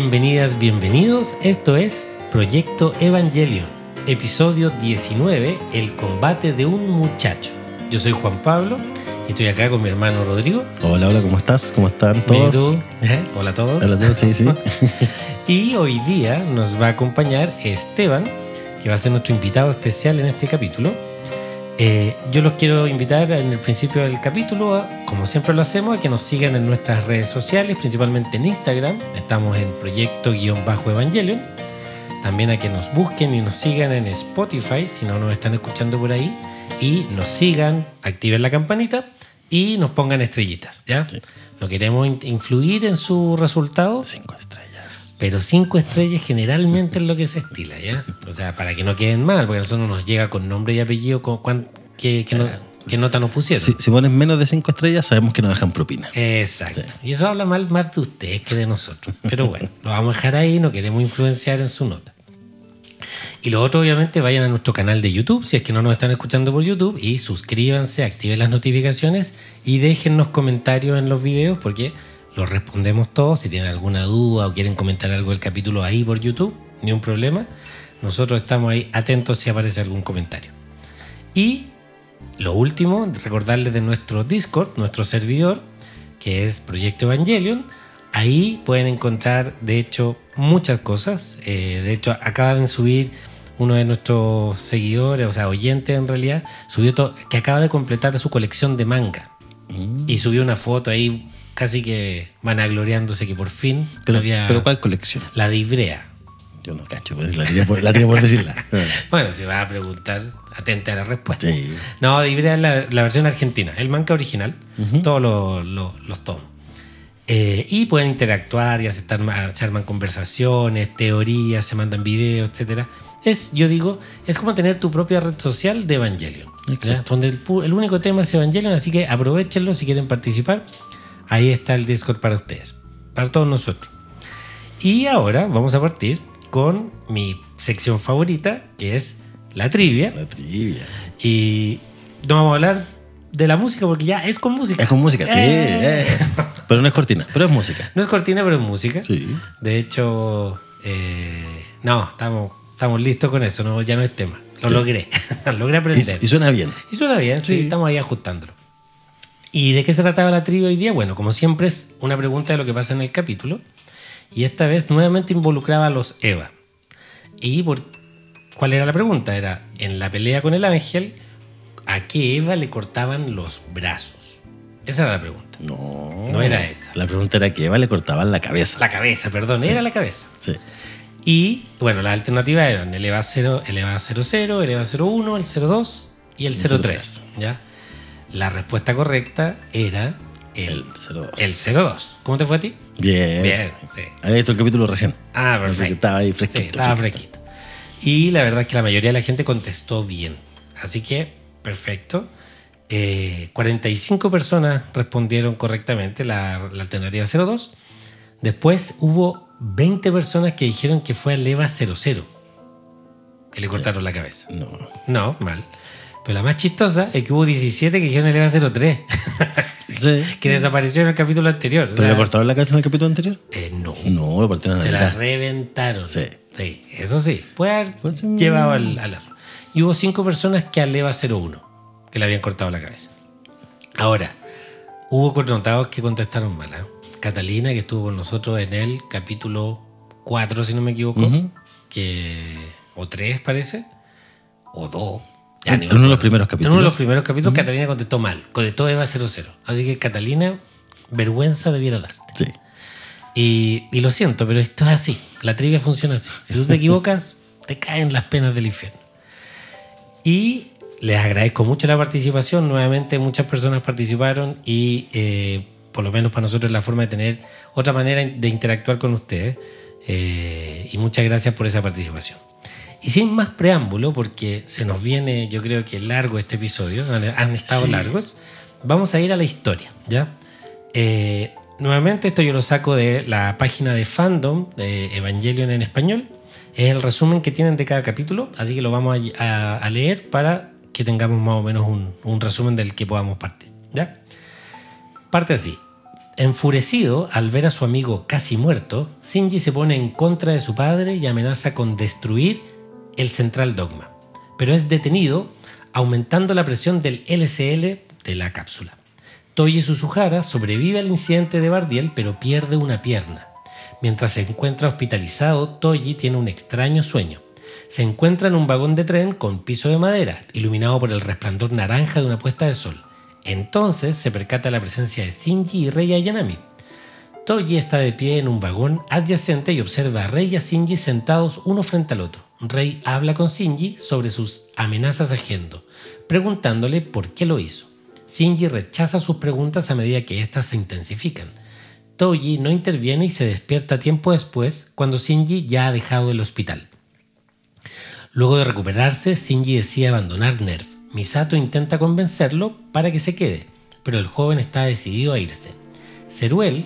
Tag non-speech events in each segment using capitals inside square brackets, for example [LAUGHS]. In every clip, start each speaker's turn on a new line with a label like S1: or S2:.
S1: Bienvenidas, bienvenidos. Esto es Proyecto Evangelion, episodio 19, El combate de un muchacho. Yo soy Juan Pablo y estoy acá con mi hermano Rodrigo.
S2: Hola, hola, ¿cómo estás? ¿Cómo están
S1: Bien, ¿y
S2: todos?
S1: ¿Eh? Hola a todos.
S2: Hola a todos, sí, sí. [LAUGHS]
S1: Y hoy día nos va a acompañar Esteban, que va a ser nuestro invitado especial en este capítulo. Eh, yo los quiero invitar en el principio del capítulo, a, como siempre lo hacemos, a que nos sigan en nuestras redes sociales, principalmente en Instagram. Estamos en proyecto-evangelion. También a que nos busquen y nos sigan en Spotify, si no nos están escuchando por ahí. Y nos sigan, activen la campanita y nos pongan estrellitas, ¿ya?
S2: Sí.
S1: No queremos in- influir en su resultado,
S2: Cinco estrellas.
S1: Pero cinco estrellas generalmente es lo que se estila, ¿ya? O sea, para que no queden mal, porque a nosotros nos llega con nombre y apellido con cuán- qué, qué no- qué nota nos pusieron.
S2: Si, si pones menos de cinco estrellas, sabemos que nos dejan propina.
S1: Exacto. Y eso habla mal más de ustedes que de nosotros. Pero bueno, lo vamos a dejar ahí, no queremos influenciar en su nota. Y lo otro, obviamente, vayan a nuestro canal de YouTube, si es que no nos están escuchando por YouTube, y suscríbanse, activen las notificaciones y déjennos comentarios en los videos, porque los respondemos todos. Si tienen alguna duda o quieren comentar algo del capítulo ahí por YouTube, ni un problema. Nosotros estamos ahí atentos si aparece algún comentario. Y lo último, recordarles de nuestro Discord, nuestro servidor, que es Proyecto Evangelion. Ahí pueden encontrar, de hecho, muchas cosas. Eh, de hecho, acaban de subir uno de nuestros seguidores, o sea, oyentes en realidad, subió que acaba de completar su colección de manga. Y subió una foto ahí, casi que vanagloriándose que por fin
S2: Pero,
S1: había
S2: pero ¿cuál colección?
S1: la de Ibrea.
S2: Yo no cacho, pues, la tiré por, la tiré por decirla. [LAUGHS]
S1: Bueno, si vas a preguntar, atente a la respuesta.
S2: Sí.
S1: No, de Ibrea es la, la versión argentina, el manga original, todos los, los, los tomos. Eh, y pueden interactuar, se, están, se arman conversaciones, teorías, se mandan videos, etc. Es, yo digo, es como tener tu propia red social de Evangelion. Donde el, el único tema es Evangelion, así que aprovechenlo si quieren participar. Ahí está el Discord para ustedes, para todos nosotros. Y ahora vamos a partir con mi sección favorita, que es la trivia.
S2: La trivia.
S1: Y no vamos a hablar de la música porque ya es con música.
S2: Es con música, sí.
S1: Eh.
S2: eh. Pero no es cortina, pero es música.
S1: No es cortina, pero es música.
S2: Sí.
S1: De hecho, eh, no, estamos, estamos listos con eso, no, ya no es tema. Lo
S2: Sí.
S1: logré, [LAUGHS] logré aprender.
S2: Y, y suena bien.
S1: Y suena bien, sí.
S2: Sí.
S1: estamos ahí ajustándolo. ¿Y de qué se trataba la trivia hoy día? Bueno, como siempre es una pregunta de lo que pasa en el capítulo. Y esta vez nuevamente involucraba a los Eva. ¿Y por cuál era la pregunta? Era, en la pelea con el ángel, ¿a qué Eva le cortaban los brazos? Esa era la pregunta.
S2: No.
S1: No era esa.
S2: La pregunta era que Eva le cortaban la cabeza.
S1: La cabeza, perdón, era la cabeza.
S2: Sí.
S1: Y bueno, las alternativas eran el EVA 0, el EVA 00, el EVA 01, el 02 y el
S2: El
S1: 03. ¿ya? La respuesta correcta era el,
S2: El 02.
S1: el 02. ¿Cómo te fue a ti?
S2: Bien.
S1: Bien, sí.
S2: Había visto el capítulo recién.
S1: Ah, perfecto.
S2: Estaba ahí fresquito.
S1: Sí, estaba
S2: fresquito.
S1: Y la verdad es que la mayoría de la gente contestó bien. Así que, perfecto. Eh, 45 personas respondieron correctamente la, la alternativa 02. Después hubo 20 personas que dijeron que fue al EVA 00. Que le cortaron la cabeza.
S2: No.
S1: No, mal. Pero la más chistosa es que hubo 17 que dijeron el EVA 03.
S2: Sí. [LAUGHS]
S1: que desapareció en el capítulo anterior. O
S2: ¿Pero
S1: sea,
S2: le cortaron la cabeza en el capítulo anterior?
S1: eh, no.
S2: No, lo partieron
S1: Se
S2: la
S1: reventaron.
S2: Sí.
S1: Sí, eso sí. Puede haber
S2: Pues, mm.
S1: llevado al, al error. Y hubo cinco personas que al EVA 01, que le habían cortado la cabeza. Ahora, hubo connotados que contestaron mal. ¿eh? Catalina, que estuvo con nosotros en el capítulo 4, si no me equivoco, que o 3 parece, o 2.
S2: En- en uno de los primeros
S1: En uno de
S2: capítulos.
S1: los primeros capítulos, Catalina contestó mal. Contestó EVA 00. Así que Catalina, vergüenza debiera darte.
S2: Sí.
S1: Y, y lo siento, pero esto es así. La trivia funciona así. Si tú te equivocas, [LAUGHS] te caen las penas del infierno. Y les agradezco mucho la participación. Nuevamente muchas personas participaron y eh, por lo menos para nosotros es la forma de tener otra manera de interactuar con ustedes. Eh, y muchas gracias por esa participación. Y sin más preámbulo, porque se nos viene, yo creo que largo este episodio, han, estado
S2: Sí.
S1: largos, vamos a ir a la historia, ¿ya? Eh, nuevamente esto yo lo saco de la página de fandom de Evangelion en español. Es el resumen que tienen de cada capítulo, así que lo vamos a, a- a leer para que tengamos más o menos un, un resumen del que podamos partir, ¿ya? Parte así. Enfurecido al ver a su amigo casi muerto, Shinji se pone en contra de su padre y amenaza con destruir el central dogma, pero es detenido aumentando la presión del LCL de la cápsula. Toji Suzuhara sobrevive al incidente de Bardiel pero pierde una pierna. Mientras se encuentra hospitalizado, Toji tiene un extraño sueño. Se encuentra en un vagón de tren con piso de madera, iluminado por el resplandor naranja de una puesta de sol. Entonces se percata la presencia de Shinji y Rei Ayanami. Toji está de pie en un vagón adyacente y observa a Rei y a Shinji sentados uno frente al otro. Rei habla con Shinji sobre sus amenazas a Gendo, preguntándole por qué lo hizo. Shinji rechaza sus preguntas a medida que éstas se intensifican. Toji no interviene y se despierta tiempo después, cuando Shinji ya ha dejado el hospital. Luego de recuperarse, Shinji decide abandonar Nerv. Misato intenta convencerlo para que se quede, pero el joven está decidido a irse. Ceruel,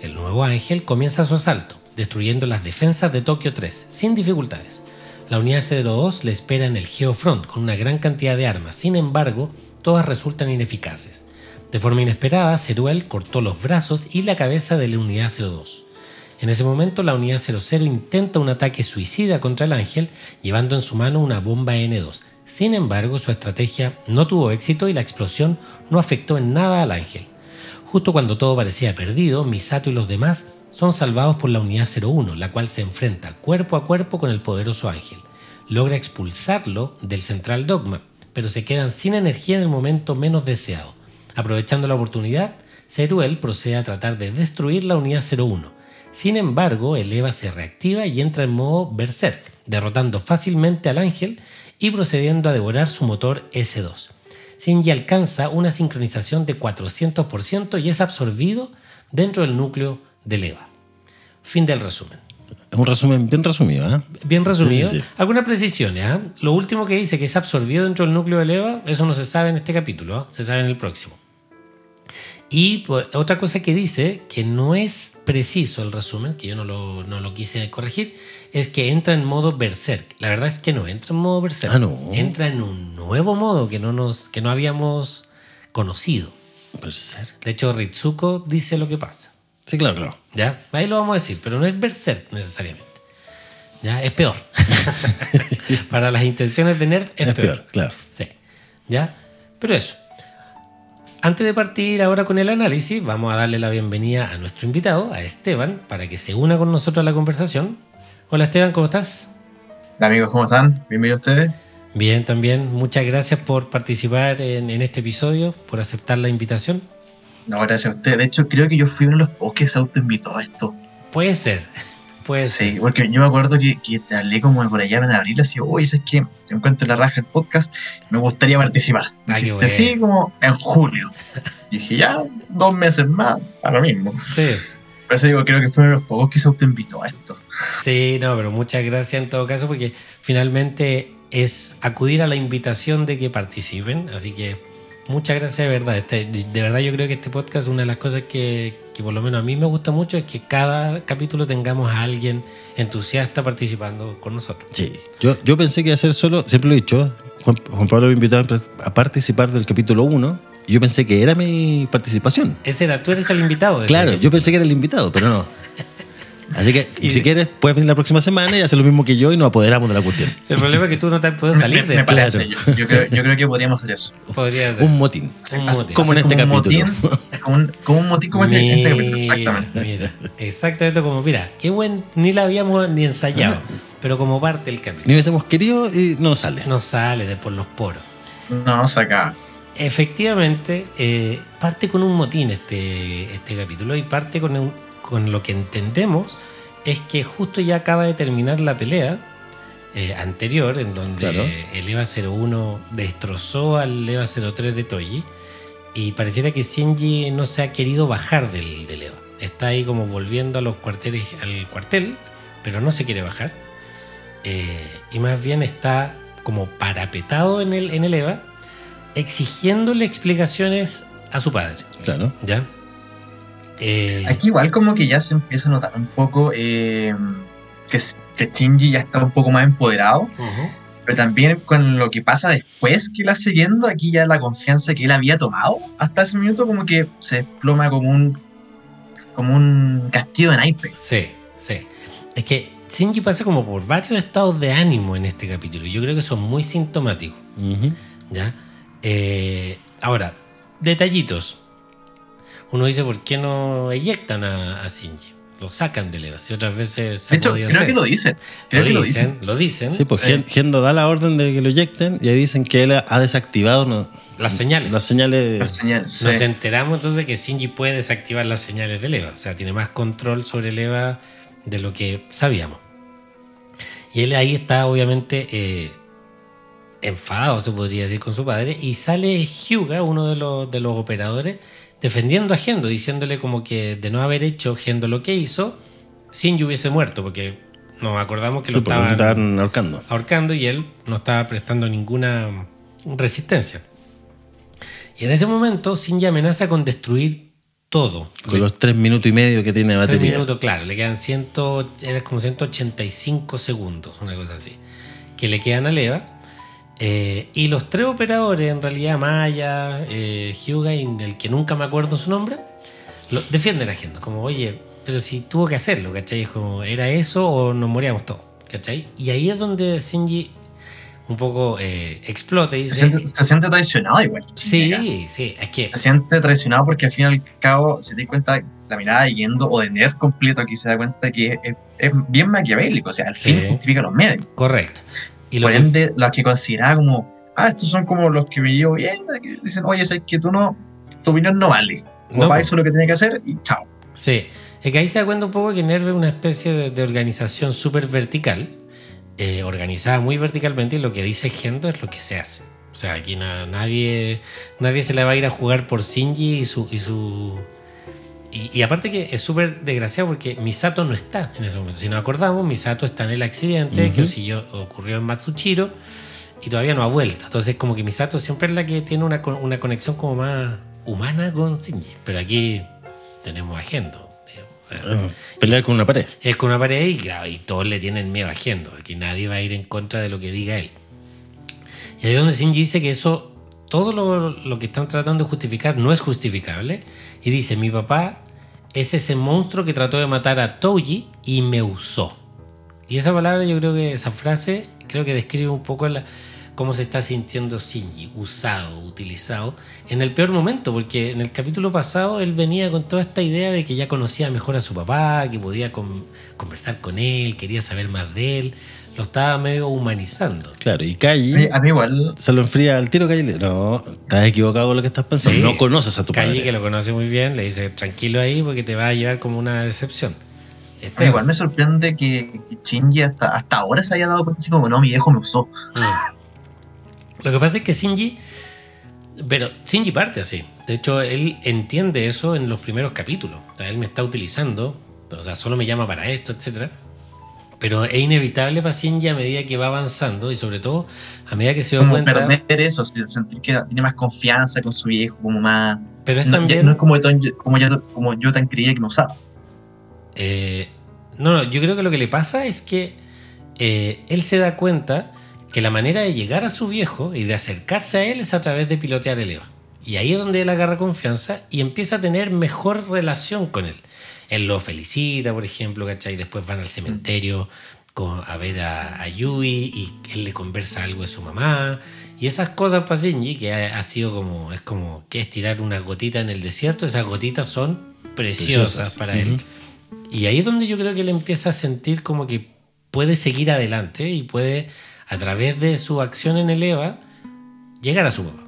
S1: el nuevo ángel, comienza su asalto, destruyendo las defensas de Tokio 3, sin dificultades. La unidad 02 le espera en el Geofront con una gran cantidad de armas, sin embargo, todas resultan ineficaces. De forma inesperada, Ceruel cortó los brazos y la cabeza de la unidad 02. En ese momento, la unidad 00 intenta un ataque suicida contra el ángel, llevando en su mano una bomba N2, sin embargo, su estrategia no tuvo éxito y la explosión no afectó en nada al ángel. Justo cuando todo parecía perdido, Misato y los demás son salvados por la unidad 01, la cual se enfrenta cuerpo a cuerpo con el poderoso ángel. Logra expulsarlo del central dogma, pero se quedan sin energía en el momento menos deseado. Aprovechando la oportunidad, Ceruel procede a tratar de destruir la unidad 01. Sin embargo, el EVA se reactiva y entra en modo Berserk, derrotando fácilmente al ángel y procediendo a devorar su motor S2. Shinji alcanza una sincronización de 400% y es absorbido dentro del núcleo del EVA. Fin del resumen.
S2: Es un resumen bien resumido, ¿eh?
S1: Bien resumido.
S2: Sí, sí, sí.
S1: Algunas precisiones. ¿ah? Lo último que dice que es absorbido dentro del núcleo del EVA, eso no se sabe en este capítulo, ¿ah? se sabe en el próximo. Y pues, otra cosa que dice, que no es preciso el resumen, que yo no lo, no lo quise corregir, es que entra en modo berserk. La verdad es que no entra en modo berserk.
S2: Ah, no.
S1: Entra en un nuevo modo que no, nos, que no habíamos conocido.
S2: Berserk.
S1: De hecho, Ritsuko dice lo que pasa.
S2: Sí, claro, claro.
S1: ¿Ya? Ahí lo vamos a decir, pero no es berserk necesariamente. ¿Ya? Es peor. [LAUGHS] Para las intenciones de Nerd es,
S2: Es
S1: peor.
S2: peor, claro.
S1: Sí. ¿Ya? Pero eso. Antes de partir ahora con el análisis, vamos a darle la bienvenida a nuestro invitado, a Esteban, para que se una con nosotros a la conversación. Hola Esteban, ¿cómo estás?
S3: Hola amigos, ¿cómo están? Bienvenidos ustedes.
S1: Bien, también. Muchas gracias por participar en, en este episodio, por aceptar la invitación.
S3: No, gracias a ustedes. De hecho, creo que yo fui uno de los pocos que se autoinvitó a esto.
S1: Puede ser. [LAUGHS] Puede ser.
S3: Sí, porque yo me acuerdo que, que te hablé como por allá en abril, así, oye, es que te encuentro la raja el podcast, me gustaría participar.
S1: Ah, qué bueno.
S3: sí, como en julio. Y [LAUGHS] dije, ya, dos meses más, a lo mismo.
S1: Sí.
S3: Por eso digo, creo que fue uno de los pocos que se autoinvitó a esto.
S1: Sí, no, pero muchas gracias en todo caso porque finalmente es acudir a la invitación de que participen, así que muchas gracias de verdad. Este- de verdad yo creo que este podcast, una de las cosas que, que por lo menos a mí me gusta mucho es que cada capítulo tengamos a alguien entusiasta participando con nosotros.
S2: Sí. Yo, yo pensé que ser solo, siempre lo he dicho, Juan, Juan Pablo me invitó a participar del capítulo 1 y yo pensé que era mi participación.
S1: Ese era, tú eres el invitado.
S2: Claro, yo pensé que era el invitado, pero no. Así que
S1: Y-
S2: si quieres, puedes venir la próxima semana y hacer lo mismo que yo y nos apoderamos de la cuestión.
S1: El problema es que tú no te has podido
S3: Me,
S1: salir
S3: me
S1: de
S3: parece.
S2: claro.
S3: Yo, yo creo, yo creo que podríamos hacer eso.
S1: Podría ser.
S2: Un motín.
S1: Un.
S2: Como en este
S3: un
S2: capítulo.
S3: motín, como, un, como un motín como este, este capítulo.
S1: Mira,
S3: Exactamente.
S1: mira, exactamente como, mira, qué buen, ni la habíamos ni ensayado, pero como parte del capítulo.
S2: Ni hubiésemos querido y no nos sale.
S1: No sale de por los poros.
S3: No, saca.
S1: Efectivamente, eh, parte con un motín este, este capítulo y parte con, un- con lo que entendemos es que justo ya acaba de terminar la pelea eh, anterior en donde
S2: Claro.
S1: el EVA 01 destrozó al EVA 03 de Toji y pareciera que Shinji no se ha querido bajar del, del EVA. Está ahí como volviendo a los cuarteles, al cuartel, pero no se quiere bajar. Eh, y más bien está como parapetado en el, en el EVA, exigiéndole explicaciones a su padre.
S2: Claro.
S1: ¿Ya? Eh,
S3: Aquí igual como que ya se empieza a notar un poco eh, que, que Shinji ya está un poco más empoderado, pero también con lo que pasa después que la siguiendo, aquí ya la confianza que él había tomado hasta ese minuto como que se desploma como un como un castillo de naipes.
S1: Sí, sí. Es que Shinji pasa como por varios estados de ánimo en este capítulo. Yo creo que son muy sintomáticos. ¿Ya? Eh, ahora, detallitos. Uno dice, ¿por qué no eyectan a, a Shinji? Lo sacan de Eva. Si otras veces se
S3: De hecho, creo
S1: hacer.
S3: que lo dicen.
S1: Lo
S3: Creo que lo
S1: dicen,
S3: dicen.
S1: lo dicen.
S2: Sí, pues
S3: Eh.
S2: Gen- Gendo da la orden de que lo eyecten y ahí dicen que él ha desactivado no-
S1: Las señales.
S2: las señales.
S3: Las señales.
S1: Nos
S3: sí.
S1: enteramos entonces que Shinji puede desactivar las señales del EVA. O sea, tiene más control sobre el EVA de lo que sabíamos. Y él ahí está, obviamente, eh, enfadado, se podría decir, con su padre. Y sale Hyuga, uno de los, de los operadores, defendiendo a Gendo, diciéndole como que de no haber hecho Gendo lo que hizo, Shinji hubiese muerto, porque nos acordamos que
S2: Sí,
S1: lo estaban
S2: ahorcando.
S1: ahorcando y él no estaba prestando ninguna resistencia. Y en ese momento Shinji amenaza con destruir todo.
S2: Con los tres minutos y medio que tiene de
S1: Tres
S2: batería.
S1: minutos, claro, le quedan 100, era como 185 segundos, una cosa así, que le quedan a Leva. Eh, y los tres operadores, en realidad, Maya, eh, Hyuga y el que nunca me acuerdo su nombre, lo, defienden a Gendo, como, oye, pero si tuvo que hacerlo, ¿cachai? Es como, ¿era eso o nos moríamos todos? ¿cachai? Y ahí es donde Shinji un poco eh, explota y
S3: Se
S1: dice,
S3: siente, se siente traicionado igual.
S1: sí, sí, es que,
S3: Se siente traicionado porque al fin y al cabo se da cuenta la mirada de Yendo o de Nerd completo aquí se da cuenta que es, es bien maquiavélico. O sea, al fin
S1: Sí.
S3: justifica los medios.
S1: correcto. Y lo
S3: Por ende, los que consideraba como, ah, estos son como los que me llevo bien, que dicen, oye, sabes que tú no, tu opinión no vale.
S1: No,
S3: papá
S1: po.
S3: hizo lo que tenía que hacer y chao.
S1: Sí, es que ahí se da cuenta un poco que Nerve es una especie de, de organización súper vertical, eh, organizada muy verticalmente, y lo que dice Gendo es lo que se hace. O sea, aquí na- nadie, nadie se le va a ir a jugar por Shinji y su. Y, su, y, y aparte que es súper desgraciado porque Misato no está en ese momento. Si nos acordamos, Misato está en el accidente que
S2: Ujú.
S1: siguió- ocurrió en Matsuchiro y todavía no ha vuelto. Entonces, como que Misato siempre es la que tiene una, una conexión como más humana con Shinji. Pero aquí tenemos a Gendo. O sea,
S2: Eh, Pelear con una pared.
S1: es con una pared y, claro, y todos le tienen miedo a Gendo. Aquí nadie va a ir en contra de lo que diga él. Y ahí es donde Shinji dice que eso, todo lo, lo que están tratando de justificar no es justificable. Y dice, mi papá es ese monstruo que trató de matar a Touji y me usó. Y esa palabra, yo creo que esa frase, creo que describe un poco cómo se está sintiendo Shinji, usado, utilizado, en el peor momento, porque en el capítulo pasado él venía con toda esta idea de que ya conocía mejor a su papá, que podía con- conversar con él, quería saber más de él, lo estaba medio humanizando.
S2: Claro, y Calle
S3: a mí igual,
S2: se lo enfría al tiro, Calle. le- No, estás equivocado con lo que estás pensando.
S1: Sí.
S2: No conoces a tu
S1: Calle,
S2: padre.
S1: que lo conoce muy bien, le dice, tranquilo ahí porque te va a llevar como una decepción. Este-
S3: igual me sorprende que que Shinji hasta, hasta ahora se haya dado cuenta así como, no, mi viejo me usó.
S1: Mm. Lo que pasa es que Shinji. Pero Shinji parte así. De hecho, él entiende eso en los primeros capítulos. O sea, él me está utilizando, o sea, solo me llama para esto, etc. Pero es inevitable para Shinji a medida que va avanzando y sobre todo a medida que se da
S3: Como
S1: cuenta.
S3: perder eso, sentir que tiene más confianza con su viejo, como más...
S1: Pero es
S3: No, es como, Ton- como, yo, como yo tan creía que me usaba.
S1: Eh, no, no, yo creo que lo que le pasa es que eh, él se da cuenta que la manera de llegar a su viejo y de acercarse a él es a través de pilotear el EVA. Y ahí es donde él agarra confianza y empieza a tener mejor relación con él. Él lo felicita, por ejemplo, ¿cachai? Después van al cementerio con- a ver a, a Yui y él le conversa algo de su mamá. Y esas cosas para Shinji, que ha, ha sido como, es como que es tirar una gotita en el desierto, esas gotitas son preciosas,
S2: Preciosas.
S1: para él. Y ahí es donde yo creo que él empieza a sentir como que puede seguir adelante y puede, a través de su acción en el EVA, llegar a su papá.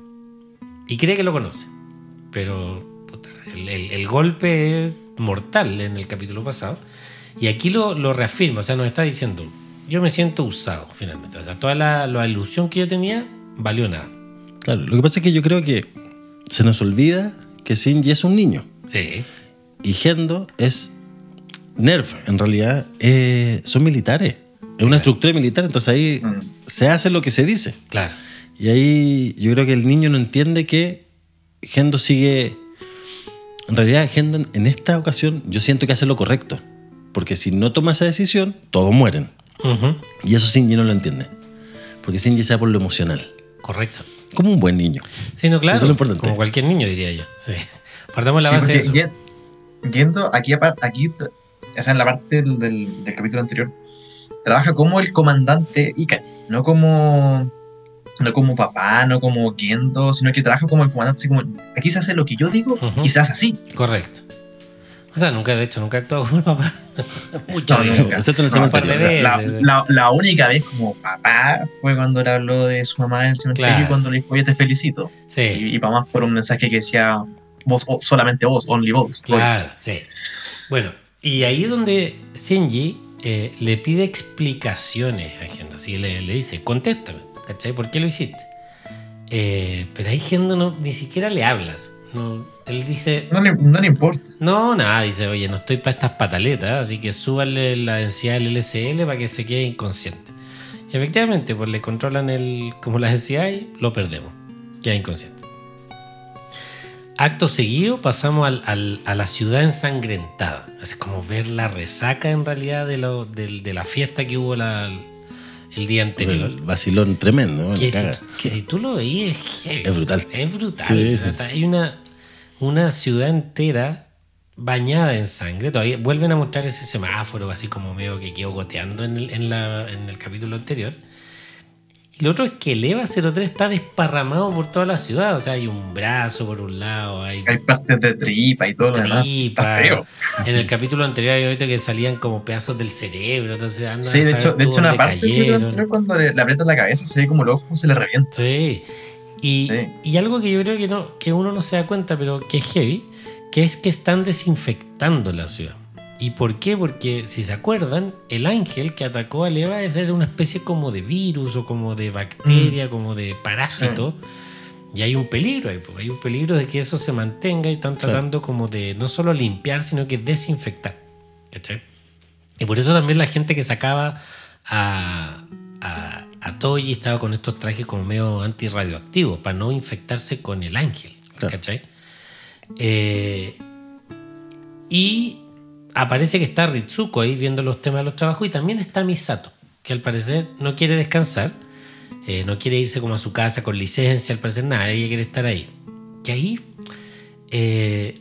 S1: Y cree que lo conoce. Pero puta, el, el- el golpe es mortal en el capítulo pasado. Y aquí lo, lo reafirma, o sea, nos está diciendo, yo me siento usado finalmente. O sea, toda la, la ilusión que yo tenía valió nada.
S2: Claro, lo que pasa es que yo creo que se nos olvida que Shinji es un niño.
S1: Sí,
S2: Y Gendo es Nerf, en realidad eh, son militares. Es una estructura militar, entonces ahí
S3: Mm.
S2: se hace lo que se dice.
S1: claro.
S2: Y ahí yo creo que el niño no entiende que Gendo sigue. En realidad, Gendo en esta ocasión yo siento que hace lo correcto. Porque si no toma esa decisión, todos mueren. Y eso Shinji no lo entiende. Porque Shinji se va por lo emocional.
S1: Correcto.
S2: Como un buen niño.
S1: Sí, no, claro.
S2: eso es lo importante.
S1: Como cualquier niño, diría yo. Sí. Partamos la
S3: Sí,
S1: base de eso.
S3: Ye- Yendo aquí, aquí, o sea, en la parte del, del- del capítulo anterior, trabaja como el comandante Ikari, no como no como papá, no como Gendo, sino que trabaja como el comandante, así como, aquí se hace lo que yo digo
S1: Ujú.
S3: y se hace así.
S1: Correcto. O sea, nunca, de hecho, nunca he actuado como el papá. [LAUGHS]
S3: No, nunca.
S2: Excepto en el
S3: No,
S2: cementerio.
S1: veces.
S3: La, la- la única vez como papá fue cuando le habló de su mamá en el cementerio
S1: Claro.
S3: y cuando le dijo, oye, te felicito.
S1: Sí,
S3: Y, y para más por un mensaje que decía, vos, o- solamente vos, only vos.
S1: claro, sí. Bueno, y ahí es donde Shinji eh, le pide explicaciones a Gendo. Así le, le dice, contéstame, ¿cachai? ¿Por qué lo hiciste? Eh, pero ahí Gendo no, ni siquiera le hablas. No, él dice,
S3: No le, no le importa.
S1: no, nada, dice, oye, no estoy para estas pataletas, así que súbale la densidad del LCL para que se quede inconsciente. Y efectivamente, pues le controlan el, como la densidad y lo perdemos. Queda inconsciente. Acto seguido pasamos al- al- a la ciudad ensangrentada. Es como ver la resaca en realidad de, lo, del- de la fiesta que hubo la- el día anterior.
S2: El vacilón tremendo.
S1: Que si, que si tú lo veías es heavy.
S2: Es brutal.
S1: Es brutal.
S2: Sí, sí.
S1: Hay una, una ciudad entera bañada en sangre. Todavía vuelven a mostrar ese semáforo así como medio que quedó goteando en el, en la- en el capítulo anterior. Y lo otro es que el EVA 03 está desparramado por toda la ciudad. O sea, hay un brazo por un lado, hay
S3: Hay partes de tripa y todo lo demás. Está feo.
S1: En el capítulo anterior había visto que salían como pedazos del cerebro. Entonces andan
S3: Sí, de hecho, de hecho una parte del cuando le, le la cabeza se ve como el ojo se le revienta.
S1: Sí. Y,
S3: Sí.
S1: y algo que yo creo que, no, que uno no se da cuenta, pero que es heavy, que es que están desinfectando la ciudad. ¿Y por qué? Porque si se acuerdan, el ángel que atacó a Eva es era una especie como de virus o como de bacteria, como de parásito. Y hay un peligro ahí, hay un peligro de que eso se mantenga y están
S2: Claro.
S1: tratando como de no solo limpiar, sino que desinfectar. ¿Cachai? Y por eso también la gente que sacaba a, a, estaba con estos trajes como medio antirradioactivos, para no infectarse con el ángel.
S2: Claro.
S1: ¿Cachai? Eh, y aparece que está Ritsuko ahí viendo los temas de los trabajos y también está Misato, que al parecer no quiere descansar, eh, no quiere irse como a su casa con licencia, al parecer nada, ella quiere estar ahí. Que ahí eh,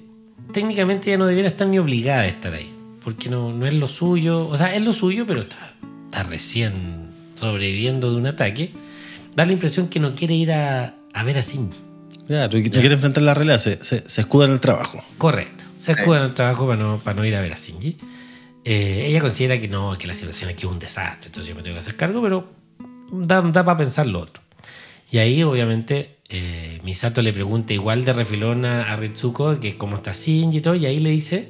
S1: técnicamente ella no debiera estar ni obligada a estar ahí, porque no, no es lo suyo, o sea, es lo suyo, pero está, está recién sobreviviendo de un ataque. Da la impresión que no quiere ir a, a ver a Shinji.
S2: Claro, y no quiere enfrentar la realidad, se, se, se escuda en el trabajo.
S1: Correcto. Se escuda en el trabajo para no, para no ir a ver a Shinji. Eh, ella considera que no, que la situación aquí es un desastre, entonces yo me tengo que hacer cargo, pero da, da para pensar lo otro. Y ahí, obviamente, eh, Misato le pregunta igual de refilón a, a Ritsuko que cómo está Shinji y todo, y ahí le dice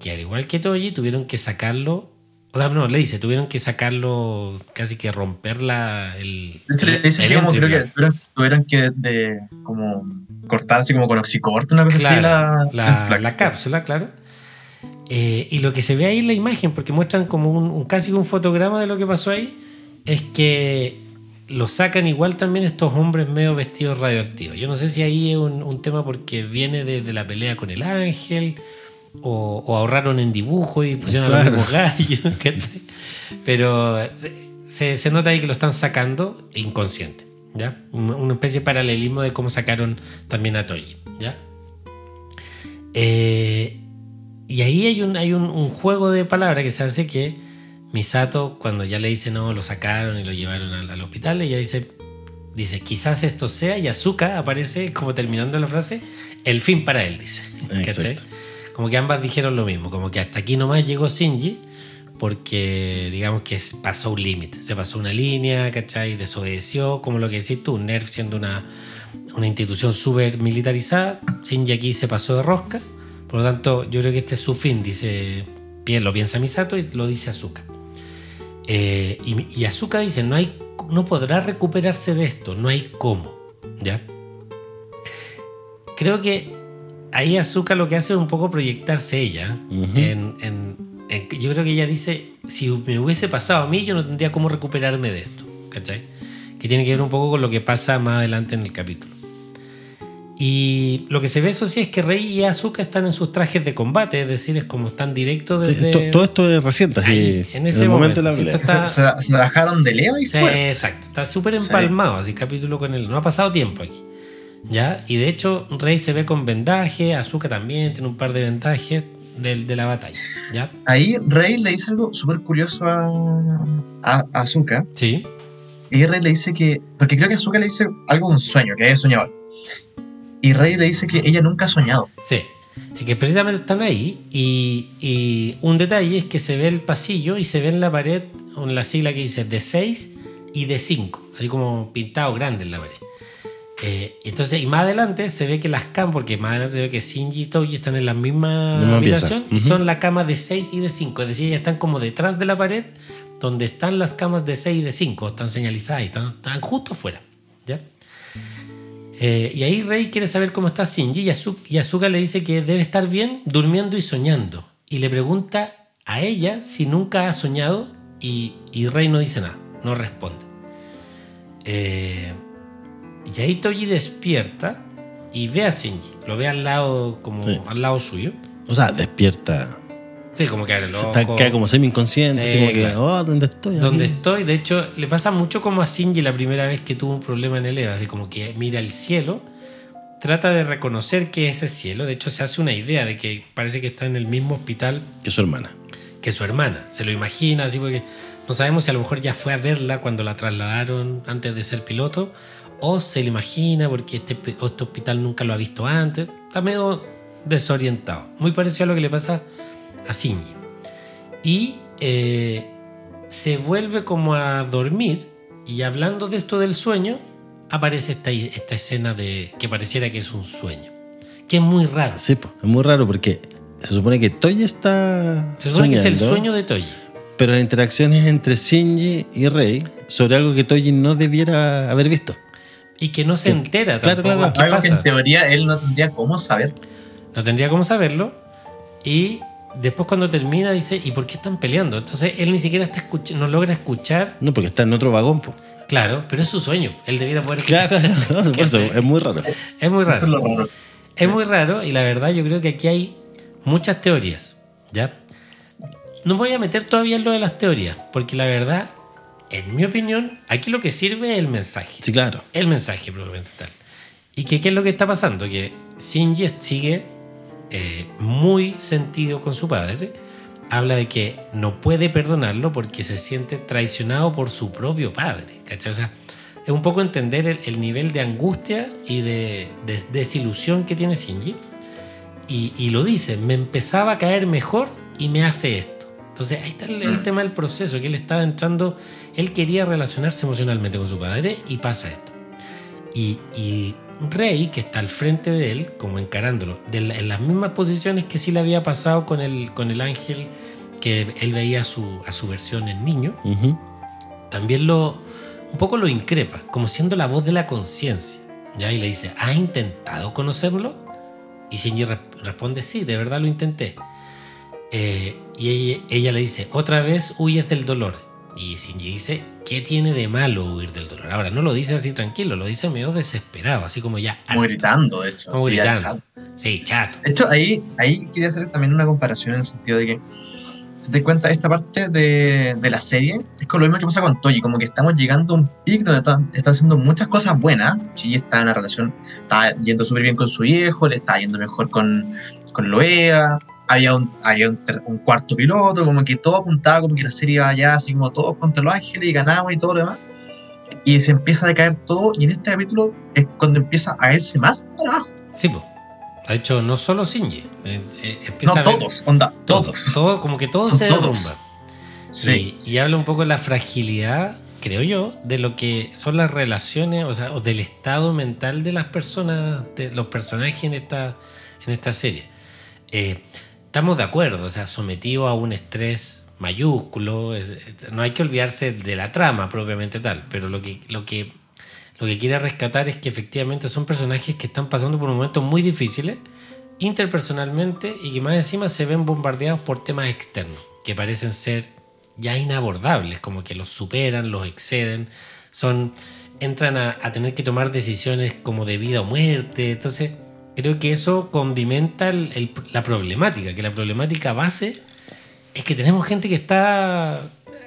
S1: que al igual que Toji, tuvieron que sacarlo. O sea, no, le dice, tuvieron que sacarlo, casi que romper la, el.
S3: De hecho, le dice así como creo que tuvieron, tuvieron que de, como cortar así como con oxicorte, una cosa
S1: Claro,
S3: así, la,
S1: la, cápsula, claro. Eh, y lo que se ve ahí en la imagen, porque muestran como un, un- casi un fotograma de lo que pasó ahí, es que lo sacan igual también estos hombres medio vestidos radioactivos. Yo no sé si ahí es un, un tema porque viene de, de la pelea con el ángel, o, o ahorraron en dibujo y pusieron a los mismos gallos. Pero se, nota ahí que lo están sacando inconsciente, ¿ya? Una especie de paralelismo de cómo sacaron también a Toji, ¿ya? Eh, y ahí hay, un, hay un, un juego de palabras que se hace que Misato, cuando ya le dice no, lo sacaron y lo llevaron al, al hospital, ella dice, dice, quizás esto sea, y Azuka aparece como terminando la frase, el fin para él, dice. [LAUGHS] Como que ambas dijeron lo mismo, como que hasta aquí nomás llegó Shinji, porque digamos que pasó un límite, se pasó una línea, ¿cachai? Desobedeció, como lo que decís tú, NERF siendo una, una institución súper militarizada, Shinji aquí se pasó de rosca, por lo tanto yo creo que este es su fin, dice, lo piensa Misato y lo dice Azuka. Eh, y, y Azuka dice, no, hay, no podrá recuperarse de esto, no hay cómo, ¿ya? Creo que ahí Azuka lo que hace es un poco proyectarse ella
S2: Ujú.
S1: en, en- en- yo creo que ella dice si me hubiese pasado a mí yo no tendría cómo recuperarme de esto ¿cachai? que tiene que ver un poco con lo que pasa más adelante en el capítulo y lo que se ve eso sí es que Rey y Azuka están en sus trajes de combate es decir es como están directos
S2: Sí,
S1: desde
S2: to- todo esto es reciente, así,
S1: en
S2: en,
S1: ese
S2: el momento de la
S1: momento, sí, esto
S3: Se, se- bajaron de Leo y
S1: Sí,
S3: fue.
S1: exacto, está súper
S3: Sí.
S1: empalmado, así capítulo con él. No ha pasado tiempo aquí. ¿Ya? Y de hecho, Rey se ve con vendaje, Azuka también tiene un par de vendajes. del- de, la batalla. ¿Ya?
S3: Ahí Rey le dice algo súper curioso a, a, a Asuka.
S1: Sí.
S3: Y Rey le dice que. Porque creo que Asuka le dice algo de un sueño, que es soñador. Y Rey le dice que ella nunca ha soñado.
S1: Sí. Es que precisamente están ahí y, y un detalle es que se ve el pasillo y se ve en la pared en la sigla que dice de 6 y de 5, así como pintado grande en la pared. Eh, entonces, y más adelante se ve que las camas, porque más adelante se ve que Shinji y Toji están en la misma
S2: Misma
S1: habitación y son la cama de 6 y de 5, es decir, ellas están como detrás de la pared donde están las camas de 6 y de 5, están señalizadas y están, están justo afuera. ¿ya? Eh, y ahí Rey quiere saber cómo está Shinji y, Azu- y Asuka le dice que debe estar bien durmiendo y soñando. Y le pregunta a ella si nunca ha soñado y, y Rey no dice nada, no responde. Eh, y ahí Toji despierta y ve a Shinji, lo ve al lado, como
S2: Sí.
S1: al lado suyo.
S2: O sea, despierta.
S1: Sí, como que el
S2: Está, como semi-inconsciente, así
S1: Eh,
S2: como que, oh, ¿dónde estoy?
S1: donde
S2: Aquí.
S1: estoy. De hecho, le pasa mucho como a Shinji la primera vez que tuvo un problema en el EVA, así como que mira el cielo, trata de reconocer que es ese cielo. De hecho, se hace una idea de que parece que está en el mismo hospital
S2: Que su hermana.
S1: que su hermana. Se lo imagina, así porque no sabemos si a lo mejor ya fue a verla cuando la trasladaron antes de ser piloto, o se lo imagina porque este, pi- este hospital nunca lo ha visto antes. Está medio desorientado. Muy parecido a lo que le pasa a Shinji. Y eh, se vuelve como a dormir y hablando de esto del sueño, aparece esta, esta escena de que pareciera que es un sueño. Que es muy raro.
S2: Sí, es muy raro porque se supone que Toya está.
S1: Se supone que es el sueño de Toji.
S2: Pero la interacción es entre Shinji y Rey sobre algo que Toji no debiera haber visto.
S1: Y que no se entera
S2: Claro,
S1: tampoco
S2: claro.
S1: qué
S3: Algo que
S1: pasa.
S3: en teoría él no tendría cómo saber.
S1: No tendría cómo saberlo. Y después cuando termina dice, ¿y por qué están peleando? Entonces él ni siquiera está escuch- no logra escuchar.
S2: No, porque está en otro vagón, po.
S1: Claro, pero es su sueño. Él debiera poder escuchar.
S2: Claro, claro, no, por eso,
S1: sé.
S2: es muy raro. [LAUGHS]
S1: Es muy
S3: es
S1: raro. Es muy raro y la verdad yo creo que aquí hay muchas teorías. ¿Ya? No me voy a meter todavía en lo de las teorías, porque la verdad, en mi opinión, aquí lo que sirve es el mensaje.
S2: Sí, claro.
S1: el mensaje propiamente tal. ¿Y que, qué es lo que está pasando? Que Shinji sigue eh, muy sentido con su padre. Habla de que no puede perdonarlo porque se siente traicionado por su propio padre. ¿cachai? O sea, es un poco entender el, el nivel de angustia y de, de desilusión que tiene Shinji. Y, y lo dice, me empezaba a caer mejor y me hace esto. Entonces ahí está el, el tema del proceso, que él estaba entrando, él quería relacionarse emocionalmente con su padre y pasa esto. Y, y Rey, que está al frente de él, como encarándolo, de la- en las mismas posiciones que sí le había pasado con el, con el ángel, que él veía a su, a su versión en niño,
S2: Ujú.
S1: también lo un poco lo increpa, como siendo la voz de la conciencia. ¿ya? Y le dice, ¿has intentado conocerlo? Y Shinji re- responde, sí, de verdad lo intenté. Eh, y ella, ella le dice, otra vez huyes del dolor. Y Shinji dice, ¿qué tiene de malo huir del dolor? Ahora, no lo dice así tranquilo, lo dice medio desesperado, así como ya...
S3: Como gritando, de hecho.
S1: como
S3: sí,
S1: gritando.
S3: chato.
S1: Sí, chato.
S3: De hecho, ahí, ahí quería hacer también una comparación en el sentido de que, si te cuenta, esta parte de, de la serie es con lo mismo que pasa con Toji, como que estamos llegando a un pic donde está, está haciendo muchas cosas buenas. Chi está en una relación, está yendo súper bien con su viejo, le está yendo mejor con, con Loea, había, un, había un, un cuarto piloto, como que todo apuntaba, como que la serie iba allá, así como todos contra los ángeles y ganamos y todo lo demás. Y se empieza a decaer todo, y en este capítulo es cuando empieza a irse más para abajo.
S1: Sí, pues. De hecho, no solo Shinji. eh, eh,
S3: No,
S1: empieza a ver-
S3: todos, onda,
S1: Todos.
S3: todos.
S1: Todo, como que todo
S3: Son
S1: se derrumba.
S3: Sí.
S1: Y, y habla un poco de la fragilidad, creo yo, de lo que son las relaciones, o sea, o del estado mental de las personas, de los personajes en esta, en esta serie. Eh, estamos de acuerdo, o sea, sometido a un estrés mayúsculo, no hay que olvidarse de la trama propiamente tal, pero lo que, lo que, lo que quiere rescatar es que efectivamente son personajes que están pasando por momentos muy difíciles interpersonalmente y que más encima se ven bombardeados por temas externos que parecen ser ya inabordables, como que los superan, los exceden, son entran a, a tener que tomar decisiones como de vida o muerte, entonces creo que eso condimenta el- el- la problemática, que la problemática base es que tenemos gente que está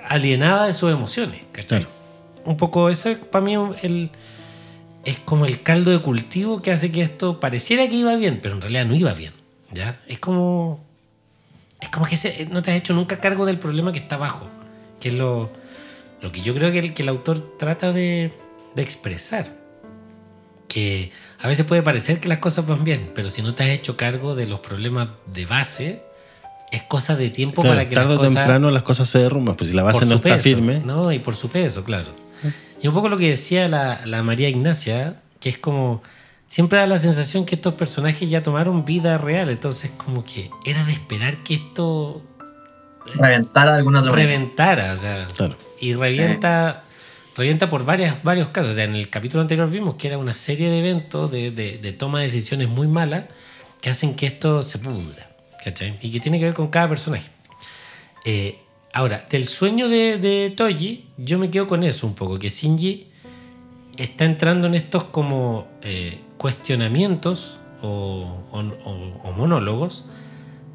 S1: alienada de sus emociones, ¿cachai?
S2: Claro.
S1: Un poco eso es para mí el, es como el caldo de cultivo que hace que esto pareciera que iba bien, pero en realidad no iba bien. ¿ya? Es como. es como que se- no te has hecho nunca cargo del problema que está abajo, que es lo, lo que yo creo que el, que el autor trata de, de expresar. Que a veces puede parecer que las cosas van bien, pero si no te has hecho cargo de los problemas de base, es cosa de tiempo
S2: Claro,
S1: para que
S2: tarde
S1: las
S2: o
S1: cosas
S2: temprano las cosas se derrumban, pues si la base no está
S1: peso,
S2: firme.
S1: No, y por su peso, claro. Y un poco lo que decía la, la María Ignacia, que es como. Siempre da la sensación que estos personajes ya tomaron vida real, entonces, como que era de esperar que esto
S3: Reventar a alguna otra manera.
S1: reventara, o sea.
S2: Claro.
S1: Y revienta, revienta por varias, varios casos. O sea, en el capítulo anterior vimos que era una serie de eventos de, de- toma de decisiones muy malas que hacen que esto se pudra. ¿cachai? Y que tiene que ver con cada personaje. Eh, ahora, del sueño de, de Toji, yo me quedo con eso un poco, que Shinji está entrando en estos como eh, cuestionamientos o- o monólogos,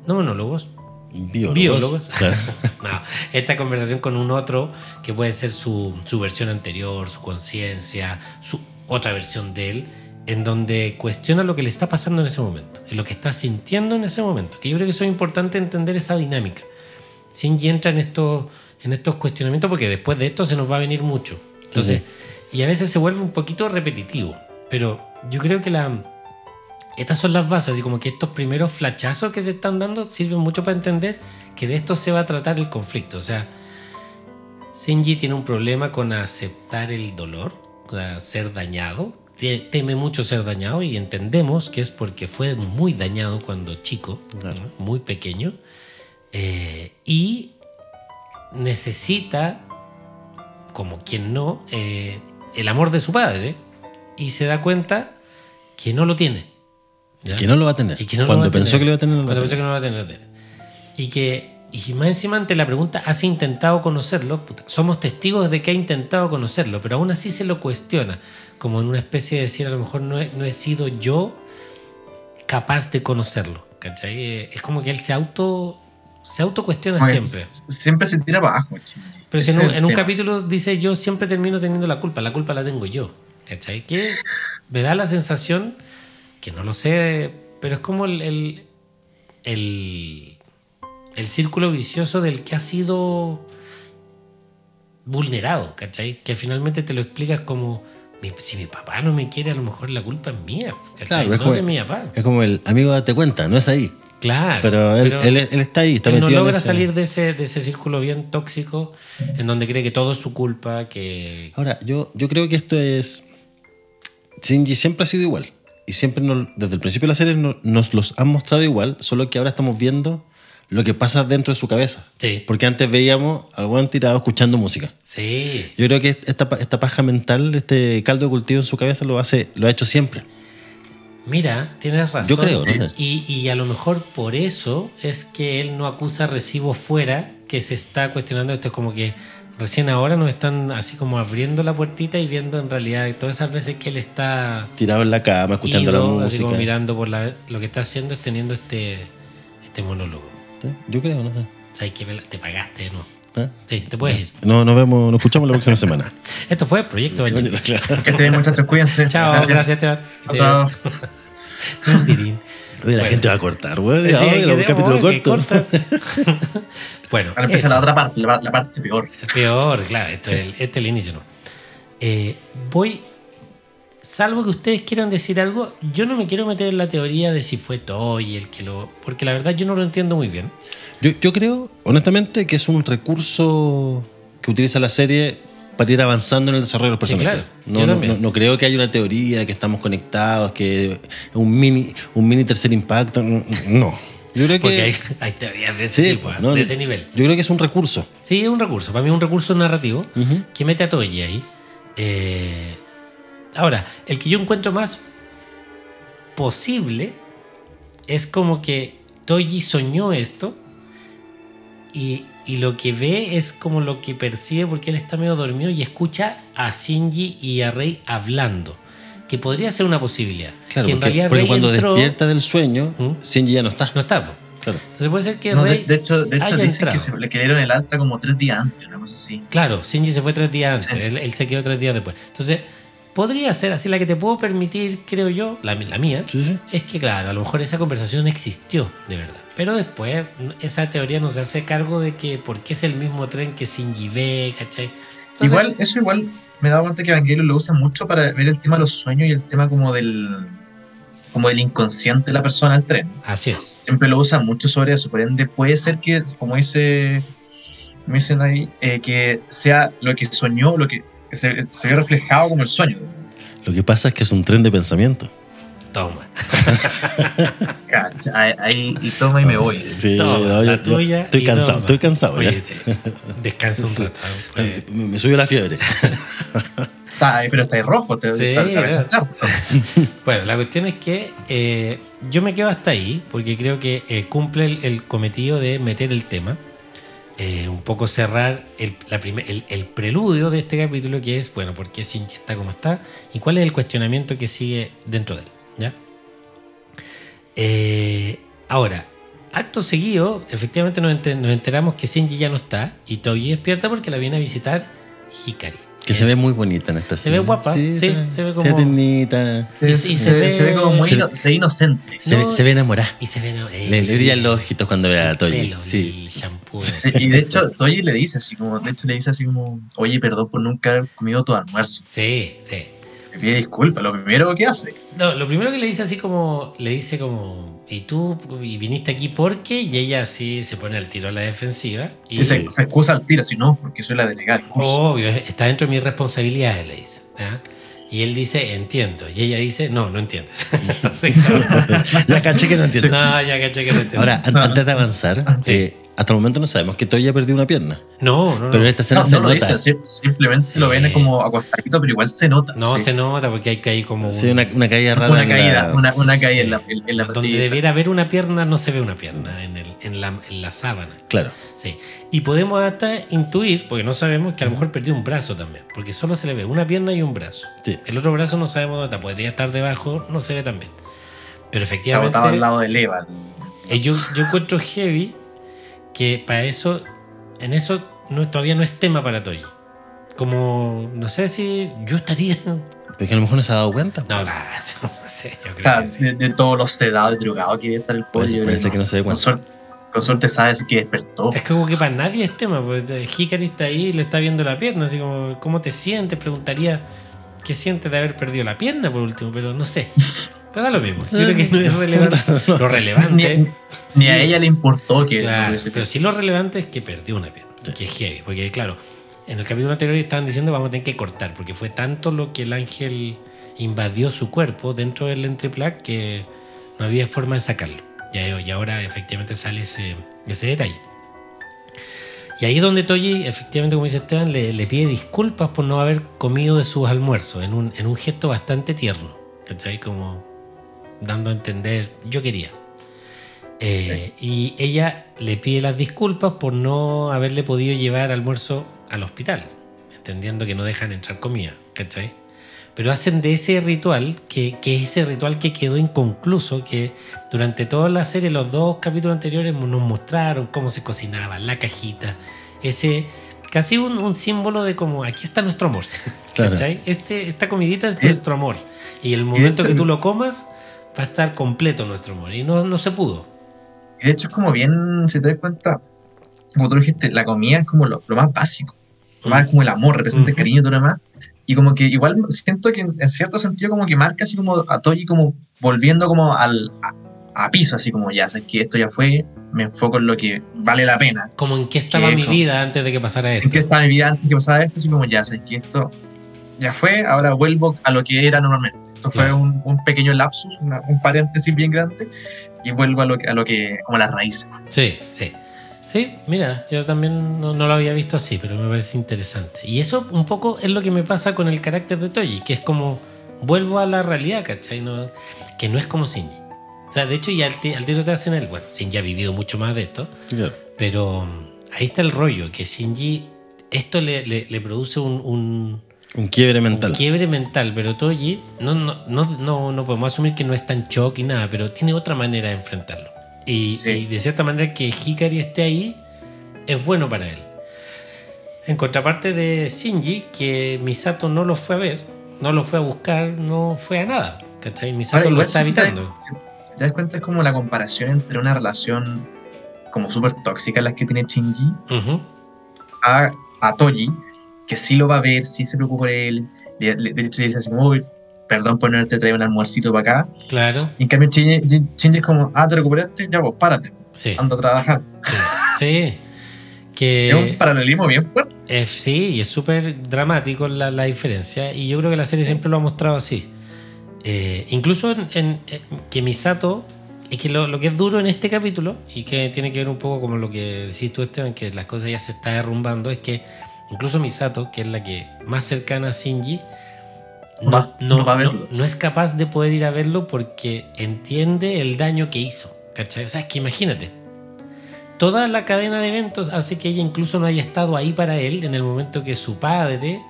S1: no monólogos,
S2: Biólogos.
S1: biólogos. [LAUGHS]
S2: Claro.
S1: No, esta conversación con un otro que puede ser su, su versión anterior, su conciencia, su otra versión de él, en donde cuestiona lo que le está pasando en ese momento, en lo que está sintiendo en ese momento. Que yo creo que eso es importante entender esa dinámica. Shinji entra en estos, en estos cuestionamientos porque después de esto se nos va a venir mucho. Entonces, y a veces se vuelve un poquito repetitivo. Pero yo creo que la, estas son las bases, y como que estos primeros flachazos que se están dando sirven mucho para entender que de esto se va a tratar el conflicto. O sea, Shinji tiene un problema con aceptar el dolor, o ser dañado. Te- Teme mucho ser dañado y entendemos que es porque fue muy dañado cuando chico, muy pequeño, eh, y necesita, como quien no, eh, el amor de su padre y se da cuenta que no lo tiene. ¿Ya?
S2: Que no lo va a tener.
S1: Y que no lo
S2: Cuando pensó
S1: tener.
S2: que lo iba a tener, no lo va a
S1: Cuando pensó que no lo va a tener. Y que, y más encima ante la pregunta, ¿has intentado conocerlo? Puta, somos testigos de que ha intentado conocerlo, pero aún así se lo cuestiona, como en una especie de decir, a lo mejor no he, no he sido yo capaz de conocerlo. ¿cachai? Es como que él se auto se autocuestiona siempre.
S3: Siempre se tira abajo.
S1: Pero si en un, en un capítulo dice yo siempre termino teniendo la culpa, la culpa la tengo yo. ¿Cachai? Que me da la sensación, que no lo sé, pero es como el, el, el, el círculo vicioso del que ha sido vulnerado, ¿cachai? Que finalmente te lo explicas como, si mi papá no me quiere, a lo mejor la culpa es mía, ¿cachai?
S2: Claro, es
S1: no
S2: como,
S1: de mi papá.
S2: es como el amigo date cuenta, no es ahí.
S1: Claro.
S2: Pero él, él, él está ahí, está
S1: él no
S2: metido en
S1: logra
S2: ese-
S1: salir de ese, de ese círculo bien tóxico en donde cree que todo es su culpa, que...
S2: Ahora, yo, yo creo que esto es. Shinji siempre ha sido igual. Y siempre, nos- desde el principio de la serie, no- nos los han mostrado igual, solo que ahora estamos viendo lo que pasa dentro de su cabeza.
S1: Sí.
S2: Porque antes veíamos al buen tirado escuchando música.
S1: Sí.
S2: Yo creo que esta, esta paja mental, este caldo de cultivo en su cabeza, lo, hace, lo ha hecho siempre.
S1: Mira, tienes razón.
S2: Yo creo, no sé.
S1: Y, y a lo mejor por eso es que él no acusa recibo fuera, que se está cuestionando esto. Es como que recién ahora nos están así como abriendo la puertita y viendo en realidad todas esas veces que él está
S2: Tirado en la cama, escuchando
S1: ido,
S2: la
S1: así como
S2: música.
S1: mirando por la, lo que está haciendo es teniendo este, este monólogo.
S2: ¿Sí? Yo creo, no sé.
S1: ¿Sabes que te pagaste, no?
S2: ¿Ah?
S1: Sí, te puedes ir.
S2: No, nos vemos, nos escuchamos la próxima semana. [LAUGHS]
S1: Esto fue Proyecto Baño.
S2: Claro.
S3: Que estén bien, muchachos, cuídense.
S1: Chao, gracias, Esteban.
S3: Chao.
S2: Oye, la
S1: Bueno.
S2: gente va a cortar, güey.
S1: Sí, que-
S2: un capítulo corto. [LAUGHS]
S1: bueno,
S3: Ahora empieza
S1: eso.
S3: la otra parte, la, la parte peor.
S1: Peor, claro, este, es el, este es el inicio, ¿no? Eh, voy, salvo que ustedes quieran decir algo, yo no me quiero meter en la teoría de si fue Toy el que lo... Porque la verdad yo no lo entiendo muy bien.
S2: Yo, yo creo, honestamente, que es un recurso que utiliza la serie para ir avanzando en el desarrollo de los
S1: Sí,
S2: personajes.
S1: claro.
S2: no, no, no- no creo que haya una teoría de que estamos conectados, que es un mini, un mini tercer impacto. No. Yo creo que.
S1: Porque hay, [LAUGHS] hay teorías de ese
S2: sí,
S1: tipo,
S2: no,
S1: de ese nivel.
S2: Yo creo que es un recurso.
S1: Sí, es un recurso. Para mí es un recurso narrativo que mete a Toyi ahí. Eh, ahora, el que yo encuentro más posible es como que Toji soñó esto y, y lo que ve es como lo que percibe porque él está medio dormido y escucha a Shinji y a Rey hablando. Que podría ser una posibilidad.
S2: Claro,
S1: que en
S2: porque,
S1: realidad
S2: porque
S1: Rey
S2: cuando
S1: entró-
S2: despierta del sueño,
S1: ¿Mm?
S2: Shinji ya no está.
S1: No está.
S2: Claro.
S1: Entonces puede ser que
S3: No, de,
S1: Rey
S3: de hecho, de hecho
S1: haya
S3: dicen
S1: entrado.
S3: que se le dieron el alta como tres días antes, una cosa así.
S1: Claro, Shinji se fue tres días antes,
S3: Sí.
S1: él, él se quedó tres días después. Entonces, podría ser así, la que te puedo permitir, creo yo, la, la mía,
S2: Sí, sí.
S1: es que, claro, a lo mejor esa conversación existió de verdad. Pero después, esa teoría nos hace cargo de que porque es el mismo tren que Shinji ve, ¿cachai? Entonces,
S3: Igual, eso igual me he dado cuenta que Evangelion lo usa mucho para ver el tema de los sueños y el tema como del como del inconsciente de la persona del tren.
S1: Así es.
S3: Siempre lo usa mucho sobre eso. Por ende, puede ser que, como dice, como dicen ahí, eh, que sea lo que soñó, lo que se, se ve reflejado como el sueño.
S2: Lo que pasa es que es un tren de pensamiento.
S1: Toma. [LAUGHS]
S3: Cacha, Ahí, ahí- y toma y me voy. [LAUGHS]
S2: Sí,
S1: Toma,
S2: no,
S1: la
S2: ya- ya-
S1: tuya
S2: estoy cansado,
S1: toma.
S2: estoy cansado.
S1: Oye, descansa un [LAUGHS] rato. pues.
S2: Me, me subió la fiebre.
S3: Está pero está ahí rojo, te,
S1: Sí,
S3: está-
S1: eh. Bueno, la cuestión es que eh, yo me quedo hasta ahí porque creo que eh, cumple el, el cometido de meter el tema, eh, un poco cerrar el, la primer- el- el preludio de este capítulo que es, bueno, ¿por qué está como está? ¿Y cuál es el cuestionamiento que sigue dentro de él? Eh, ahora, acto seguido, efectivamente nos, enter- nos enteramos que Shinji ya no está y Toji despierta porque la viene a visitar Hikari.
S2: Que se ve muy bonita en esta
S1: Se ve guapa, sí,
S2: está-
S1: se ve
S2: Se
S1: como-
S2: ve.
S1: Y- y
S3: se,
S1: se ve-
S3: se ve como muy
S2: se-
S3: ino- se ve inocente.
S2: Se,
S1: No,
S2: ve, se ve enamorada.
S1: Y se ve... eh,
S2: Le, brillan los ojitos cuando ve a
S1: pelo,
S2: Sí.
S1: el shampoo.
S3: Sí, y de hecho, Toyi le dice así como, de hecho le dice así como, oye, perdón por nunca haber comido tu almuerzo.
S1: Sí, sí.
S3: Pide disculpas, lo primero que hace.
S1: No, lo primero que le dice así como, le dice como, ¿y tú y viniste aquí por qué? Y ella así se pone al tiro a la defensiva. Y
S3: Y se, se excusa al tiro, si no, porque soy la delegada
S1: obvio, está dentro de mis responsabilidades, le dice. Y él dice, entiendo. Y ella dice, no, no entiendes. [LAUGHS] [LAUGHS]
S2: Ya caché que no entiendo.
S1: no, ya caché que no entiendo.
S2: Ahora,
S3: no.
S2: antes de avanzar,
S1: Sí.
S2: eh, hasta el momento no sabemos que Toya perdió una pierna.
S1: no, no, no.
S2: Pero en esta escena
S3: No,
S2: se
S3: no lo
S2: nota.
S3: dice, simplemente
S1: Sí.
S3: lo ven como acostadito, pero igual se nota.
S1: No
S3: sí.
S1: se nota porque hay como...
S2: Sí,
S1: un-
S2: una, una caída rara.
S3: Una
S2: en la-
S3: caída, una, una caída
S1: Sí.
S3: en la, en, la
S1: donde debiera haber una pierna, no se ve una pierna en, el, en, la, en la sábana.
S2: Claro.
S1: Sí. Y podemos hasta intuir, porque no sabemos, que a lo mejor perdió un brazo también, porque solo se le ve una pierna y un brazo.
S2: Sí.
S1: El otro brazo no sabemos dónde está, podría estar debajo, no se ve tan bien. Pero
S3: Está
S1: efectivamente,
S3: botado al lado de Eva.
S1: eh, yo, yo encuentro heavy que para eso, en eso no, todavía no es tema para Toyi. Como, no sé si yo estaría...
S2: Pero que a lo mejor no se ha dado cuenta.
S1: No, la- no sé, yo
S3: O
S1: creo
S3: sea,
S1: que sí.
S3: de, de todos los sedados y drogados que debe estar el pollo.
S2: puede ser que no se dé
S3: con
S2: cuenta.
S3: suerte, con suerte sabes que despertó.
S1: Es como que para nadie es tema, pues Hikari está ahí y le está viendo la pierna, así como, ¿cómo te sientes? Preguntaría, ¿qué sientes de haber perdido la pierna por último? Pero no sé. [LAUGHS] Pero da lo mismo. Yo creo que no es [LAUGHS] relevante. Lo relevante.
S3: Ni, a ella le importó que
S1: Claro, pero sí lo relevante es que perdió una pierna, que es heavy. Porque, claro, en el capítulo anterior estaban diciendo vamos a tener que cortar, porque fue tanto lo que el ángel invadió su cuerpo dentro del entreplac que no había forma de sacarlo. Y, ahora efectivamente sale ese, ese detalle. Y ahí es donde Toji, efectivamente, como dice Esteban, le, le pide disculpas por no haber comido de sus almuerzos, en un, en un gesto bastante tierno. ¿Cachai? Como dando a entender, yo quería. Eh, Y ella le pide las disculpas por no haberle podido llevar almuerzo al hospital, entendiendo que no dejan entrar comida, ¿cachai? Pero hacen de ese ritual, que, que es ese ritual que quedó inconcluso, que durante toda la serie, los dos capítulos anteriores nos mostraron cómo se cocinaba, la cajita, ese casi un, un símbolo de como aquí está nuestro amor, [LAUGHS]
S2: Claro.
S1: ¿cachai? Este, esta comidita es
S3: Eh,
S1: nuestro amor. Y el momento
S3: hecho,
S1: que tú lo comas, va a estar completo nuestro amor. Y no, no se pudo.
S3: De hecho es como bien, si te das cuenta, como tú dijiste, la comida es como lo, lo más básico. Lo más es como el amor, representa el
S1: Ujú.
S3: cariño y todo lo demás. Y como que igual siento que en, cierto sentido como que marca así como a Toji como volviendo como al, a, a piso, así como ya, sabes que esto ya fue, me enfoco en lo que vale la pena.
S1: Como en qué estaba
S3: Que
S1: mi
S3: no.
S1: vida antes de que pasara esto.
S3: En qué estaba mi vida antes que pasaba esto, así como ya, sabes que esto ya fue, ahora vuelvo a lo que era normalmente. Esto fue un, un pequeño lapsus, una- un paréntesis bien grande, y vuelvo a lo, que- a lo que, como a las raíces.
S1: Sí, sí. Sí, mira, yo también no, no lo había visto así, pero me parece interesante. Y eso un poco es lo que me pasa con el carácter de Toji, que es como vuelvo a la realidad, ¿cachai? No, que no es como Shinji. O sea, de hecho, ya al, ti- al tiro te hacen el. Bueno, Shinji ha vivido mucho más de esto, pero ahí está el rollo, que Shinji, esto le, le- le produce un- un,
S2: Un quiebre
S1: un
S2: mental.
S1: quiebre mental, pero Toji no, no, no, no, no podemos asumir que no está en shock y nada, pero tiene otra manera de enfrentarlo. Y,
S3: Sí.
S1: y de cierta manera que Hikari esté ahí es bueno para él. En contraparte de Shinji, que Misato no lo fue a ver, no lo fue a buscar, no fue a nada. ¿Cachai?
S3: Ahora,
S1: Misato lo está evitando.
S3: ¿Te das cuenta? Es como la comparación entre una relación como súper tóxica, la que tiene Shinji, a, a Toji, que sí lo va a ver, sí se preocupa por él. le- le- de hecho, le dice así como, "Uy, perdón por no haberte traído un almuercito para acá.
S1: Claro,
S3: Y en cambio, Shinji, Shinji es como, ah, te recuperaste, ya vos, párate,
S1: sí.
S3: anda a trabajar.
S1: Sí. sí. Que
S3: Es un paralelismo bien fuerte.
S1: Eh, sí, y es súper dramático la, la diferencia. Y yo creo que la serie siempre lo ha mostrado así. Eh, incluso en, en- en que Misato, es que lo, lo que es duro en este capítulo, y que tiene que ver un poco como lo que decís tú, Esteban, que las cosas ya se están derrumbando, es que incluso Misato, que es la que más cercana a Shinji, no,
S3: Va-
S1: no-
S3: no va a verlo.
S1: no es capaz de poder ir a verlo porque entiende el daño que hizo. ¿Cachai? O sea, es que imagínate. Toda la cadena de eventos hace que ella incluso no haya estado ahí para él en el momento que su padre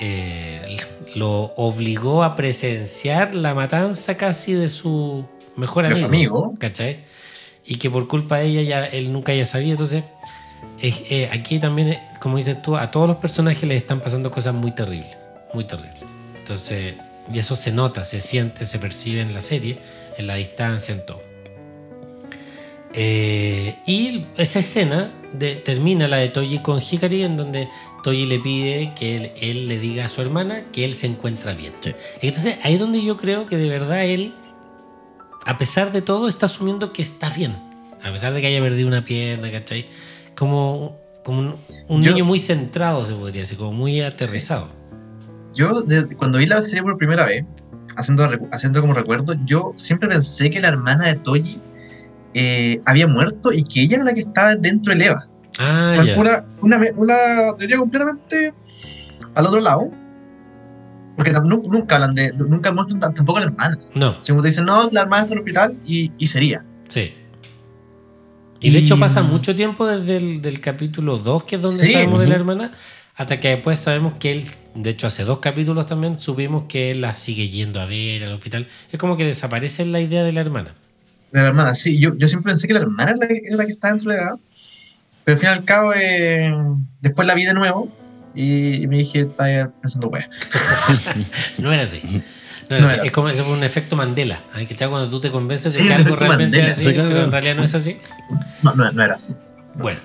S1: eh, lo obligó a presenciar la matanza casi de su mejor
S3: De
S1: amigo.
S3: su amigo.
S1: ¿Cachai? Y que por culpa de ella ya él nunca haya sabido. Entonces, es- eh, aquí también, eh, como dices tú, a todos los personajes les están pasando cosas muy terribles. Muy terribles. Entonces, y eso se nota, se siente, se percibe en la serie, en la distancia, en todo. Eh, y esa escena de- termina la de Toji con Hikari, en donde Toji le pide que él, él le diga a su hermana que él se encuentra bien.
S2: Sí.
S1: Entonces, ahí es donde yo creo que de verdad él, a pesar de todo, está asumiendo que está bien. A pesar de que haya perdido una pierna, ¿cachai? Como, como un, un
S3: Yo-
S1: niño muy centrado, se podría decir, como muy aterrizado.
S3: Yo, de- cuando vi la serie por primera vez, haciendo, haciendo como recuerdo, yo siempre pensé que la hermana de Toji eh, había muerto y que ella era la que estaba dentro del Eva.
S1: Ah,
S3: una, una, me- una teoría completamente al otro lado. Porque nunca hablan de. Nunca muestran tam- tampoco a la hermana.
S1: No,
S3: Siempre te dicen, no, la hermana está en el hospital y, y sería.
S1: sí. Y de hecho pasa mucho tiempo desde el del capítulo 2, que es donde
S3: Sí,
S1: sabemos de la hermana, hasta que después sabemos que él, de hecho hace dos capítulos también supimos que él la sigue yendo a ver al hospital. Es como que desaparece la idea de la hermana.
S3: De la hermana, sí. Yo, yo siempre pensé que la hermana era la, que- era la que estaba dentro de la. Pero al fin y al cabo, eh, después la vi de nuevo y, y me dije, estaba pensando, wea. [LAUGHS] [LAUGHS]
S1: No era así. No
S3: No
S1: es
S3: así.
S1: como eso fue un efecto Mandela. ¿Ay? ¿Cachai? Cuando tú te convences de
S3: Sí,
S1: que
S3: un
S1: algo realmente
S3: Mandela.
S1: es así,
S2: Sí, claro,
S1: pero en realidad no es así.
S3: No, no, no era así.
S1: Bueno,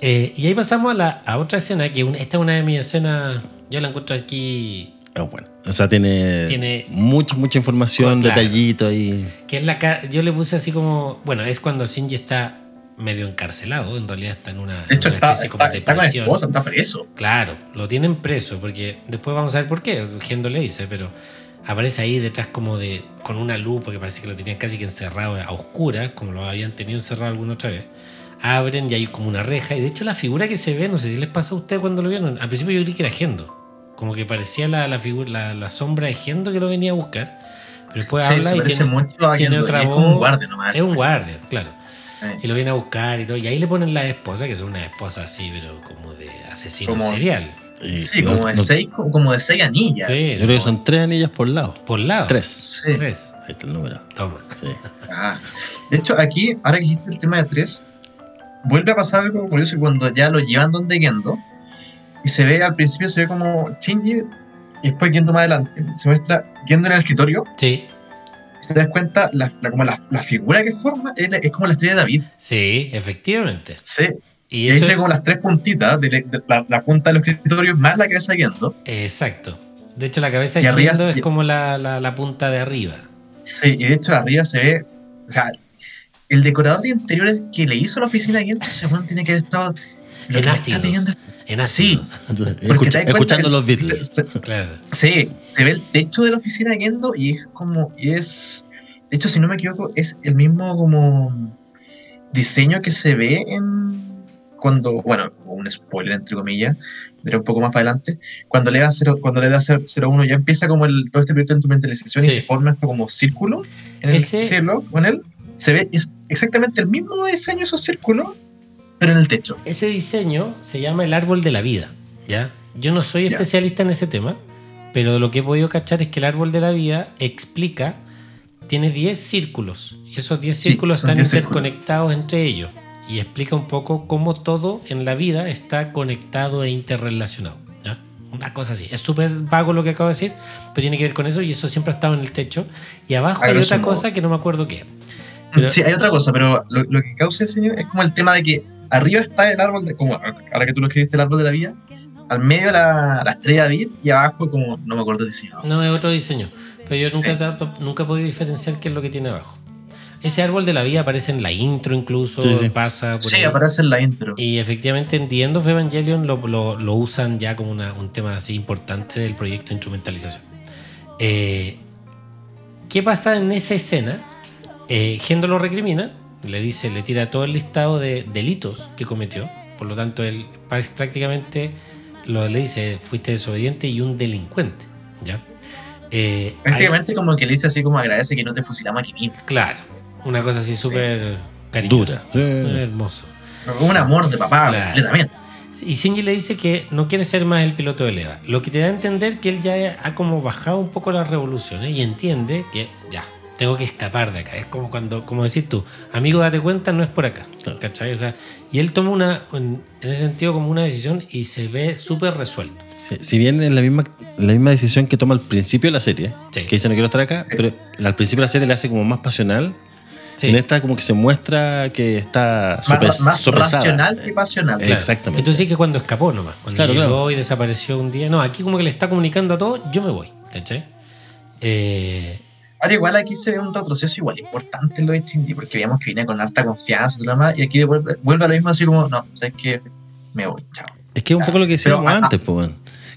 S1: eh, y ahí pasamos a, la, a otra escena, que un- esta es una de mis escenas, yo la encuentro aquí,
S2: Ah, bueno. O sea, tiene,
S1: Tiene-
S2: mucha, mucha información,
S1: Claro.
S2: detallitos ahí.
S1: que es la yo le puse así como, bueno, es cuando Shinji está medio encarcelado, en realidad está en una,
S3: De hecho,
S1: en una
S3: está,
S1: como
S3: está,
S1: de
S3: está con la esposa, está preso.
S1: Claro, lo tienen preso, porque después vamos a ver por qué, Gendo le dice, pero aparece ahí detrás como de, con una luz, porque parece que lo tenían casi que encerrado a oscuras, como lo habían tenido encerrado alguna otra vez. Abren y hay como una reja, y de hecho la figura que se ve, no sé si les pasa a ustedes cuando lo vieron, al principio yo creí que era Gendo, como que parecía la, la, figura, la, la sombra de Gendo que lo venía a buscar, pero después
S3: Sí,
S1: habla y tiene,
S3: mucho
S1: tiene otra
S3: es
S1: voz.
S3: un guardia nomás.
S1: es un guardia, claro. Y lo viene a buscar y todo. Y ahí le ponen la esposa, que es una esposa así, pero como de asesino
S3: Como-
S1: serial.
S2: Y-
S3: Sí, como
S2: no-
S3: de, seis, como de seis anillas.
S1: Sí,
S2: Yo creo que son tres anillas por lado.
S1: por lado.
S2: Tres.
S3: Sí.
S1: Tres.
S2: Ahí está el número.
S1: Toma.
S2: Sí.
S3: Ah. De hecho, aquí, ahora que dijiste el tema de tres, vuelve a pasar algo curioso cuando ya lo llevan donde Gendo, y se ve, al principio se ve como Shinji, y después Gendo más adelante, se muestra Gendo en el escritorio,
S1: Sí,
S3: te das cuenta, la, la- como la, la figura que forma es, la- es como la estrella de David.
S1: sí, efectivamente.
S3: Sí.
S1: Y
S3: ahí
S1: eso
S3: se como las tres puntitas, de, de la, la punta del escritorio más la cabeza de Gendo.
S1: Exacto. De hecho, la cabeza
S3: Y
S1: de
S3: arriba sí-
S1: es como la, la- la punta de arriba.
S3: Sí, y de hecho arriba se ve, o sea, el decorador de interiores que le hizo la oficina a weón tiene que haber estado... lo
S1: En ácidos.
S3: pidiendo
S1: En
S3: Sí.
S1: ácidos.
S3: Porque
S2: escucha- escuchando los
S3: se-
S2: Beatles.
S3: se-
S1: Claro.
S3: Sí, se ve el techo de la oficina de Gendo y es como, y es, de hecho, si no me equivoco, es el mismo como diseño que se ve en cuando, bueno, un spoiler entre comillas, pero un poco más para adelante, cuando le da 0, cuando le da 01 ya empieza como el, todo este proyecto de instrumentalización
S1: Sí.
S3: y se forma esto como círculo en el
S1: Ese-
S3: cielo con él, se ve es exactamente el mismo diseño esos círculos, pero en el techo.
S1: Ese diseño se llama el árbol de la vida. ¿ya? Yo no soy
S3: Ya.
S1: especialista en ese tema, pero lo que he podido cachar es que el árbol de la vida explica, tiene 10 círculos, y esos 10
S3: Sí,
S1: círculos están
S3: 10 círculos.
S1: interconectados entre ellos, y explica un poco cómo todo en la vida está conectado e interrelacionado. ¿ya? Una cosa así. Es súper vago lo que acabo de decir, pero tiene que ver con eso y eso siempre ha estado en el techo. Y abajo
S3: A
S1: hay otra
S3: modo.
S1: cosa que no me acuerdo qué. Pero-
S3: Sí, hay otra cosa, pero lo, lo que causa el señor es como el tema de que arriba está el árbol, de, como ahora que tú lo escribiste, el árbol de la vida, al medio la, la estrella David y abajo como, no me acuerdo el diseñador.
S1: No, es otro diseño. Pero yo nunca,
S3: Sí.
S1: nunca he podido diferenciar qué es lo que tiene abajo. Ese árbol de la vida aparece en la intro incluso,
S2: Sí, sí.
S1: pasa por
S3: Sí,
S1: ahí.
S3: aparece en la intro.
S1: Y efectivamente en The End of Evangelion lo, lo- lo usan ya como una- un tema así importante del proyecto de instrumentalización. Eh, ¿Qué pasa en esa escena? Eh, Gendo lo recrimina, le dice, le tira todo el listado de delitos que cometió. Por lo tanto, él prá- prácticamente lo, le dice, fuiste desobediente y un delincuente. ¿ya? Eh, hay-
S3: Prácticamente como que le dice así como agradece que no te fusilamos aquí mismo.
S1: claro, una cosa así súper cariñosa.
S2: Dura. Sí.
S1: Hermoso.
S3: Como un amor de papá
S1: Claro.
S3: completamente.
S1: Y Shinji le dice que no quiere ser más el piloto de Leva. Lo que te da a entender que él ya ha como bajado un poco las revoluciones y entiende que ya, tengo que escapar de acá. Es como cuando, como decís tú, amigo, date cuenta, no es por acá.
S2: Claro.
S1: ¿Cachai? O sea, y él toma una, en ese sentido, como una decisión y se ve súper resuelto.
S2: Sí, Si bien es la misma, la misma decisión que toma al principio de la serie,
S1: Sí.
S2: que dice no quiero estar acá,
S3: Sí.
S2: pero al principio de la serie le hace como más pasional.
S1: Sí.
S2: En esta como que se muestra que está
S3: Más,
S2: sopes-
S3: más
S2: sopesada.
S3: racional que pasional.
S2: Claro. exactamente.
S1: Que tú decís que cuando escapó nomás, cuando
S2: Claro,
S1: llegó
S2: claro.
S1: y desapareció un día. No, aquí como que le está comunicando a todos, yo me voy. ¿Cachai? Eh,
S3: Ahora igual aquí se ve un retroceso igual importante en lo de Shinji, porque veíamos que viene con alta confianza y demás, y aquí vuelve, vuelve a lo mismo así como, no, sabes que me voy, chao.
S2: Es que es un poco lo que decíamos
S3: Pero, ah,
S2: antes, pues,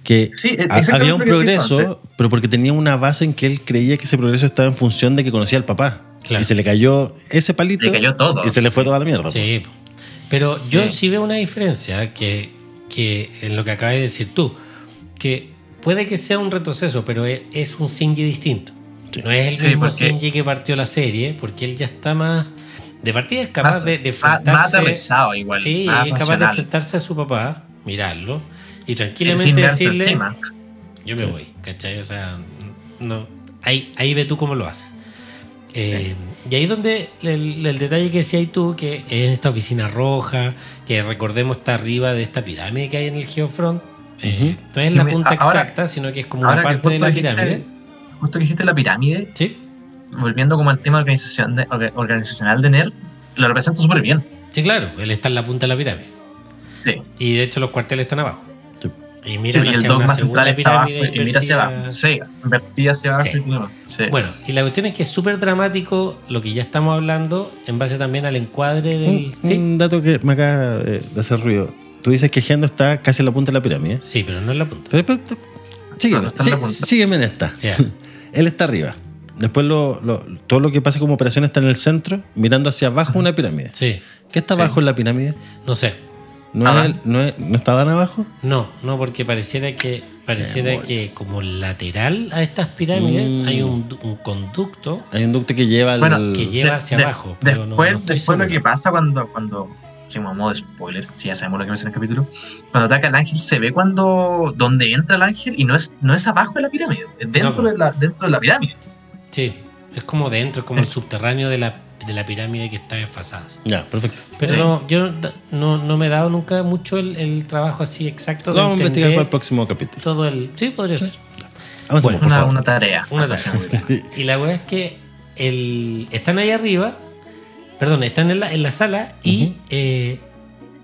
S2: que
S3: Sí, e-
S2: había un
S3: que
S2: progreso, pero porque tenía una base en que él creía que ese progreso estaba en función de que conocía al papá.
S1: Claro.
S2: Y se le cayó ese palito
S3: Le cayó todo.
S2: y se le fue toda la mierda.
S1: Sí, po. pero yo
S3: Sí.
S1: sí veo una diferencia que, que en lo que acabas de decir tú, que puede que sea un retroceso, pero es, es un Shinji distinto.
S2: Sí.
S1: No es el
S3: Sí,
S1: mismo
S3: porque-
S1: Shinji que partió la serie, porque él ya está más... De partida es capaz
S3: Más-
S1: de, de
S3: más, más
S1: enfrentarse...
S3: aterrizado igual.
S1: sí,
S3: más
S1: es capaz de
S3: pasional.
S1: enfrentarse a su papá, mirarlo, y
S3: Sí,
S1: tranquilamente decirle...
S3: encima.
S1: Yo me voy, ¿cachai? O sea, no, ahí, ahí ve tú cómo lo haces. Eh, Y ahí es donde el, el detalle que decías tú, que es esta oficina roja, que recordemos está arriba de esta pirámide que hay en el Geofront. eh, No es la punta
S3: ahora-
S1: exacta, sino que es como una parte de la pirámide.
S3: Justo que dijiste la pirámide,
S1: Sí,
S3: volviendo como al tema organización de- orga- organizacional de NER, lo representa súper bien.
S1: sí, claro, él está en la punta de la pirámide.
S3: Sí.
S1: Y de hecho los cuarteles están abajo. Y
S3: Sí,
S1: miran
S3: y el
S1: hacia
S3: dogma central está abajo y mira hacia abajo. Sí, invertida hacia abajo
S1: Sí.
S3: y. Sí.
S1: Bueno, y la cuestión es que es súper dramático lo que ya estamos hablando en base también al encuadre del...
S2: Un,
S1: Sí,
S2: un dato que me acaba de hacer ruido. Tú dices que Gendo está casi en la punta de la pirámide.
S1: sí, pero no en la punta.
S2: Pero, pero, pero, sígueme,
S3: No, está en la
S2: sí-
S3: punta.
S2: sígueme en esta. [LAUGHS] Él está arriba. Después lo, lo- todo lo que pasa como operación está en el centro, mirando hacia abajo una pirámide.
S1: Sí,
S2: ¿Qué está
S3: Sí.
S2: abajo en la pirámide?
S1: no sé.
S2: ¿No, es
S3: Adán.
S2: el- no, es- ¿No está Dan abajo?
S1: No, no, porque pareciera que pareciera
S2: Demonios.
S1: que como lateral a estas pirámides
S2: Mm.
S1: hay un, un conducto
S2: Hay un ducto que lleva al...
S3: Bueno,
S1: que lleva
S3: De-
S1: hacia
S3: de-
S1: abajo. pero no-
S3: Después,
S1: no
S3: después lo que pasa cuando, cuando si modo de spoiler, si ya sabemos lo que pasa en el capítulo, cuando ataca al ángel se ve cuando donde entra el ángel y no es, no es abajo de la pirámide, es dentro,
S1: No.
S3: de, la, dentro de la pirámide.
S1: Sí, es como dentro, es como
S3: Sí.
S1: el subterráneo de la, de la pirámide que está desfasada.
S2: Ya, perfecto.
S1: Pero
S3: Sí.
S1: no, yo no, no me he dado nunca mucho el, el trabajo así exacto
S2: Lo
S1: de
S2: vamos a investigar para el próximo capítulo.
S1: todo el... Sí, podría ser.
S2: Avancemos,
S1: Bueno,
S2: por
S3: Una,
S2: favor.
S3: una tarea.
S1: Una tarea. [LAUGHS] Y la weá es que el, están ahí arriba, perdón, están en la, en la sala y eh,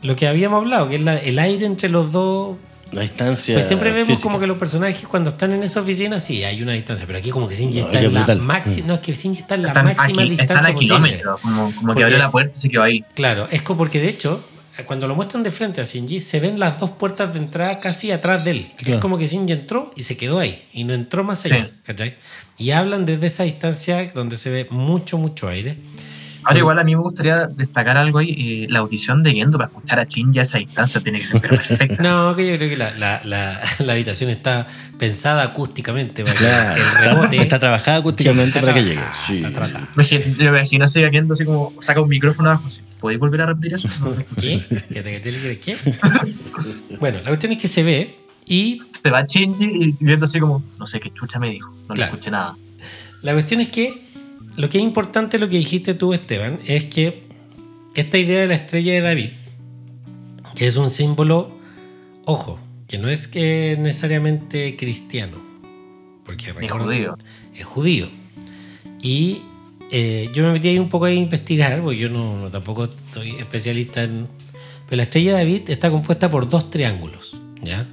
S1: lo que habíamos hablado, que es la- el aire entre los dos.
S2: La distancia
S1: Pues siempre vemos
S2: física.
S1: como que los personajes cuando están en esa oficina, sí, hay una distancia, pero aquí como que Shinji
S2: No,
S1: está en la máxima,
S2: Mm.
S1: no es que Shinji está en la
S3: Están,
S1: máxima
S3: aquí,
S1: distancia
S3: están a
S1: posible.
S3: kilómetros, como, como
S1: Porque-
S3: que abrió la puerta y se quedó ahí.
S1: Claro, es como porque de hecho, cuando lo muestran de frente a Shinji, se ven las dos puertas de entrada casi atrás de él.
S2: Claro.
S1: Es como que Shinji entró y se quedó ahí y no entró más
S3: Sí.
S1: allá. ¿cachai? Y hablan desde esa distancia donde se ve mucho, mucho aire.
S3: Ahora igual a mí me gustaría destacar algo ahí, eh, la audición de Gendo para escuchar a Shinji a esa distancia tiene que ser perfecta. [LAUGHS]
S1: No, que yo creo que la, la- la- la habitación está pensada acústicamente para que el rebote.
S2: Está trabajada acústicamente
S1: está
S2: para que llegue. Sí.
S1: está.
S3: Me imagino- yo me imagino así a Gendo así como saca un micrófono abajo así. ¿Podéis volver a repetir eso? [LAUGHS]
S1: ¿Qué? ¿Qué te- qué qué? Bueno, la cuestión es que se ve y
S3: Se va Shinji y Gendo así como, no sé qué chucha me dijo, no le escuché nada.
S1: La cuestión es que lo que es importante, lo que dijiste tú, Esteban, es que esta idea de la estrella de David, que es un símbolo, ojo, que no es que necesariamente cristiano, porque recuerdo-
S3: judío.
S1: es judío. Y eh, yo me metí ahí un poco a investigar, porque yo no, no tampoco soy especialista en... Pero la estrella de David está compuesta por dos triángulos, ¿ya?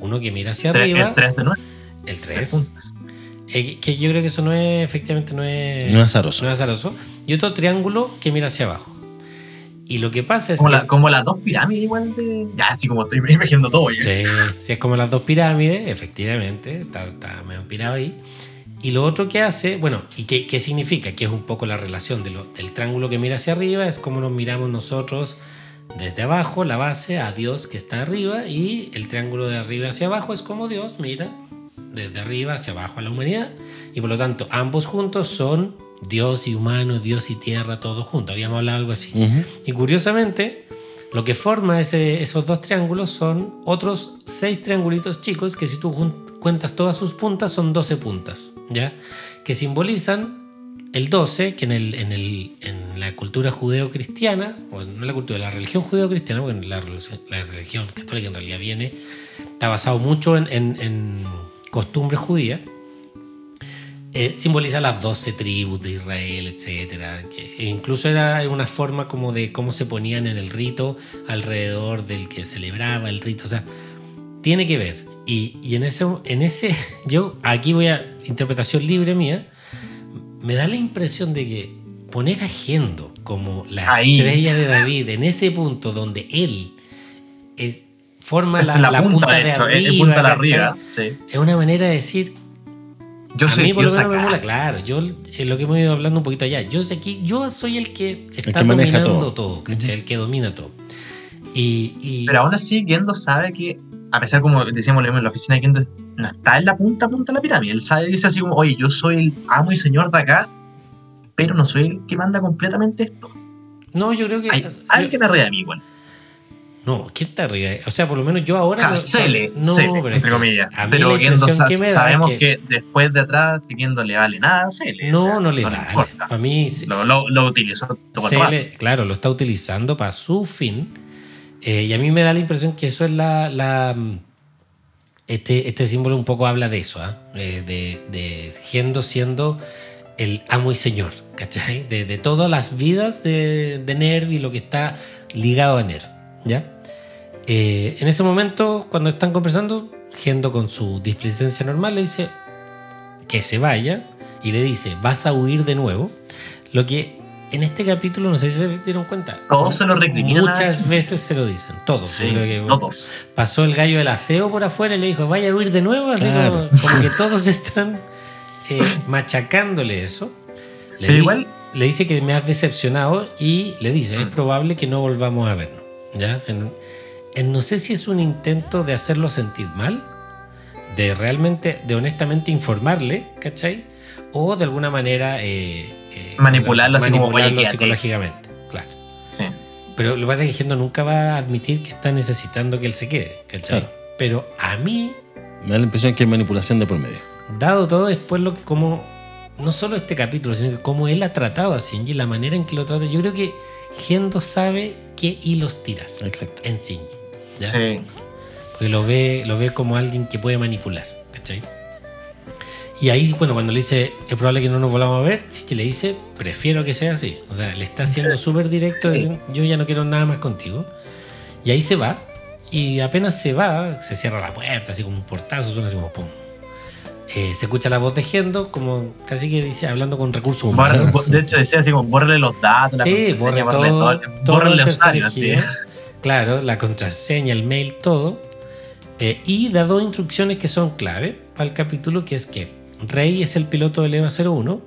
S1: Uno que mira hacia arriba,
S3: el 3 de 9.
S1: el
S3: Tres
S1: 3,
S3: puntas.
S1: Eh, que yo creo que eso no es, efectivamente, no es...
S2: No es azaroso.
S1: no es azaroso. Y otro triángulo que mira hacia abajo. Y lo que pasa es
S3: Como,
S1: que...
S3: la- como las dos pirámides igual de... Ya, así como estoy [LAUGHS] imaginando todo. ya.
S1: Sí, sí, es como las dos pirámides, efectivamente, está, está medio pirado ahí. Y lo otro que hace, bueno, ¿y qué, qué significa? Que es un poco la relación de lo- del triángulo que mira hacia arriba, es como nos miramos nosotros desde abajo, la base, a Dios que está arriba, y el triángulo de arriba hacia abajo es como Dios mira desde arriba hacia abajo a la humanidad, y por lo tanto ambos juntos son Dios y humano, Dios y tierra, todos juntos. Habíamos hablado algo así.
S2: Ujú.
S1: Y curiosamente, lo que forma ese- esos dos triángulos son otros seis triangulitos chicos que si tú cuentas todas sus puntas son 12 puntas, ¿ya? Que simbolizan el 12, que en, el, en, el, en la cultura judeo-cristiana, o no en la cultura, la religión judeo-cristiana, porque la, la religión católica en realidad viene, está basado mucho en, en costumbres judías, eh, simboliza las 12 tribus de Israel, etcétera, que incluso era una forma como de cómo se ponían en el rito alrededor del que celebraba el rito, o sea, tiene que ver. Y, y en ese, en ese, [LAUGHS] yo aquí voy a interpretación libre mía, me da la impresión de que poner a Gendo como la
S3: Ahí.
S1: estrella de David en ese punto donde él es- forma
S3: Es
S1: la,
S3: la,
S1: la
S3: punta,
S1: de
S3: de hecho.
S1: arriba,
S3: es el punta de arriba. Sí.
S1: es una manera de decir
S3: Yo
S1: a
S3: soy
S1: mí por lo menos me mola, claro. Yo, eh, lo que hemos ido hablando un poquito allá, yo sé aquí, yo soy el que está
S2: que maneja
S1: dominando
S2: todo.
S1: todo, ¿cachai? el que domina todo. Y, y-
S3: Pero aún así, Gendo sabe que, a pesar como decíamos en la oficina, Gendo no está en la punta punta de la pirámide. Él sabe, dice así como, oye, yo soy el amo y señor de acá, pero no soy el que manda completamente esto.
S1: no, yo creo que.
S3: Hay
S1: yo-
S3: alguien arriba de mí igual.
S1: No, ¿quién está arriba? O sea, por lo menos yo ahora.
S3: Sea,
S1: no-
S3: Cele,
S1: no, pero
S3: entre comillas.
S1: A mí
S3: Pero
S1: la impresión que me da
S3: sabemos que... después de atrás, que Gendo le vale nada a Cele.
S1: No,
S3: o sea,
S1: no le
S3: le
S1: vale.
S3: importa.
S1: Mí,
S3: Lo, lo, lo utilizó.
S1: Cele, claro, lo está utilizando para su fin. Eh, y a mí me da la impresión que eso es la. la, mm, este, este símbolo un poco habla de eso, ¿ah? Eh, de, de Gendo siendo el amo y señor, ¿cachai? De, de todas las vidas de, de Nerv y lo que está ligado a Nerv, ¿ya? Eh, en ese momento, cuando están conversando, Gendo con su displicencia normal le dice que se vaya y le dice, vas a huir de nuevo. Lo que en este capítulo, no sé si se dieron cuenta,
S3: Todos se lo recriminan
S1: muchas veces se lo dicen, todos.
S3: Sí, todos.
S1: pasó el gallo del aseo por afuera y le dijo, vaya a huir de nuevo, así
S2: Claro.
S1: como, como que todos [LAUGHS] están eh, machacándole eso. Le,
S3: Pero
S1: di-
S3: igual-
S1: le dice que me has decepcionado y le dice, es
S3: Mm.
S1: probable que no volvamos a vernos. ¿Ya? En- en- no sé si es un intento de hacerlo sentir mal, de realmente, de honestamente informarle, ¿cachai? O de alguna manera... eh, eh,
S3: Manipularlo así
S1: manipularlo psicológicamente, claro.
S3: Sí.
S1: Pero lo que pasa es que Gendo nunca va a admitir que está necesitando que él se quede, ¿cachai?
S2: Claro.
S1: Pero a mí,
S2: Me da la impresión que hay manipulación de por medio.
S1: dado todo después lo que como no solo este capítulo, sino que cómo él ha tratado a Shinji, la manera en que lo trata, yo creo que Gendo sabe qué hilos tirar
S2: Exacto.
S1: en Shinji. ¿Ya?
S3: Sí.
S1: Porque lo ve, lo ve como alguien que puede manipular, ¿cachai? Y ahí, bueno, cuando le dice, es probable que no nos volvamos a ver, Shinji le dice, prefiero que sea así. O sea, le está haciendo
S3: Sí.
S1: súper directo, diciendo, yo ya no quiero nada más contigo. Y ahí se va, y apenas se va, se cierra la puerta, así como un portazo, suena así como pum. Eh, se escucha la voz de Gendo, como casi que dice, hablando con recursos humanos.
S3: de hecho, decía así como, bórrale los datos, la
S1: Sí, borra
S3: bórrale
S1: todo,
S3: todo,
S1: todo
S3: bórrale
S1: el
S3: los
S1: tercer
S3: usuarios, sí.
S1: giro. Claro, la contraseña, el mail, todo. Eh, y da dos instrucciones que son clave para el capítulo, que es que Rey es el piloto del EVA 01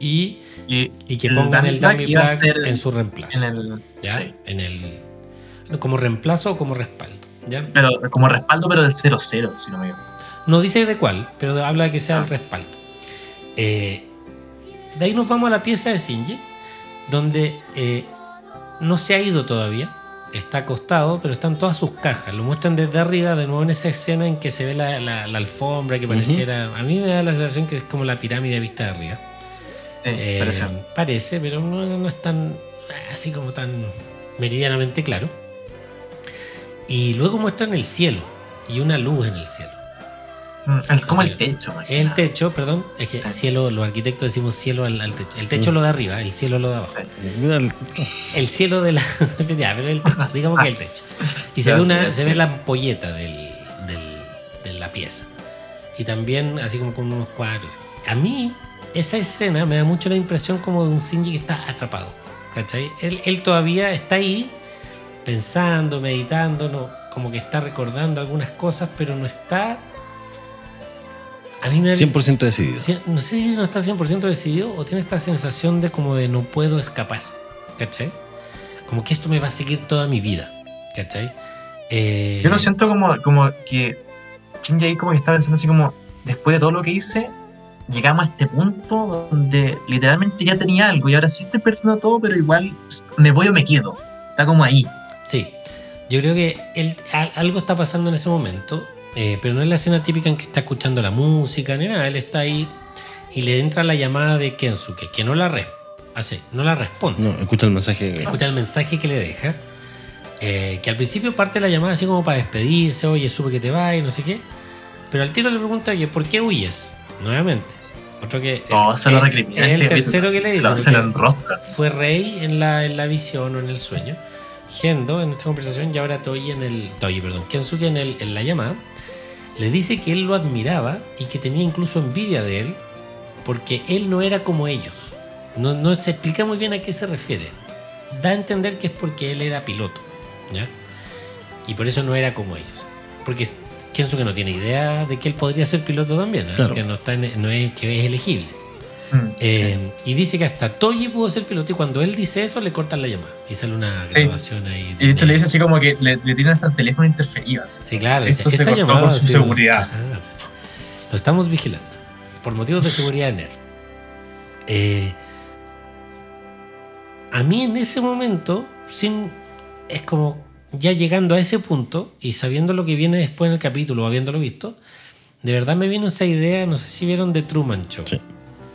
S1: y,
S3: Y,
S1: y que pongan el
S3: Dummy Plug
S1: en su reemplazo.
S3: en el,
S1: ¿ya?
S3: sí.
S1: En el, como reemplazo o como respaldo. ¿ya?
S3: Pero como respaldo, pero del 00, si no me equivoco.
S1: No dice de cuál, pero habla de que sea el respaldo. Eh, de ahí nos vamos a la pieza de Shinji, donde eh, no se ha ido todavía. Está acostado, pero están todas sus cajas. Lo muestran desde arriba, de nuevo en esa escena en que se ve la, la- la alfombra que pareciera. A mí me da la sensación que es como la pirámide vista de arriba.
S3: Sí,
S1: Eh, parece, pero no, no es tan así como tan meridianamente claro. Y luego muestran el cielo. y una luz en el cielo.
S3: Mm, el- como el techo.
S1: El techo, perdón, es que cielo, los arquitectos decimos cielo al, al techo. El techo lo de arriba, el cielo lo de abajo.
S2: El-
S1: El cielo de la. [LAUGHS] ya, pero el techo, digamos que el techo. Y se ve, una, se ve la ampolleta del, del- de la pieza. Y también, así como con unos cuadros. A mí, esa escena me da mucho la impresión como de un Shinji que está atrapado. ¿Cachai? Él, él todavía está ahí pensando, meditando, no, como que está recordando algunas cosas, pero no está. A mí me da-
S2: 100% decidido.
S1: No sé si no está 100% decidido o tiene esta sensación de como de no puedo escapar, ¿cachai? Como que esto me va a seguir toda mi vida, ¿cachai? Eh,
S3: Yo lo siento como, como que Shinji ahí como que está pensando así como, después de todo lo que hice, llegamos a este punto donde literalmente ya tenía algo y ahora sí estoy perdiendo todo, pero igual me voy o me quedo. Está como ahí.
S1: Sí, yo creo que él, a- algo está pasando en ese momento, eh, pero no es la escena típica en que está escuchando la música ni nada, él está ahí y le entra la llamada de Kensuke, que no la, re- hace, no la responde.
S2: No, escucha el mensaje.
S1: escucha el mensaje que le deja. eh, que al principio parte la llamada así como para despedirse, oye, supe que te vas y no sé qué. Pero al tiro le pregunta, oye, ¿por qué huyes? Nuevamente. Otro que.
S3: No, se lo
S1: es-
S3: recrimina.
S1: es el tercero que le dice.
S3: Se lo
S1: fue rey en la, en la visión o en el sueño. Gendo, en esta conversación, y ahora Toyi en el. Toyi, perdón. Kensuke en, el, en la llamada. Le dice que él lo admiraba y que tenía incluso envidia de él porque él no era como ellos. No, no se explica muy bien a qué se refiere. Da a entender que es porque él era piloto, ¿ya? Y por eso no era como ellos. Porque Kensuke no tiene idea de que él podría ser piloto también, ¿eh?
S2: Claro.
S1: que no, está en- no es, que es elegible.
S3: Mm,
S1: Eh, Y dice que hasta Toyi pudo ser piloto y cuando él dice eso le cortan la llamada y sale una
S3: Sí.
S1: grabación ahí.
S3: Y esto le dice así como que le, le tiran hasta el teléfono interferido. así.
S1: Sí, claro.
S3: Esto
S1: dice,
S3: se
S1: esta llamada
S3: por
S1: ha
S3: su
S1: sido-
S3: seguridad.
S1: Claro. Lo estamos vigilando por motivos de seguridad en él. Eh, a mí en ese momento, sin, es como ya llegando a ese punto y sabiendo lo que viene después en el capítulo, o habiéndolo visto, de verdad me vino esa idea, no sé si vieron de Truman Show.
S2: Sí.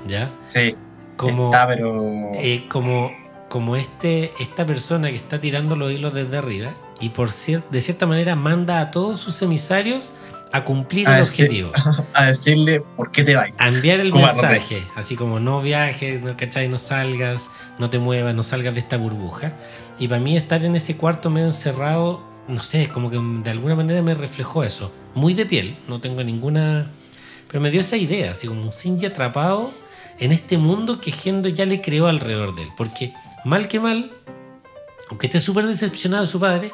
S1: ¿Ya?
S3: Sí,
S1: Como,
S3: está, pero...
S1: eh, como, como este, esta persona que está tirando los hilos desde arriba y por cier- de cierta manera manda a todos sus emisarios a cumplir
S3: Ah,
S1: el
S3: sí.
S1: objetivo. [LAUGHS]
S3: a decirle por qué te vas.
S1: A enviar el
S3: Como a
S1: mensaje, así como no viajes, no, ¿cachai? no salgas, no te muevas, no salgas de esta burbuja. Y para mí estar en ese cuarto medio encerrado, no sé, como que de alguna manera me reflejó eso. Muy de piel, no tengo ninguna... Pero me dio esa idea, así como un Shinji atrapado en este mundo que Gendo ya le creó alrededor de él. Porque mal que mal, aunque esté súper decepcionado de su padre,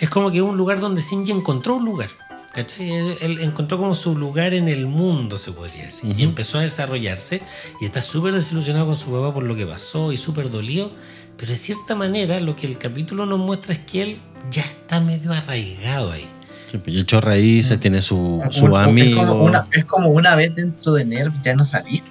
S1: es como que es un lugar donde Shinji encontró un lugar. ¿cachai? Él, encontró como su lugar en el mundo, se podría decir.
S2: Ujú.
S1: Y empezó a desarrollarse y está súper desilusionado con su papá por lo que pasó y súper dolido. Pero de cierta manera lo que el capítulo nos muestra es que él ya está medio arraigado ahí.
S2: Sí, pues, y echó raíces, tiene su, su
S3: un-
S2: amigo.
S3: Es como, una, es como una vez dentro de NERV ya no saliste.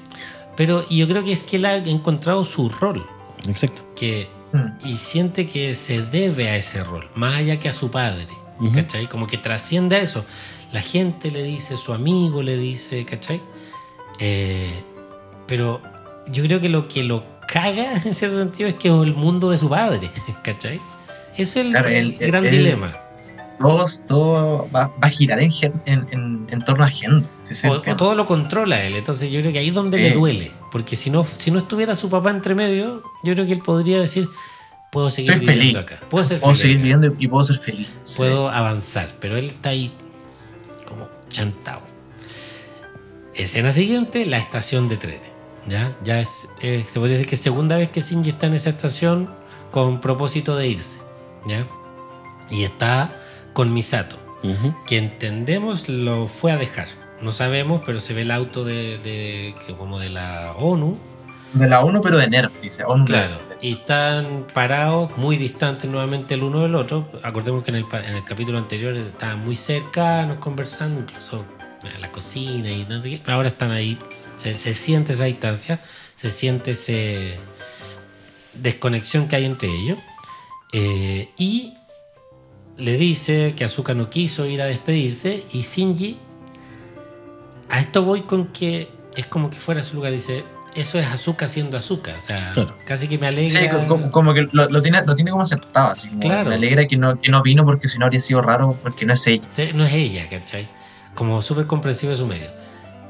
S1: Pero y yo creo que es que él ha encontrado su rol.
S2: Exacto.
S1: Que
S3: Mm.
S1: y siente que se debe a ese rol, más allá que a su padre,
S2: Ujú.
S1: ¿cachai? Como que trasciende a eso. La gente le dice, su amigo le dice, ¿cachai? Eh, pero yo creo que lo que lo caga en cierto sentido es que es el mundo de su padre, [LAUGHS] ¿cachai? Ese es el,
S3: Claro,
S1: el
S3: él-
S1: gran dilema.
S3: Todo, todo va, va a girar en, gen- en, en, en torno a Gendo. ¿sí se
S1: O, todo lo controla él. Entonces yo creo que ahí es donde
S3: Sí.
S1: le duele. Porque si no, si no estuviera su papá entre medio, yo creo que él podría decir, puedo seguir
S3: Soy
S1: viviendo
S3: feliz.
S1: acá. Puedo ser
S3: Puedo
S1: feliz
S3: seguir
S1: acá.
S3: viviendo y puedo ser feliz. Sí.
S1: puedo avanzar, pero él está ahí como chantado. Escena siguiente, la estación de trenes. Ya, ya es, eh, se podría decir que es segunda vez que Shinji está en esa estación con propósito de irse. ¿ya? Y está con Misato, que entendemos lo fue a dejar. No sabemos, pero se ve el auto de, de- que como de la ONU,
S3: De la ONU, pero de NERV, dice. ONU
S1: Claro, y están parados muy distantes nuevamente el uno del otro. Acordemos que en el, pa- en el capítulo anterior estaban muy cercanos conversando, incluso en la cocina y no sé qué. Pero ahora están ahí, se, se siente esa distancia, se siente esa desconexión que hay entre ellos. Eh, y le dice que Azuka no quiso ir a despedirse y Shinji, a esto voy con que es como que fuera su lugar, dice, eso es azúcar siendo azúcar. O sea,
S2: Claro.
S1: casi que me
S3: Sí,
S1: alegra.
S3: como, como que lo, lo tiene, lo tiene como aceptado, así como
S1: Claro.
S3: me alegra que no, que no vino porque si no habría sido raro, porque no es ella.
S1: No es ella, ¿cachai? Como súper comprensivo de su medio.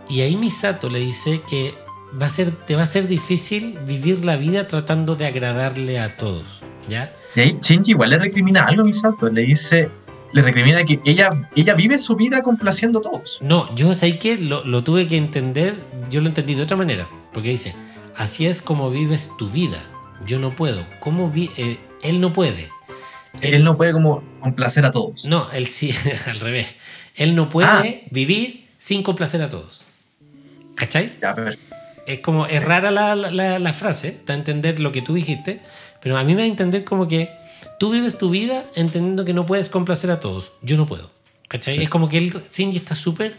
S1: Y ahí Misato le dice que va a ser, te va a ser difícil vivir la vida tratando de agradarle a todos, ¿ya?
S3: Y ahí Shinji igual le recrimina algo a Misato, le dice, le recrimina que ella, ella vive su vida complaciendo a todos.
S1: No, yo sé que lo, lo tuve que entender, yo lo entendí de otra manera, porque dice, así es como vives tu vida, yo no puedo, ¿cómo vi eh, él no puede?
S3: Él, no puede como complacer a todos.
S1: No, él sí, [LAUGHS] al revés, él no puede
S3: Ah.
S1: vivir sin complacer a todos, ¿cachai?
S3: Ya, pero
S1: Es como, es rara la, la- la frase, da a entender lo que tú dijiste, pero a mí me da a entender como que tú vives tu vida entendiendo que no puedes complacer a todos. Yo no puedo. ¿Cachai? Es como que él, Shinji está súper,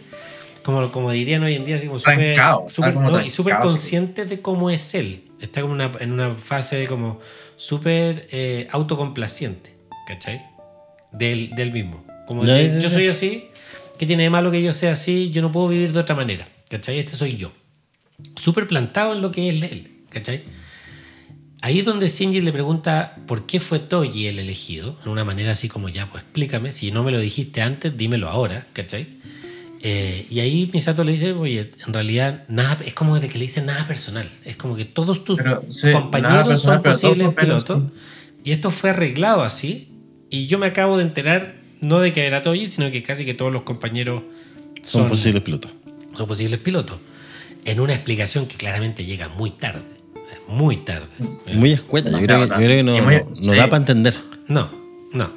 S1: como, como dirían hoy en día, así como súper, no, y súper consciente de cómo es él. Está como una- en una fase de como súper eh, autocomplaciente, ¿cachai? Del, del mismo. Como
S2: Ya,
S1: decir,
S2: sí,
S1: yo
S2: sí.
S1: soy así, ¿qué tiene de malo que yo sea así? Yo no puedo vivir de otra manera, ¿cachai? Este soy yo súper plantado en lo que es él, ¿cachai? Ahí es donde Shinji le pregunta por qué fue Toji el elegido, en una manera así como ya, pues explícame, si no me lo dijiste antes, dímelo ahora, ¿cachai? Eh, y ahí Misato le dice, oye, en realidad nada, es como de que le dice nada personal, es como que todos tus
S3: Pero, sí,
S1: compañeros
S3: personal,
S1: son posibles pilotos, y esto fue arreglado así, y yo me acabo de enterar, no de que era Toji, sino que casi que todos los compañeros
S2: Son, posibles pilotos.
S1: son posibles pilotos. En una explicación que claramente llega muy tarde. Muy tarde.
S2: Muy escueta. Yo
S3: No,
S2: creo, que,
S3: claro,
S2: yo creo que no,
S3: muy-
S2: no- no
S3: sí.
S2: da para entender.
S1: No, no.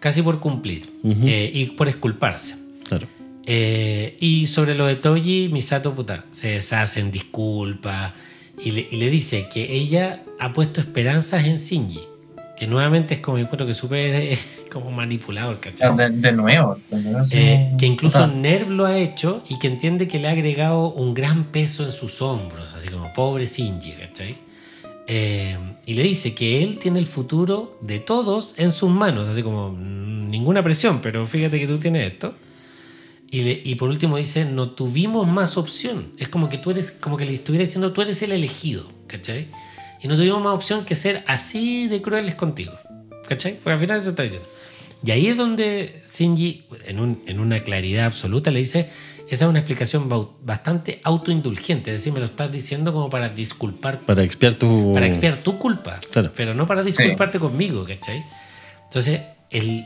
S1: Casi por cumplir. Eh, y por esculparse.
S2: Claro.
S1: Eh, y sobre lo de Toji, Misato puta, se deshace en disculpas y le, y le dice que ella ha puesto esperanzas en Shinji. Que nuevamente es como, encuentro que súper eh, [LAUGHS] como manipulador, ¿cachai?
S3: de, de nuevo. de nuevo, así
S1: Eh, que incluso
S3: puta,
S1: Nerv lo ha hecho y que entiende que le ha agregado un gran peso en sus hombros, así como pobre Shinji, ¿cachai? Eh, y le dice que él tiene el futuro de todos en sus manos, así como "Mm, ninguna presión, pero fíjate que tú tienes esto. Y, le- y por último dice, no tuvimos más opción. Es como que tú eres, como que le estuviera diciendo, tú eres el elegido, ¿cachai? Y no tuvimos más opción que ser así de crueles contigo, ¿cachai? Porque al final eso está diciendo. Y ahí es donde Shinji, en, un- en una claridad absoluta, le dice, esa es una explicación bastante autoindulgente, es decir, me lo estás diciendo como para disculpar,
S2: Para expiar tu.
S1: para expiar tu culpa,
S2: Claro.
S1: pero no para disculparte conmigo, ¿cachai? Entonces, el,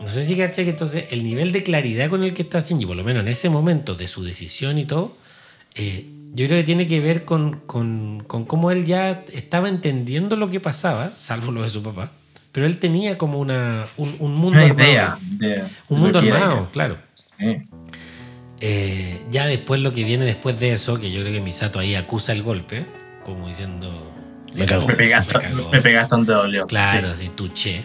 S1: no sé si cachai que entonces el nivel de claridad con el que está Shinji, por lo menos en ese momento de su decisión y todo, eh, yo creo que tiene que ver con, con, con cómo él ya estaba entendiendo lo que pasaba, salvo lo de su papá, pero él tenía como una, un, un mundo
S3: una
S1: armado.
S3: idea. De, de
S1: Un mundo
S3: era
S1: armado, claro.
S3: Sí.
S1: Eh, ya después lo que viene después de eso, que yo creo que Misato ahí acusa el golpe, como diciendo...
S2: Me cago.
S3: Me pegaste,
S1: Me cagó.
S3: me pegaste donde dolió.
S1: Claro,
S3: Sí.
S1: así, tuché.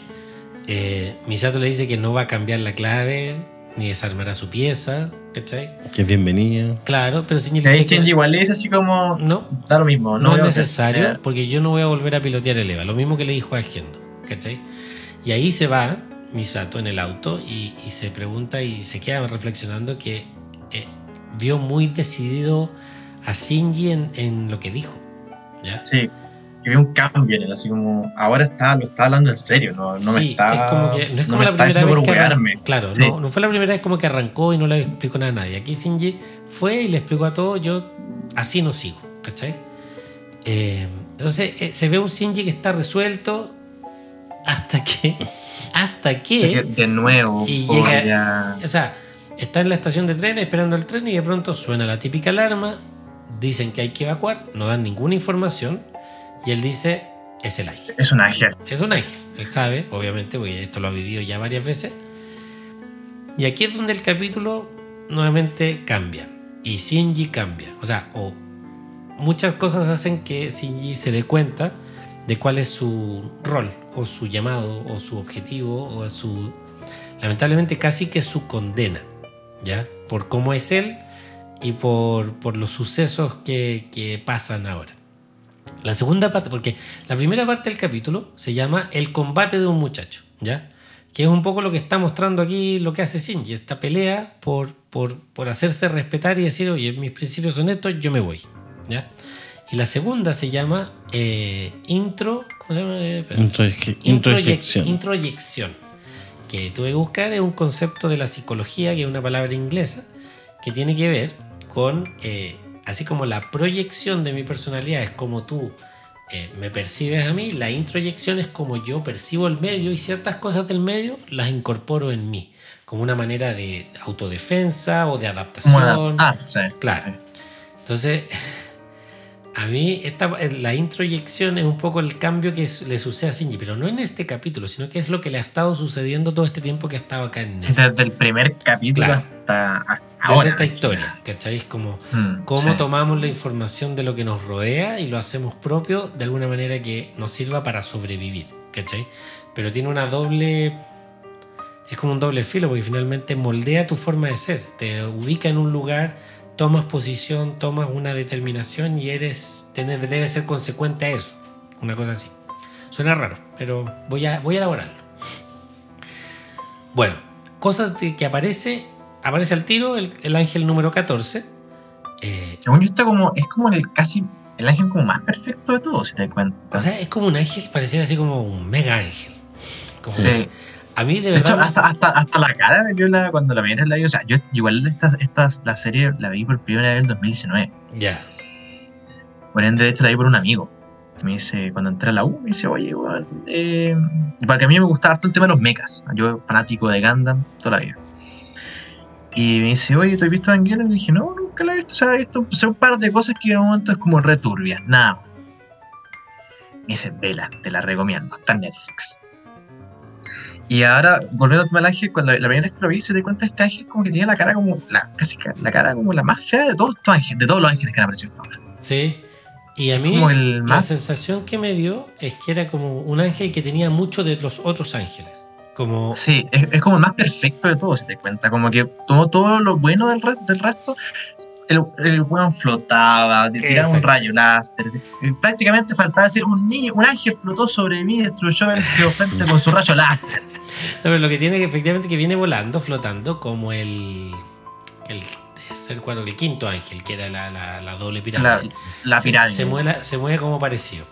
S1: Eh, Misato le dice que no va a cambiar la clave, ni desarmará su pieza, ¿cachai?
S2: Que es bienvenida.
S1: Claro, pero Shinji
S3: Y
S1: le
S3: ahí
S1: dice que
S3: Shinji igual le dice así como,
S1: No.
S3: da lo mismo.
S1: no
S3: voy
S1: es
S3: hacer-
S1: necesario,
S3: Eh,
S1: porque yo no voy a volver a pilotear el EVA. Lo mismo que le dijo a Gendo, ¿cachai? Y ahí se va Misato en el auto y, y se pregunta y se queda reflexionando que eh, vio muy decidido a Shinji en, en lo que dijo. ¿ya?
S3: Sí. Y un cambio en él, así como, ahora está, lo está hablando en serio, no, no me está.
S1: es como que no es como
S3: me
S1: la
S3: está
S1: primera vez que arran-. Claro,
S3: Sí.
S1: no, no fue la primera vez como que arrancó y no le explicó nada a nadie. Aquí Shinji fue y le explicó a todos, yo así no sigo, ¿cachai? Eh, entonces eh, se ve un Shinji que está resuelto hasta que, [LAUGHS] hasta
S3: Que De nuevo,
S1: Y llega- o sea, está en la estación de tren esperando el tren y de pronto suena la típica alarma, dicen que hay que evacuar, no dan ninguna información y él dice, es el ángel.
S3: es un ángel.
S1: Es un ángel, él sabe, obviamente, porque esto lo ha vivido ya varias veces. Y aquí es donde el capítulo nuevamente cambia. Y Shinji cambia. O sea, o muchas cosas hacen que Shinji se dé cuenta de cuál es su rol, o su llamado, o su objetivo, o su. Lamentablemente, casi que su condena, ¿ya? Por cómo es él y por, por los sucesos que, que pasan ahora. La segunda parte, porque la primera parte del capítulo se llama El combate de un muchacho, ¿ya? Que es un poco lo que está mostrando aquí lo que hace Shinji, esta pelea por, por, por hacerse respetar y decir, oye, mis principios son estos, yo me voy, ¿ya? Y la segunda se llama eh, intro. ¿Cómo se llama? Eh,
S2: Introyección.
S1: Introyección. Que tuve que buscar es un concepto de la psicología, que es una palabra inglesa, que tiene que ver con, eh, así como la proyección de mi personalidad es como tú eh, me percibes a mí, la introyección es como yo percibo el medio y ciertas cosas del medio las incorporo en mí, como una manera de autodefensa o de adaptación.
S3: adaptarse.
S1: Claro. Entonces, [LAUGHS] a mí esta, la introyección es un poco el cambio que le sucede a Shinji, pero no en este capítulo, sino que es lo que le ha estado sucediendo todo este tiempo que ha estado acá en Netflix.
S3: Desde el primer capítulo
S1: Claro.
S3: hasta, hasta ahora.
S1: esta historia, ¿cachai? Es como
S3: Mm,
S1: cómo
S3: sí.
S1: tomamos la información de lo que nos rodea y lo hacemos propio de alguna manera que nos sirva para sobrevivir, ¿cachai? Pero tiene una doble... Es como un doble filo porque finalmente moldea tu forma de ser, te ubica en un lugar, tomas posición, tomas una determinación y eres, tenés- debes ser consecuente a eso, una cosa así. Suena raro, pero voy a, voy a elaborarlo. Bueno, cosas que aparece, aparece al tiro el, el ángel número 14. eh,
S3: Según yo, está como, es como el casi el ángel como más perfecto de todos, si te das cuenta.
S1: O sea, es como un ángel, pareciera así como un mega ángel. Como-
S3: sí.
S1: A mí de
S3: De hecho, hasta, hasta, hasta la cara, yo la, cuando la vi en la vi, o sea, yo igual esta, esta, la serie la vi por primera vez en el 2019.
S1: Ya.
S3: Por ende, de hecho, la vi por un amigo. Me dice, cuando entré a la U, me dice, oye, igual. Eh... Porque a mí me gustaba harto el tema de los mechas. Yo, fanático de Gundam, toda la vida. Y me dice, oye, ¿tú has visto Evangelion? Y dije, no, nunca la he visto. O sea, he visto un par de cosas que en un momento es como returbias, nada. Me dice, vela, te la recomiendo, está en Netflix. Y ahora, volviendo al ángel, cuando la, la primera vez que lo vi, se te cuenta este ángel como que tiene la cara como, la, casi la cara como la más fea de todos estos ángeles, de todos los ángeles que han aparecido hasta ahora.
S1: Sí. Y a mí
S3: como el
S1: la sensación que me dio es que era como un ángel que tenía mucho de los otros ángeles. Como.
S3: Sí, es, es como el más perfecto de todos, si te cuenta. Como que tomó todo lo bueno del, re- del resto. El, el weón flotaba, tiraba un rayo láser. Prácticamente faltaba decir un niño, un ángel flotó sobre mí y destruyó el frente con su rayo láser.
S1: No, pero lo que tiene que efectivamente que viene volando, flotando, como el. El tercer, cuarto, el quinto ángel, que era la, la- la doble pirámide.
S3: la pirámide.
S1: se, mueve, se mueve como parecido.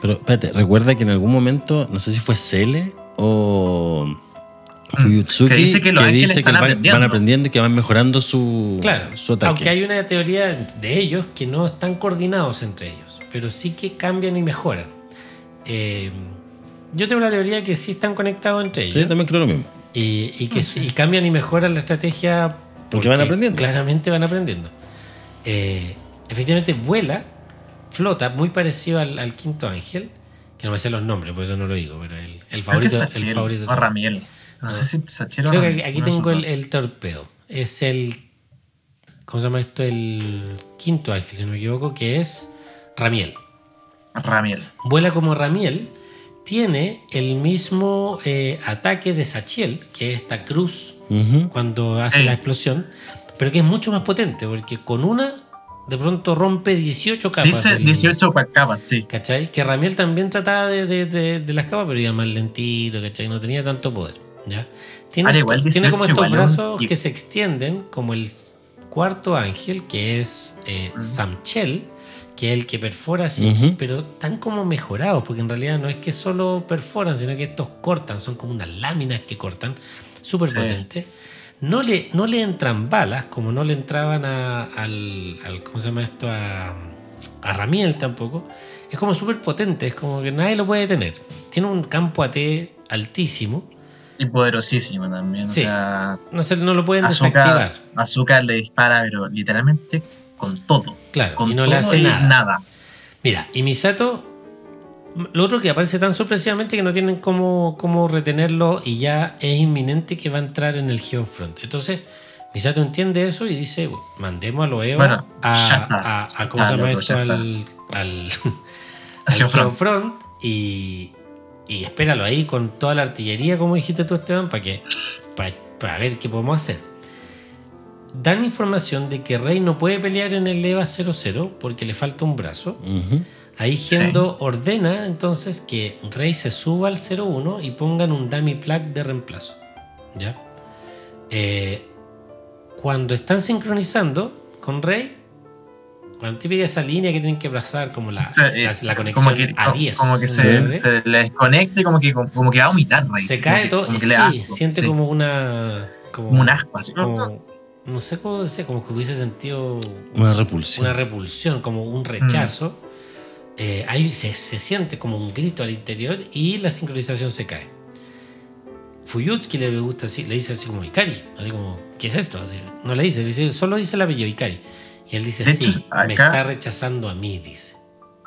S2: Pero espérate, recuerda que en algún momento, no sé si fue Cele o Fuyutsuki,
S3: Que dice que los ángeles
S2: dice que
S3: están
S2: van,
S3: aprendiendo.
S2: van aprendiendo y que van mejorando su,
S1: Claro,
S2: su ataque.
S1: aunque hay una teoría de ellos que no están coordinados entre ellos, pero sí que cambian y mejoran. Eh, yo tengo la teoría que sí están conectados entre ellos
S2: Sí, yo también creo lo mismo.
S1: y, y que sí, y cambian y mejoran la estrategia
S2: Porque van aprendiendo.
S1: Claramente van aprendiendo. Eh, efectivamente vuela, flota, muy parecido al, al quinto ángel, que no me sé los nombres, por eso no lo digo, pero el, el
S3: Creo que es
S1: favorito. El favorito
S3: o Ramiel. No sé si Sachiel o
S1: Creo que aquí, tengo el, el torpedo. Es el. ¿Cómo se llama esto? El quinto ángel, si no me equivoco, que es Ramiel.
S3: Ramiel.
S1: Vuela como Ramiel. Tiene el mismo eh, ataque de Sachiel, que es esta cruz cuando hace la explosión, pero que es mucho más potente, porque con una de pronto rompe 18 capas.
S3: Dice
S1: del-
S3: 18 pa- capas, sí.
S1: ¿Cachai? Que Ramiel también trataba de, de, de- de las capas, pero iba más lentito, ¿cachai? No tenía tanto poder. ¿ya? Tiene,
S3: Ahora, igual
S1: esto- tiene como
S3: 18
S1: estos brazos que se extienden, como el cuarto ángel, que es eh. Samchel, que es el que perfora así, pero están como mejorados, porque en realidad no es que solo perforan, sino que estos cortan, son como unas láminas que cortan, súper
S3: Sí.
S1: potentes. No le, no le entran balas, como no le entraban a- al, al- ¿Cómo se llama esto? A, a Ramiel tampoco. Es como súper potente, es como que nadie lo puede detener. Tiene un campo AT altísimo.
S3: Y poderosísimo también.
S1: Sí.
S3: O sea,
S1: No, se, no lo pueden
S3: Azúcar,
S1: desactivar.
S3: Azúcar le dispara, pero literalmente con todo.
S1: Claro,
S3: Con
S1: y no
S3: todo
S1: le hace nada. Mira, y Misato, lo otro que aparece tan sorpresivamente que no tienen cómo, cómo retenerlo y ya es inminente que va a entrar en el Geofront. Entonces, Misato entiende eso y dice, mandemos a los Eva
S3: Bueno,
S1: a, ¿cómo se llama esto? Al, al, [LAUGHS]
S3: Al
S1: al
S3: Geofront.
S1: Geofront y, y espéralo ahí con toda la artillería, como dijiste tú, Esteban, para que para, para ver qué podemos hacer. Dan información de que Rey no puede pelear en el EVA 00 porque le falta un brazo. Ahí Gendo ordena entonces que Rey se suba al 01 y pongan un dummy plug de reemplazo. ¿Ya? Eh, cuando están sincronizando con Rey, Cuando típica esa línea que tienen que pasar como la,
S3: O sea, eh,
S1: la, la conexión
S3: como que,
S1: a 10.
S3: como que se, se le desconecta y como que, como que va a vomitar Rey.
S1: Se cae todo.
S3: Que
S1: sí,
S3: asco,
S1: siente
S3: sí,
S1: como una. Como,
S3: como un asco así.
S1: como- no sé cómo decir, como que hubiese sentido
S2: Una repulsión.
S1: una repulsión, como un rechazo. Eh, ahí se, se siente como un grito al interior y la sincronización se cae. Fuyutsuki le gusta así, le dice así como Ikari, así como, ¿qué es esto? Así, no le dice, dice, solo dice el apellido Ikari. Y él dice,
S3: De
S1: sí,
S3: hecho,
S1: me
S3: acá-
S1: está rechazando a mí, dice.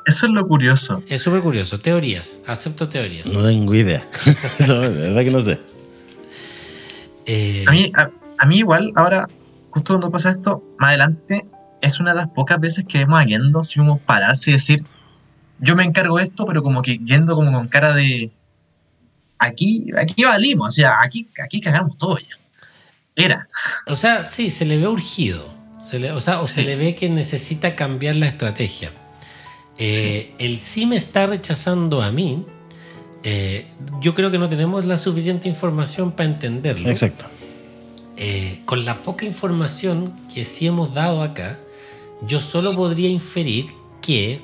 S3: Eso es lo curioso.
S1: Es súper curioso. Teorías, acepto teorías.
S2: No tengo idea. [LAUGHS] no, de verdad que no sé.
S1: Eh,
S3: A mí, a, a mí igual, ahora, justo cuando pasa esto, más adelante, es una de las pocas veces que vemos a Gendo, si vamos a pararse y decir, yo me encargo de esto, pero como que Gendo como con cara de, aquí, aquí valimos, o sea, aquí, aquí cagamos todo ya. Era.
S1: O sea, sí, se le ve urgido. Se le- o sea, o se le ve que necesita cambiar la estrategia. Eh, El sí me está rechazando a mí. eh, yo creo que no tenemos la suficiente información para entenderlo.
S2: Exacto.
S1: Eh, con la poca información que sí hemos dado acá, yo solo podría inferir que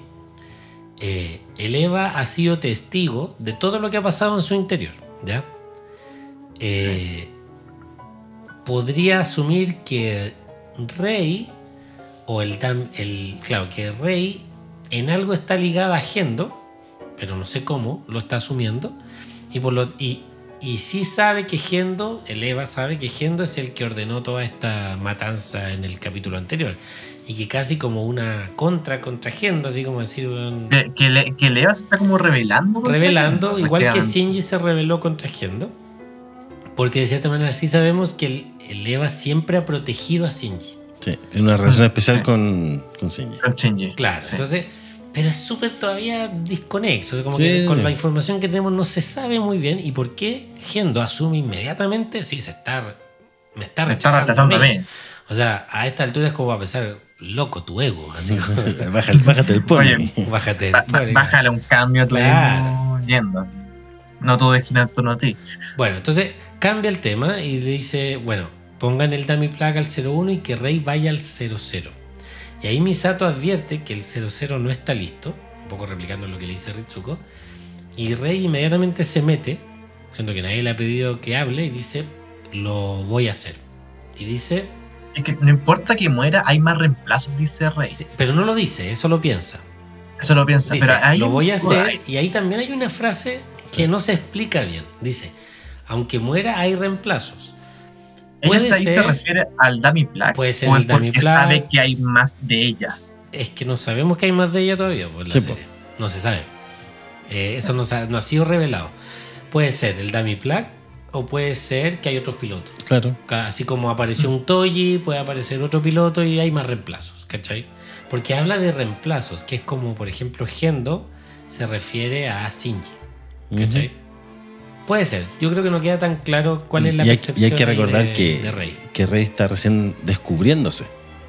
S1: eh, el Eva ha sido testigo de todo lo que ha pasado en su interior. ¿ya? Eh, Podría asumir que Rey, o el, el. Claro, que Rey en algo está ligada a Gendo, pero no sé cómo, lo está asumiendo. Y, por lo, y, y sí sabe que Gendo, el Eva sabe que Gendo es el que ordenó toda esta matanza en el capítulo anterior. Y que casi como una contra contra Gendo, así como decir,
S3: Que, que, Le- que Leva se está como revelando. contra
S1: revelando, igual que. Shinji se reveló contra Gendo. Porque de cierta manera sí sabemos que el, el Eva siempre ha protegido a Shinji.
S2: Sí, tiene una relación
S3: Mm,
S2: especial
S3: sí.
S2: con, con Shinji.
S3: Con Shinji.
S1: Claro,
S3: Sí.
S1: entonces, pero es súper todavía desconexo. o sea, como
S2: Sí,
S1: que con
S2: sí.
S1: la información que tenemos no se sabe muy bien. ¿Y por qué Gendo asume inmediatamente? Sí, se está. Me está
S3: Me está
S1: rechazando.
S3: rechazando
S1: a
S3: a
S1: mí. O sea, a esta altura es como a pensar, loco tu ego. Así
S2: bájate el pony.
S3: Oye, [LAUGHS]
S1: bájate.
S3: Ba-
S1: pobre,
S3: Bájale un cambio, tú
S1: Claro.
S3: yendo. así. No todo es girar en torno a ti.
S1: Bueno, entonces cambia el tema y le dice, bueno, pongan el dummy plug al 01 y que Rey vaya al 00. Y ahí Misato advierte que el 00 no está listo, un poco replicando lo que le dice Ritsuko, y Rey inmediatamente se mete, siendo que nadie le ha pedido que hable, y dice, lo voy a hacer. Y dice,
S3: Es que no importa que muera, hay más reemplazos, dice Rey.
S1: sí, pero no lo dice, eso lo piensa.
S3: Eso lo piensa.
S1: Dice,
S3: pero hay
S1: lo
S3: un-
S1: voy a hacer, y ahí también hay una frase que no se explica bien. Dice, aunque muera hay reemplazos.
S3: ¿Ella
S1: puede
S3: se- ahí se
S1: ser-
S3: refiere al Dummy Plug?
S1: Puede ser
S3: ¿O
S1: el Dummy Plug.
S3: sabe que hay más de ellas?
S1: Es que no sabemos que hay más de ella todavía por la
S2: Sí,
S1: serie. No se sabe. Eh, eso no, ha sido revelado. Puede ser el Dummy Plug o puede ser que hay otros pilotos.
S2: Claro.
S1: Así como apareció un Toji, puede aparecer otro piloto y hay más reemplazos, ¿cachai? Porque habla de reemplazos, que es como, por ejemplo, Gendo se refiere a Shinji, ¿cachai? Puede ser. Yo creo que no queda tan claro cuál es la
S2: y, hay, y hay que recordar
S1: de,
S2: que,
S1: de Rey.
S2: que Rey está recién descubriéndose.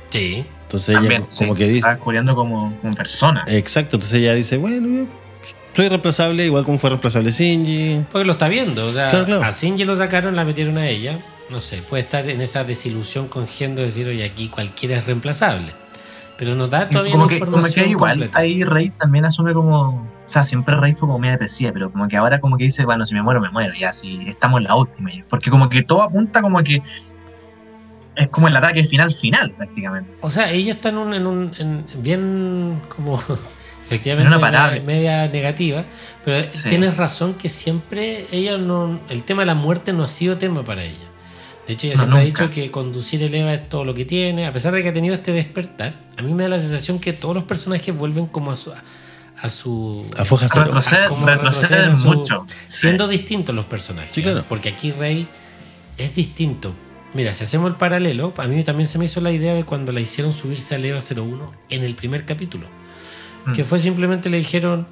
S1: Sí.
S2: Entonces
S3: También,
S2: ella como
S3: sí,
S2: que dice...
S3: Está descubriendo como, como persona.
S2: Exacto, entonces ella dice, bueno, yo soy reemplazable, igual como fue reemplazable Shinji.
S1: Porque lo está viendo, o sea,
S2: Claro, claro.
S1: a Shinji lo sacaron, la metieron a ella. No sé, puede estar en esa desilusión con Gendo de decir, oye, aquí cualquiera es reemplazable. Pero nos da todavía
S3: como
S1: una
S3: que, como
S1: información
S3: que igual,
S1: completa.
S3: ahí Rey también asume como. O sea, siempre Rey fue como media depresiva, pero como que ahora como que dice, bueno, si me muero, me muero, ya, si estamos en la última. Porque como que todo apunta como que es como el ataque final final, prácticamente.
S1: O sea, ella está en un, en un en- bien como efectivamente
S3: En una
S1: media, negativa, pero
S3: Sí.
S1: tienes razón que siempre ella no el tema de la muerte no ha sido tema para ella. De hecho, ella
S3: No,
S1: siempre ha dicho que conducir el Eva es todo lo que tiene, a pesar de que ha tenido este despertar. A mí me da la sensación que todos los personajes vuelven como a su a su
S2: A foja cero.
S3: Retroceden,
S1: como
S3: retroceden
S1: retroceden su-
S3: mucho.
S1: siendo distintos los personajes.
S2: Sí, claro.
S1: Porque aquí Rey es distinto. Mira, si hacemos el paralelo, a mí también se me hizo la idea de cuando la hicieron subirse al EVA 01 en el primer capítulo.
S3: Mm.
S1: Que fue simplemente le dijeron,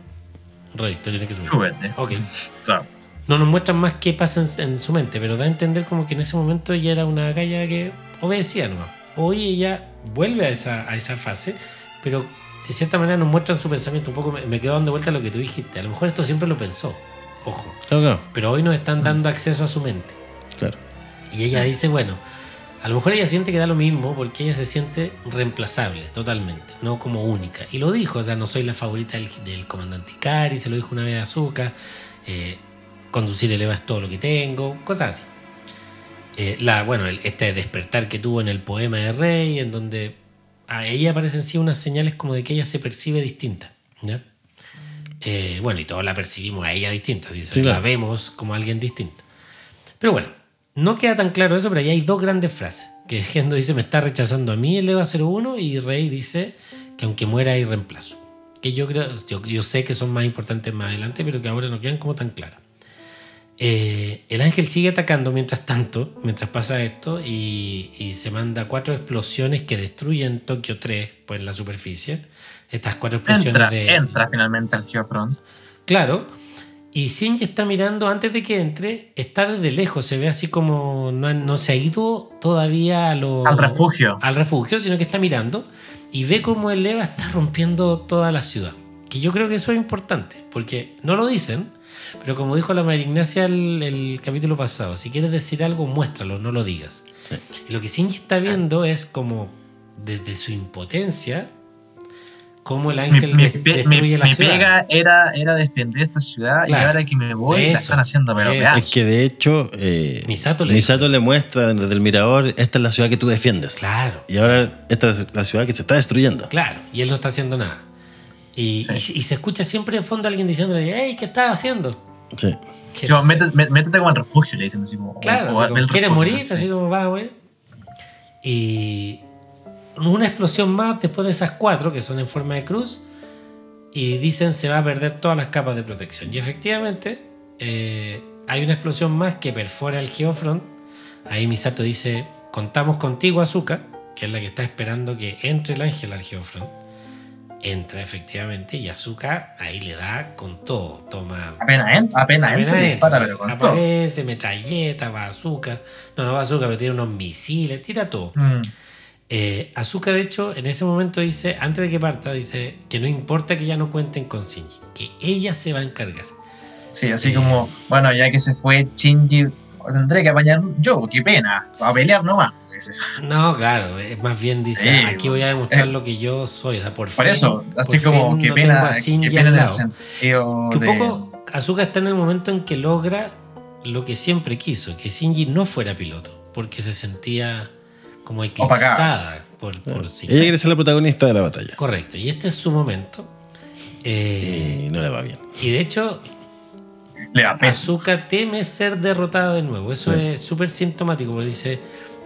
S1: Rey, te tienes que subir.
S3: Súbete.
S1: Ok. [LAUGHS]
S3: Claro.
S1: No nos muestran más qué pasa en, en su mente, pero da a entender como que en ese momento ella era una galla que obedecía nomás. Hoy ella vuelve a esa, a esa fase, pero de cierta manera nos muestran su pensamiento. Un poco me, me quedo dando vuelta a lo que tú dijiste. A lo mejor esto siempre lo pensó. Ojo.
S2: Claro,
S1: Pero hoy nos están dando acceso a su mente.
S2: claro.
S1: Y ella dice, bueno, A lo mejor ella siente que da lo mismo porque ella se siente reemplazable totalmente, no como única. Y lo dijo, o sea, no soy la favorita del, del comandante Ikari, se lo dijo una vez a Azuka. Eh, conducir el EVA es todo lo que tengo, cosas así. Eh, la, bueno, el- este despertar que tuvo en el poema de Rey, en donde a ella aparecen sí unas señales como de que ella se percibe distinta. ¿ya? Eh, bueno, y todos la percibimos a ella distinta,
S2: Sí,
S1: la vemos como alguien distinto. Pero bueno, no queda tan claro eso, pero ahí hay dos grandes frases. Que [LAUGHS] Gendo dice, me está rechazando a mí el EVA 01 y Rey dice que aunque muera hay reemplazo. Que yo creo, yo, yo sé que son más importantes más adelante, pero que ahora no quedan como tan claras. Eh, el ángel sigue atacando mientras tanto, mientras pasa esto, y, y se manda cuatro explosiones que destruyen Tokio 3 pues, en la superficie. Estas cuatro explosiones
S3: Entra,
S1: de.
S3: entra finalmente al Geofront.
S1: Claro. Y Shinji está mirando antes de que entre, está desde lejos, se ve así como no, no se ha ido todavía a lo-
S3: Al refugio.
S1: al refugio, sino que está mirando y ve como el Eva está rompiendo toda la ciudad. Que yo creo que eso es importante, porque no lo dicen, pero como dijo la María Ignacia el, el capítulo pasado, si quieres decir algo, muéstralo, no lo digas.
S2: Sí.
S1: Y lo que Shinji está viendo es como desde su impotencia, cómo el ángel des-
S3: pe-
S1: destruye
S3: mi-
S1: la
S3: mi
S1: ciudad.
S3: pega era, era defender esta ciudad
S1: Claro.
S3: y ahora que me voy la
S1: Eso,
S3: están haciendo pero.
S2: Es que de hecho, eh,
S1: Misato le
S2: Misato le muestra desde el mirador, esta es la ciudad que tú defiendes.
S1: Claro.
S2: Y ahora esta es la ciudad que se está destruyendo.
S1: Claro, y él no está haciendo nada. Y,
S3: Sí.
S1: y- y se escucha siempre en fondo alguien diciéndole, hey, ¿qué estás haciendo?
S2: Sí.
S1: ¿Qué
S3: Sí,
S1: haces?
S3: métete, mé- métete como al refugio, le dicen así como.
S1: Claro,
S3: o- o
S1: como,
S3: el
S1: ¿quieres
S3: refugio,
S1: morir?
S3: sí.
S1: Así como va, güey. Y una explosión más después de esas cuatro, que son en forma de cruz, y dicen se va a perder todas las capas de protección. Y efectivamente, eh, hay una explosión más que perfora el Geofront. Ahí Misato dice, contamos contigo, Azuka, que es la que está esperando que entre el ángel al Geofront. Entra efectivamente y Azuka ahí le da con todo. Toma
S3: Apenas, en- apenas,
S1: Apenas
S3: entra
S1: entra,
S3: dispara, pero con todo.
S1: aparece, metralleta, bazooka. No, no bazooka, pero tiene unos misiles, tira todo.
S3: Mm.
S1: Eh, Azuka, de hecho, en ese momento dice, antes de que parta, dice que no importa que ya no cuenten con Shinji, que ella se va a encargar.
S3: Sí, así
S1: Eh.
S3: como, bueno, ya que se fue Shinji, tendré que apañar yo, qué pena. A pelear nomás. dice.
S1: No, claro, es más bien dice,
S3: Sí,
S1: aquí voy a demostrar
S3: eh,
S1: lo que yo soy. O sea, por,
S3: Por
S1: fin-
S3: eso, así
S1: por
S3: como, qué
S1: no
S3: pena, qué pena
S1: al
S3: en el
S1: lado.
S3: sentido
S1: Que un poco Azuka está en el momento en que logra lo que siempre quiso, que Shinji no fuera piloto, porque se sentía como eclipsada por, por Shinji.
S2: Ella quiere ser la protagonista de la batalla.
S1: Correcto, y este es su momento. Eh,
S2: Y no le va bien.
S1: y de hecho,
S3: Le.
S1: Azuka teme ser derrotada de nuevo. Eso
S2: Sí.
S1: es súper sintomático, porque dice,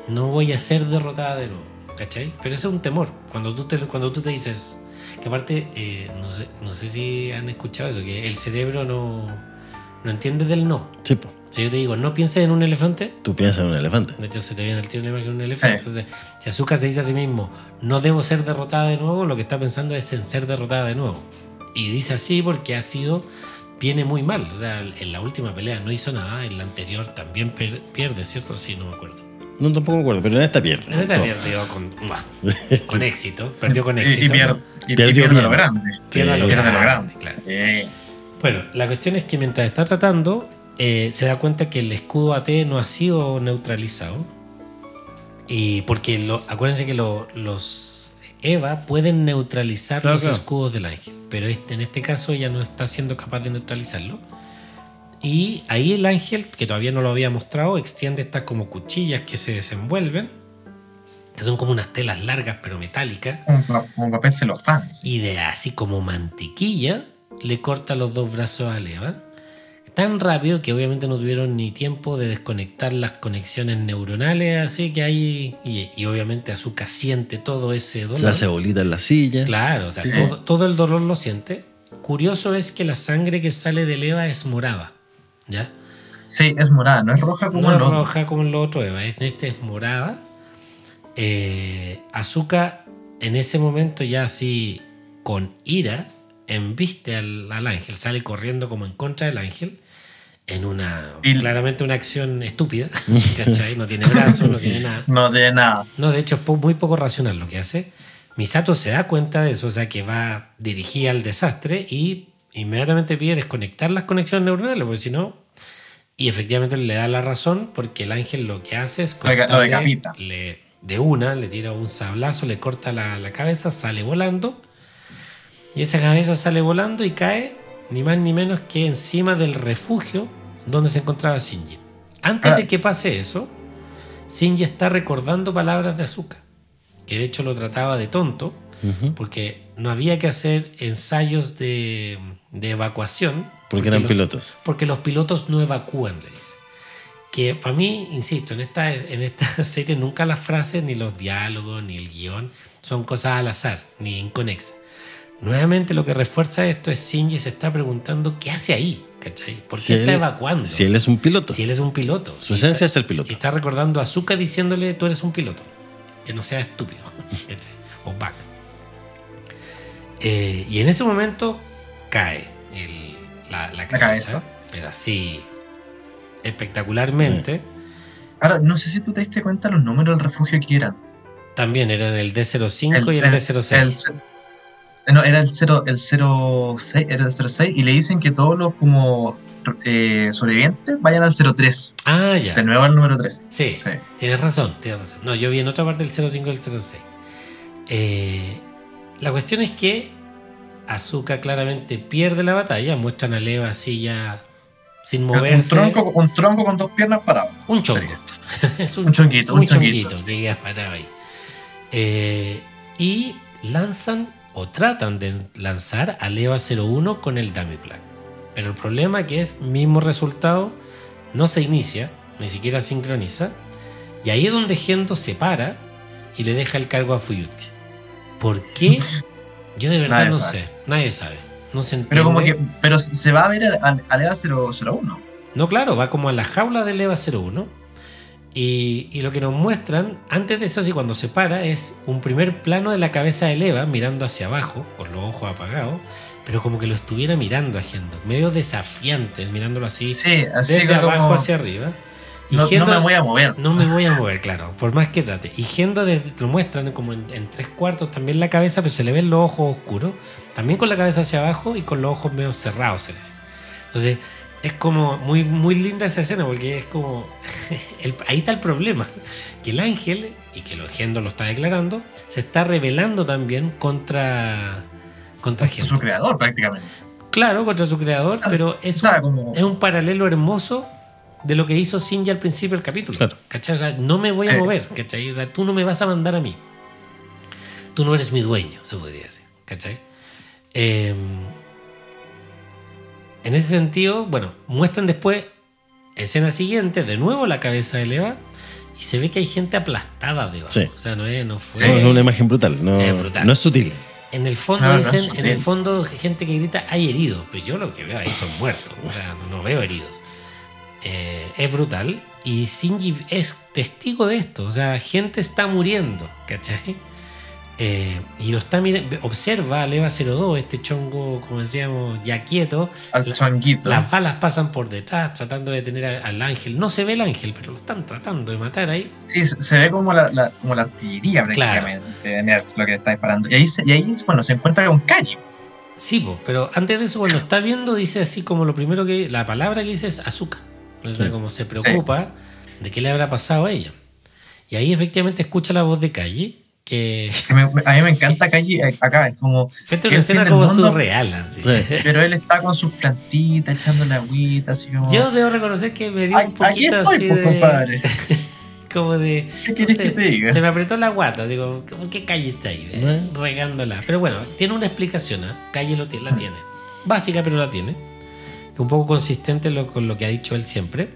S1: no voy a ser derrotada de nuevo. ¿Cachai? Pero eso es un temor. Cuando tú te, cuando tú te dices, que aparte, eh, no, sé, no sé si han escuchado eso, que el cerebro no, no entiende del no.
S2: Sí, po.
S1: Si yo te digo, no pienses en un elefante,
S2: Tú piensas en un elefante.
S1: de hecho se te viene al tiro una imagen de un elefante.
S3: Sí.
S1: Entonces, si Azuka se dice a sí mismo, no debo ser derrotada de nuevo, lo que está pensando es en ser derrotada de nuevo. Y dice así porque ha sido, viene muy mal. O sea, en la última pelea no hizo nada, en la anterior también per- pierde, ¿cierto? Sí, no me acuerdo.
S2: No, tampoco me acuerdo, pero en esta pierde.
S1: En esta
S2: Todo.
S1: perdió [LAUGHS] con, éxito, perdió con
S3: Y-
S1: éxito.
S3: Y, pierde, y, y
S2: Perdió
S3: pierde
S2: bien.
S3: lo grande.
S1: Pierde a lo
S3: Pierde lo
S1: grande, claro. Bueno, la cuestión es que mientras está tratando, eh, se da cuenta que el escudo AT no ha sido neutralizado. Y porque lo, acuérdense que lo- los EVA pueden neutralizar
S2: Claro,
S1: los
S2: claro.
S1: escudos del ángel. Pero este, en este caso ya no está siendo capaz de neutralizarlo. Y ahí el ángel, que todavía no lo había mostrado, extiende estas como cuchillas que se desenvuelven. Que son como unas telas largas pero metálicas
S3: un papel celofán.
S1: y de así como mantequilla le corta los dos brazos a Eva. Tan rápido que obviamente no tuvieron ni tiempo de desconectar las conexiones neuronales, así que ahí. Y, y obviamente Azuka siente todo ese dolor.
S2: Se hace bolita en la silla.
S1: Claro, o sea,
S3: Sí.
S1: todo, todo el dolor lo siente. Curioso es que la sangre que sale de Eva es morada. ¿Ya?
S3: Sí, es morada, no es roja como
S1: No
S3: el
S1: es
S3: otro.
S1: roja como en lo otro, Eva. En este es morada. Eh, Azuka en ese momento ya así con ira embiste al, al ángel, sale corriendo como en contra del ángel en una
S3: Y-
S1: claramente una acción estúpida, [LAUGHS] ¿cachai? No tiene brazos, no tiene nada.
S3: No de nada.
S1: No, de hecho es muy poco racional lo que hace. Misato se da cuenta de eso, o sea que va dirigida al desastre y inmediatamente pide desconectar las conexiones neuronales, porque si no, Y efectivamente le da la razón porque el ángel lo que hace es cortarle- le- de una, le tira un sablazo, le corta la, la cabeza, sale volando. Y esa cabeza sale volando y cae ni más ni menos que encima del refugio donde se encontraba Shinji. Antes
S3: Ah.
S1: de que pase eso, Shinji está recordando palabras de Azuka, que de hecho lo trataba de tonto, porque no había que hacer ensayos de, de evacuación.
S2: Porque eran
S1: los-
S2: pilotos.
S1: porque los pilotos no evacúan, le dice. Que para mí, insisto, en esta, en esta [LAUGHS] serie nunca las frases, ni los diálogos, ni el guion son cosas al azar, ni inconexas. Nuevamente lo que refuerza esto es Shinji se está preguntando qué hace ahí, ¿cachai? ¿Por qué
S2: Si
S1: está
S2: él-
S1: evacuando?
S2: Si él es un piloto.
S1: Si él es un piloto.
S2: Su esencia
S1: está-
S2: es ser piloto.
S1: Y está recordando a Azuka diciéndole, tú eres un piloto. Que no sea estúpido. [LAUGHS] ¿cachai? o back. Eh, y en ese momento cae el- la, la cabeza,
S3: cabeza.
S1: Pero así, espectacularmente.
S3: Ahora, no sé si tú te diste cuenta los números del refugio que eran.
S1: También eran el D05 y el, D06.
S3: el no, era el 0, el 06, era el 06 y le dicen que todos los como eh, sobrevivientes vayan al 03.
S1: ah, ya.
S3: De nuevo al número 3.
S1: Sí,
S3: Sí.
S1: tienes razón, tienes razón. No, yo vi en otra parte el 05 y el 06. Eh, la cuestión es que Azuka claramente pierde la batalla. Muestran a Leva así ya sin
S3: Un
S1: moverse.
S3: tronco, un tronco con dos piernas parado.
S1: Un chongo.
S3: Sería. [LAUGHS]
S1: es
S3: Un
S1: un
S3: un chonguito,
S1: chonguito
S3: sí.
S1: que queda parado ahí. Eh, y lanzan o tratan de lanzar al EVA 01 con el dummy plug. Pero el problema que es mismo resultado, no se inicia, ni siquiera sincroniza. Y ahí es donde Gendo se para y le deja el cargo a Fuyutke. ¿Por qué? [LAUGHS] Yo de verdad
S3: Nadie
S1: no
S3: sabe.
S1: sé. Nadie sabe. No se entiende.
S3: Pero como que, pero se va a ver al, al, EVA 001.
S1: No, claro, va como a la jaula del EVA 01. Y, y lo que nos muestran, antes de eso, sí, cuando se para, es un primer plano de la cabeza del EVA mirando hacia abajo, con los ojos apagados, pero como que lo estuviera mirando a Gendo, medio desafiante, mirándolo así,
S3: Sí, así
S1: desde
S3: como,
S1: abajo hacia arriba. Y
S3: no, me voy a mover.
S1: no me voy a mover, claro, por más que trate. Y Gendo lo muestran como en, en tres cuartos también la cabeza, pero se le ven los ojos oscuros, también con la cabeza hacia abajo y con los ojos medio cerrados se le ve. Entonces, es como muy, muy linda esa escena porque es como. [LAUGHS] el- ahí está el problema. Que el ángel, y que lo Gendo lo está declarando, se está rebelando también contra. Contra
S3: Su
S1: Gendo.
S3: creador prácticamente.
S1: Claro, contra su creador, pero es un,
S3: como...
S1: es un paralelo hermoso de lo que hizo Shinji al principio del capítulo.
S2: Claro.
S1: ¿Cachai? O sea, no me voy a
S3: Eh.
S1: mover, ¿cachai? O sea, tú no me vas a mandar a mí. Tú no eres mi dueño, se podría decir, ¿cachai? Eh, en ese sentido, bueno, muestran después, escena siguiente, de nuevo la cabeza de Eva y se ve que hay gente aplastada debajo.
S2: Sí.
S1: O sea, no, es, no fue...
S2: No, es una imagen brutal. No,
S1: Es brutal.
S2: no es sutil.
S1: En el fondo
S3: No, no,
S1: dicen,
S3: sutil.
S1: en el fondo gente que grita hay heridos, pero yo lo que veo ahí son muertos, o sea, no veo heridos. Eh, es brutal y Shinji es testigo de esto, o sea, gente está muriendo, ¿cachai? Eh, y lo está mirando, observa al EVA 02, este chongo, como decíamos, ya quieto,
S3: Al
S1: la-
S3: chonguito.
S1: las balas pasan por detrás tratando de detener a- al ángel, no se ve el ángel, pero lo están tratando de matar ahí.
S3: Sí, se ve como la, la- como la artillería
S1: Claro.
S3: prácticamente Nerf, lo que está disparando. Y ahí, se- y ahí bueno, se encuentra con Kaji.
S1: Sí, po, pero antes de eso, cuando está viendo, dice así como lo primero que. La palabra que dice es azúcar. O sea,
S2: Sí.
S1: como se preocupa de qué le habrá pasado a ella. Y ahí efectivamente escucha la voz de Calle, que.
S3: Que me- a mí me encanta Kaji eh, acá, es como.
S1: Fue una
S3: Él
S1: escena como
S3: el mundo.
S1: surreal. así.
S2: Sí. [LAUGHS]
S3: Pero él está con sus plantitas, echándole agüita, así como.
S1: Yo debo reconocer que me dio un poquito
S3: estoy,
S1: así
S3: pues,
S1: de.
S3: compadre. [LAUGHS]
S1: Como de.
S3: ¿Qué quieres
S1: no
S3: que te diga?
S1: Se me apretó la guata, digo, ¿cómo ¿qué calle está ahí? eh?
S2: ¿Eh?
S1: Regándola. Pero bueno, tiene una explicación, ¿ah? Calle lo tiene, la tiene. Básica, pero la tiene. Un poco consistente lo- con lo que ha dicho él siempre.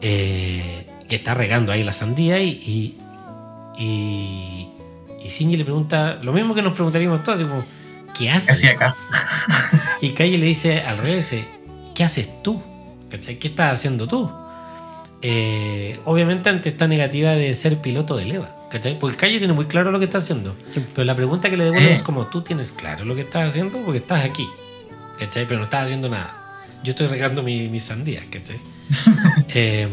S1: Eh, que está regando ahí la sandía y. y y, y Shinji le pregunta lo mismo que nos preguntaríamos todos, así como, ¿qué haces?
S3: Acá. [LAUGHS]
S1: Y Calle le dice al revés, eh, ¿qué haces tú? ¿Cachai? ¿Qué estás haciendo tú? Eh, obviamente ante esta negativa de ser piloto de leva, ¿cachai? Porque Calle tiene muy claro lo que está haciendo. Pero la pregunta que le devuelve
S3: Sí.
S1: es como, ¿tú tienes claro lo que estás haciendo? Porque estás aquí, ¿cachai? Pero no estás haciendo nada. Yo estoy regando mi- mis sandías, ¿cachai? [LAUGHS] Eh,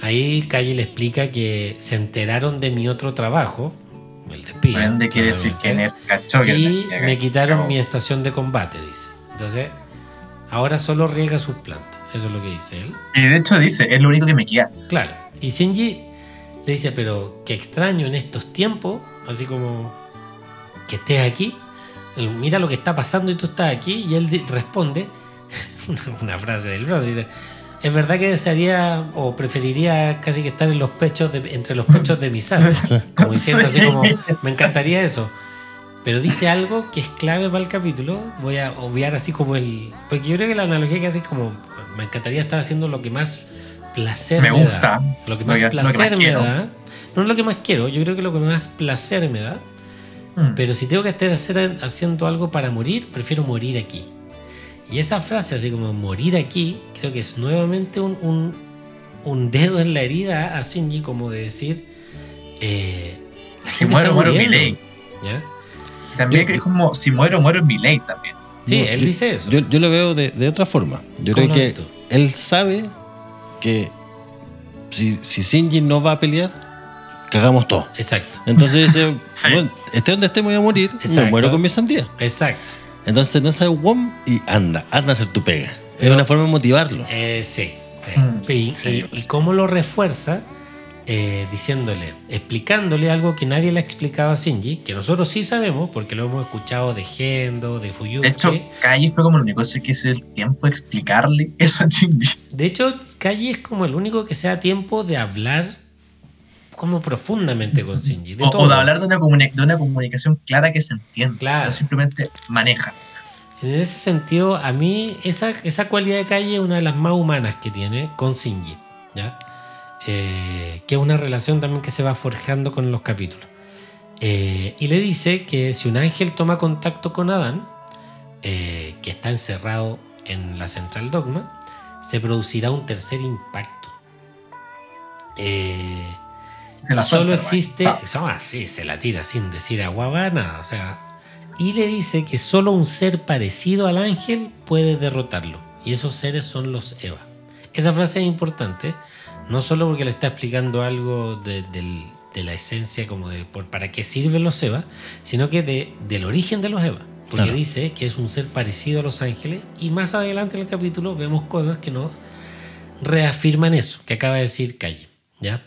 S1: ahí Calle le explica que se enteraron de mi otro trabajo,
S3: Por ende quiere decir que Nerf cachó que
S1: Y me quitaron mi estación de combate, dice. Entonces, ahora solo riega sus plantas. Eso es lo que dice él.
S3: Y de hecho dice, es lo único que me queda.
S1: Claro. Y Shinji le dice, pero qué extraño en estos tiempos, así como que estés aquí. Mira lo que está pasando y tú estás aquí. Y él responde, [LAUGHS] una, frase del bro, dice, es verdad que desearía o preferiría casi que estar en los pechos de- entre los pechos de Misato. Como diciendo así
S3: Sí.
S1: como, me encantaría eso. Pero dice algo que es clave para el capítulo. Voy a obviar así como el... Porque yo creo que la analogía que hace es como, me encantaría estar haciendo lo que más placer me,
S3: Me gusta.
S1: da. Lo que más
S3: que- lo que
S1: placer
S3: más
S1: me
S3: quiero.
S1: da. No es lo que más quiero, yo creo que lo que más placer me da.
S3: Mm.
S1: Pero si tengo que estar hacer- haciendo algo para morir, prefiero morir aquí. Y esa frase, así como morir aquí, creo que es nuevamente un, un- un dedo en la herida a Shinji, como de decir: eh, la
S3: Si
S1: gente
S3: muero,
S1: está
S3: muero en mi ley.
S1: ¿Ya?
S3: También es como, si muero, muero en mi ley también.
S1: Sí,
S2: No,
S1: él
S2: yo-
S1: dice eso.
S2: Yo, yo lo veo de, de otra forma. Yo
S1: ¿Cómo
S2: creo que
S1: tú?
S2: él sabe que si, si Shinji no va a pelear, cagamos todo.
S1: Exacto,
S2: Entonces dice, [LAUGHS]
S3: Sí.
S2: bueno, esté donde esté me voy a morir,
S1: Exacto.
S2: me muero con mi sandía.
S1: exacto.
S2: Entonces no sabe WOM y anda, anda a hacer tu pega. Es
S1: Pero-
S2: una forma de motivarlo.
S1: Eh, sí. eh.
S3: Mm,
S1: y,
S3: sí,
S1: y- y cómo lo refuerza eh, diciéndole, explicándole algo que nadie le ha explicado a Shinji, que nosotros sí sabemos porque lo hemos escuchado de Gendo, de Fuyutsuki.
S3: De hecho, Kaji fue como el único que se dio el tiempo de explicarle [LAUGHS] eso a Shinji.
S1: De hecho, Kaji es como el único que se da tiempo de hablar como profundamente con Shinji. De
S3: O,
S1: todo.
S3: o de hablar de una, de una comunicación clara que se entiende.
S1: Claro.
S3: No simplemente maneja.
S1: En ese sentido, a mí esa, esa cualidad de Kaji es una de las más humanas que tiene con Shinji. ¿ya? Eh, que es una relación también que se va forjando con los capítulos. Eh, y le dice que si un ángel toma contacto con Adán, eh, que está encerrado en la central dogma, se producirá un tercer impacto. Eh,
S3: Se la
S1: solo
S3: suelta,
S1: existe.
S3: nomás.
S1: son así, se la tira sin decir aguaba nada. O sea. Y le dice que solo un ser parecido al ángel puede derrotarlo. Y esos seres son los Eva. Esa frase es importante, no solo porque le está explicando algo de, del- de la esencia, como de por, para qué sirven los Eva, sino que de, del origen de los Eva. Porque
S2: Claro.
S1: dice que es un ser parecido a los ángeles. Y más adelante en el capítulo vemos cosas que nos reafirman eso que acaba de decir Calle. ¿Ya?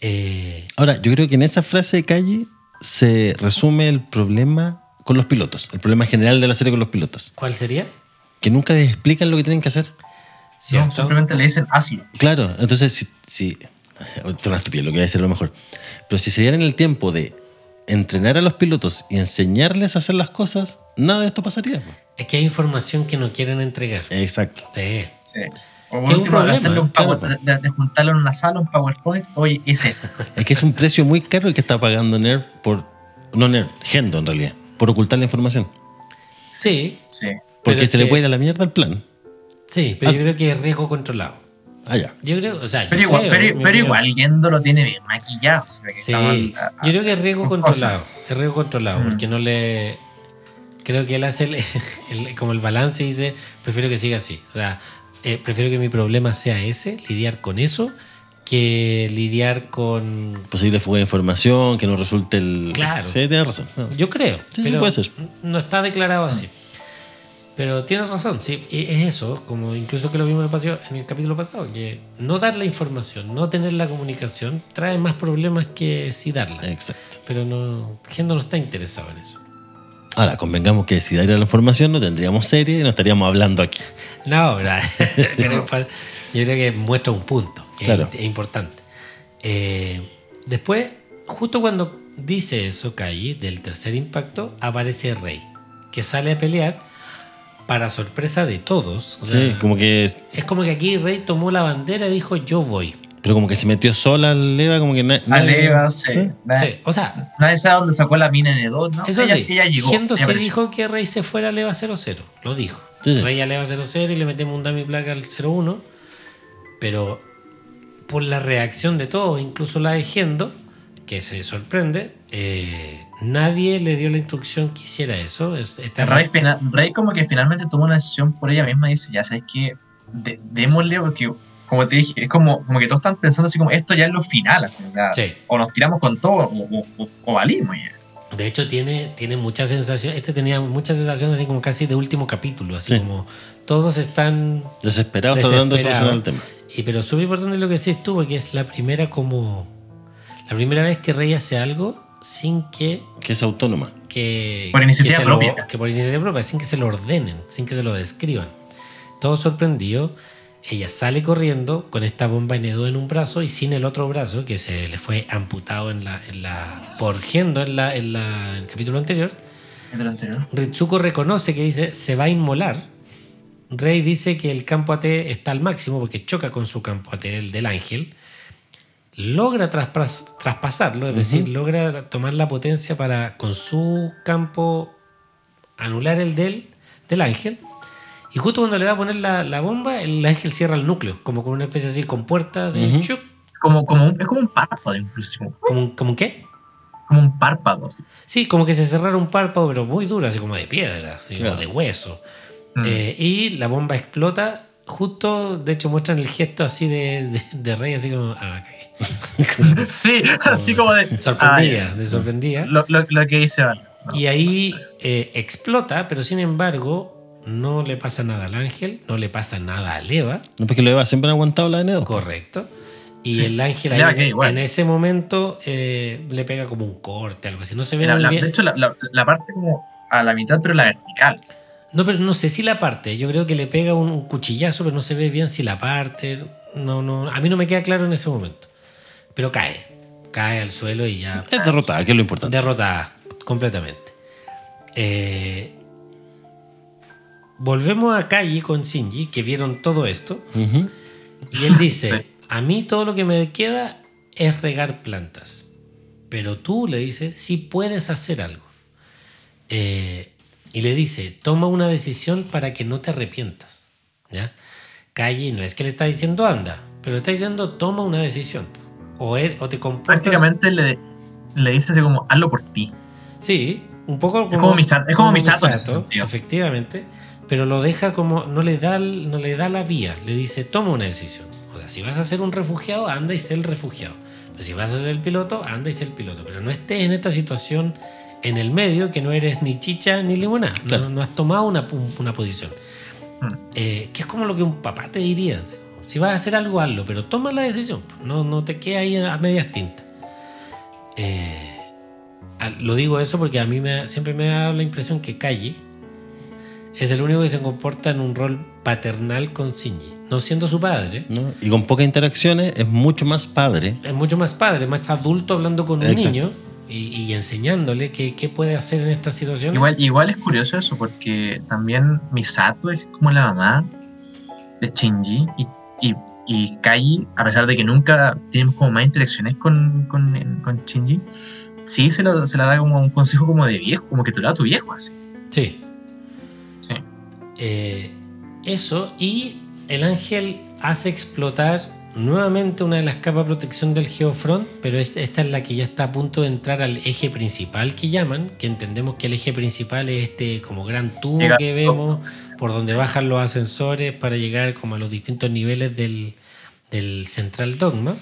S1: Eh,
S2: Ahora, yo creo que en esa frase de Calle se resume el problema con los pilotos, el problema general de la serie con los pilotos,
S1: ¿Cuál sería?
S2: que nunca les explican lo que tienen que hacer.
S3: No, simplemente le dicen hazlo.
S2: Claro, entonces si, si esto es una estupidez, lo que voy a decir a lo mejor, pero si se dieran el tiempo de entrenar a los pilotos y enseñarles a hacer las cosas, nada de esto pasaría.
S1: Es que hay información que no quieren entregar.
S2: Exacto.
S1: Sí.
S3: Sí. O por último, de,
S1: problema,
S3: hacerle un
S2: claro,
S3: power- de, de juntarlo en una sala, un PowerPoint. Oye, ese.
S2: Es que es un precio muy caro el que está pagando Nerv por, no Nerv, Gendo en realidad, por ocultar la información.
S1: Sí,
S3: Sí.
S2: Porque se le
S1: que-
S2: puede ir a la mierda el plan.
S1: sí, pero
S2: Ah.
S1: yo creo que es riesgo controlado.
S2: Ah, ya.
S1: Yo creo, o sea, yo
S3: Pero igual,
S1: creo,
S3: pero, pero igual, Gendo lo tiene bien maquillado.
S1: Sí,
S3: estaba- a- a-
S1: yo creo que es riesgo
S3: con
S1: controlado. Es riesgo controlado,
S3: Mm.
S1: porque no le. Creo que él hace el- [LAUGHS] el- como el balance y dice: prefiero que siga así. O sea, eh, prefiero que mi problema sea ese, lidiar con eso, que lidiar con.
S2: Posible fuga de información, que no resulte el.
S1: Claro.
S2: Sí, tienes razón. No.
S1: Yo creo.
S2: Sí, sí,
S1: pero
S2: puede ser.
S1: No está declarado así. Pero tienes razón, sí, es eso, como incluso que lo vimos en el, capítulo pasado, que no dar la información, no tener la comunicación, trae más problemas que si darla.
S2: Exacto.
S1: Pero no, Gendo no está interesado en eso.
S2: Ahora, convengamos que si diera la información no tendríamos serie y no estaríamos hablando aquí.
S1: No, [LAUGHS] yo creo que muestra un punto, que
S2: Claro.
S1: es, es importante. Eh, después, justo cuando dice eso, Kai, del tercer impacto, aparece Rey, que sale a pelear para sorpresa de todos. O
S2: Sí, como que. es-
S1: Es como que aquí Rey tomó la bandera y dijo, yo voy.
S2: Pero como que se metió sola al Eva, como que. na-
S3: A
S2: nadie-
S3: Leva, sí.
S2: ¿Sí?
S3: Nadie,
S1: Sí, o sea,
S3: nadie sabe dónde sacó la mina N2, ¿no?
S1: eso
S3: ella,
S1: sí,
S3: ella llegó.
S1: Gendo
S3: apareció.
S1: dijo que Rey se fuera a Leva 00, lo dijo.
S2: Sí, sí.
S1: Rey a Leva 00 y le metemos un dummy placa al 01, pero por la reacción de todos, incluso la de Gendo, que se sorprende, eh, nadie le dio la instrucción que hiciera eso.
S3: Rey como que finalmente tomó una decisión por ella misma y dice, ya sabes que de- démosle porque, como te dije, es como, como que todos están pensando así como, esto ya es lo final, así, o sea,
S1: Sí.
S3: o nos tiramos con todo o, o- o- o valimos ya.
S1: De hecho, tiene, tiene mucha sensación. Este tenía mucha sensación así como casi de último capítulo, así
S2: Sí.
S1: como todos están
S2: Desesperado tratando de solucionar el tema.
S1: Y pero súper importante lo que decís tú, porque es la primera como. La primera vez que Rey hace algo sin que.
S2: Que es autónoma.
S1: que
S3: Por iniciativa
S1: que se lo-
S3: propia.
S1: que por iniciativa propia, sin que se lo ordenen, sin que se lo describan. Todo sorprendido. Ella sale corriendo con esta bomba N2 en un brazo y sin el otro brazo, que se le fue amputado en la, en la, por Gendo en, la, en, la- en el capítulo anterior. Ritsuko reconoce que dice se va a inmolar. Rey dice que el campo AT está al máximo porque choca con su campo AT, el del ángel. Logra traspas- traspasarlo, es decir, logra tomar la potencia para con su campo anular el del, del ángel. Y justo cuando le va a poner la, la bomba, el ángel cierra el núcleo, como con una especie así, con puertas,
S2: Ujú.
S1: chuc,
S3: Como, como un- es como un párpado, incluso. Como,
S1: como, como qué?
S3: como un párpado. así.
S1: Sí, como que se cerrara un párpado, pero muy duro, así como de piedra, así,
S2: Claro.
S1: o de hueso.
S3: Mm.
S1: Eh, y la bomba explota. Justo, de hecho, muestran el gesto así de, de, de Rey, así como. Ah, cagué. [LAUGHS] [LAUGHS]
S3: sí, así como de.
S1: Sorprendida,
S3: Ah,
S1: de sorprendida.
S3: lo, lo, lo que dice. No.
S1: Y ahí eh, explota, pero sin embargo, no le pasa nada al ángel, no le pasa nada a Eva,
S2: No, porque lo Eva siempre han aguantado la N2.
S1: correcto. Y
S3: Sí.
S1: el ángel ahí, en,
S3: bueno.
S1: en ese momento eh, le pega como un corte, algo así. No se ve
S3: la-
S1: bien.
S3: de hecho, la, la- la parte como a la mitad, pero la vertical.
S1: No, pero no sé si la parte. Yo creo que le pega un, un cuchillazo, pero no se ve bien si la parte. No, no, a mí no me queda claro en ese momento. Pero cae. Cae al suelo y ya
S2: Es derrotada, que es lo importante.
S1: derrotada completamente. Eh, volvemos a Kaji con Shinji, que vieron todo esto.
S2: Ujú.
S1: Y él dice, [LAUGHS]
S3: Sí.
S1: a mí todo lo que me queda es regar plantas. Pero tú le dices, sí puedes hacer algo. Eh, y le dice, toma una decisión para que no te arrepientas. ¿Ya? Calle no es que le está diciendo anda, pero le está diciendo toma una decisión. O, er- o te comportas...
S3: Prácticamente le, le dice así como, hazlo por ti.
S1: Sí, un poco como,
S3: como Misato- es como Misato ese
S1: Misato,
S3: sentido.
S1: efectivamente, pero lo deja como, no le, da, no le da la vía, le dice, toma una decisión. O sea, si vas a ser un refugiado, anda y sé el refugiado. Pero si vas a ser el piloto, anda y sé el piloto. Pero no estés en esta situación en el medio que no eres ni chicha ni limonada. No-
S2: Claro.
S1: No, has tomado una, una posición.
S3: Mm.
S1: Eh, que es como lo que un papá te diría. Si vas a hacer algo, hazlo, pero toma la decisión. No, no te quedes ahí a medias tintas. Eh, lo digo eso porque a mí me, siempre me ha dado la impresión que Kaji es el único que se comporta en un rol paternal con Shinji. No siendo su padre,
S2: ¿no? Y con pocas interacciones es mucho más padre.
S1: es mucho más padre, más adulto hablando con un
S2: Exacto.
S1: niño y, y enseñándole qué, qué puede hacer en esta situación.
S3: Igual, igual es curioso eso, porque también Misato es como la mamá de Shinji y, y, y Kai, a pesar de que nunca tienen como más interacciones con, con, con Shinji, sí se, lo- se la da como un consejo como de viejo, como que tú le das a tu viejo así.
S1: Sí.
S3: Sí.
S1: Eh, eso y el ángel hace explotar nuevamente una de las capas de protección del Geofront, pero es- esta es la que ya está a punto de entrar al eje principal que llaman, que entendemos que el eje principal es este como gran tubo
S3: Llega-
S1: que vemos por donde bajan los ascensores para llegar como a los distintos niveles del, del central dogma.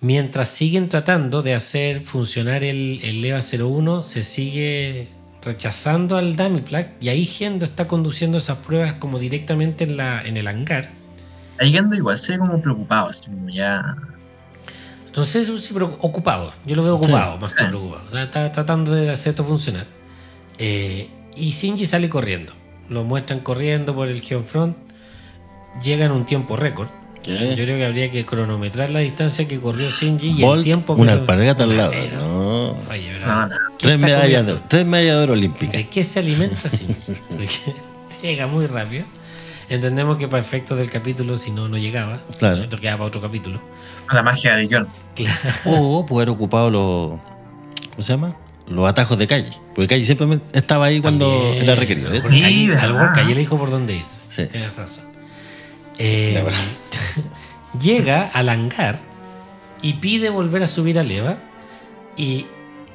S1: Mientras siguen tratando de hacer funcionar el, el EVA 01, se sigue rechazando al Damiplag y ahí Gendo está conduciendo esas pruebas como directamente en, la, en el hangar.
S3: Ahí Gendo igual se ve como preocupado, así como ya.
S1: Entonces, sí, pero ocupado. Yo lo veo ocupado más que preocupado. O sea, está tratando de hacer esto funcionar. Eh, y Shinji sale corriendo. Lo muestran corriendo por el Geofront. Llega en un tiempo récord.
S2: ¿Qué?
S1: Yo creo que habría que cronometrar la distancia que corrió Shinji y
S2: Bolt,
S1: el tiempo que
S2: una
S1: se-
S2: alpargata al lado.
S1: Veras.
S2: No.
S1: Oye, pero
S3: No, no.
S1: ¿qué
S2: Tres medallas, de, tres medallas de oro olímpicas.
S1: ¿De qué se alimenta Shinji? [LAUGHS] Porque llega muy rápido. Entendemos que para efectos del capítulo, si no, no llegaba.
S2: Claro.
S1: Esto queda para otro capítulo.
S3: La magia de John.
S1: Claro.
S2: O poder ocupado los. ¿Cómo se llama? Los atajos de calle. Porque calle siempre estaba ahí cuando
S1: También,
S2: era requerido.
S1: mejor
S3: Sí,
S1: Calle-
S3: ¿verdad?
S1: a lo mejor Calle le dijo por dónde irse.
S2: Sí.
S1: Tienes razón. Eh, [LAUGHS] llega al hangar y pide volver a subir a Leva. Y,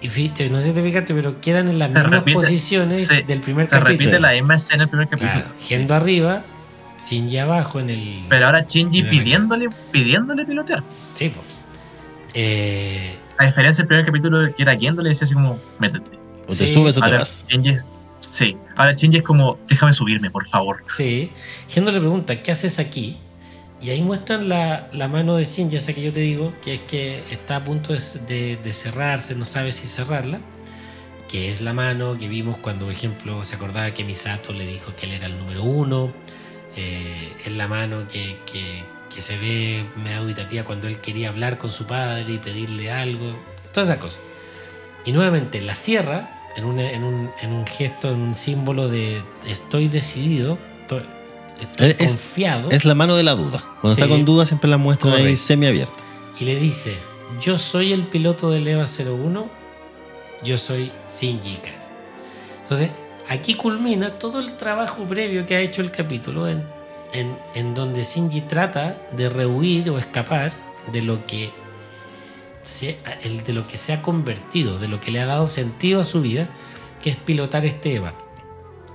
S1: y fíjate, no sé si te fijaste, pero quedan en las
S3: Se
S1: mismas
S3: repite-
S1: posiciones
S3: se-
S1: del primer
S3: Se
S1: capítulo.
S3: repite la misma escena en el primer capítulo.
S1: Claro, Gendo arriba, Shinji abajo en el.
S3: Pero ahora Shinji pidiéndole, pidiéndole pilotear.
S1: Sí, po. Eh,
S3: A diferencia del primer capítulo que era Gendo le decía así como, métete.
S2: O te
S1: Sí,
S2: subes o te vas.
S3: Shinji Sí. Ahora Shinji es como, déjame subirme, por favor.
S1: Sí. Gendo le pregunta, ¿qué haces aquí? Y ahí muestran la, la mano de Shinji, esa que yo te digo, que es que está a punto de, de- cerrarse, no sabe si cerrarla. Que es la mano que vimos cuando, por ejemplo, se acordaba que Misato le dijo que él era el número uno. Eh, es la mano que, que- que se ve medio auditativa cuando él quería hablar con su padre y pedirle algo. Todas esas cosas. Y nuevamente la cierra en, una- en un, en un gesto, en un símbolo de estoy decidido, estoy, estoy
S2: Es-
S1: confiado.
S2: Es la mano de la duda. Cuando
S1: Sí.
S2: está con duda siempre la muestran ahí semiabierta.
S1: y le dice, yo soy el piloto del EVA 01, yo soy Shinji Ikari. Entonces, aquí culmina todo el trabajo previo que ha hecho el capítulo en, en, en donde Shinji trata de rehuir o escapar de lo que se, el- de lo que se ha convertido, de lo que le ha dado sentido a su vida, que es pilotar este EVA.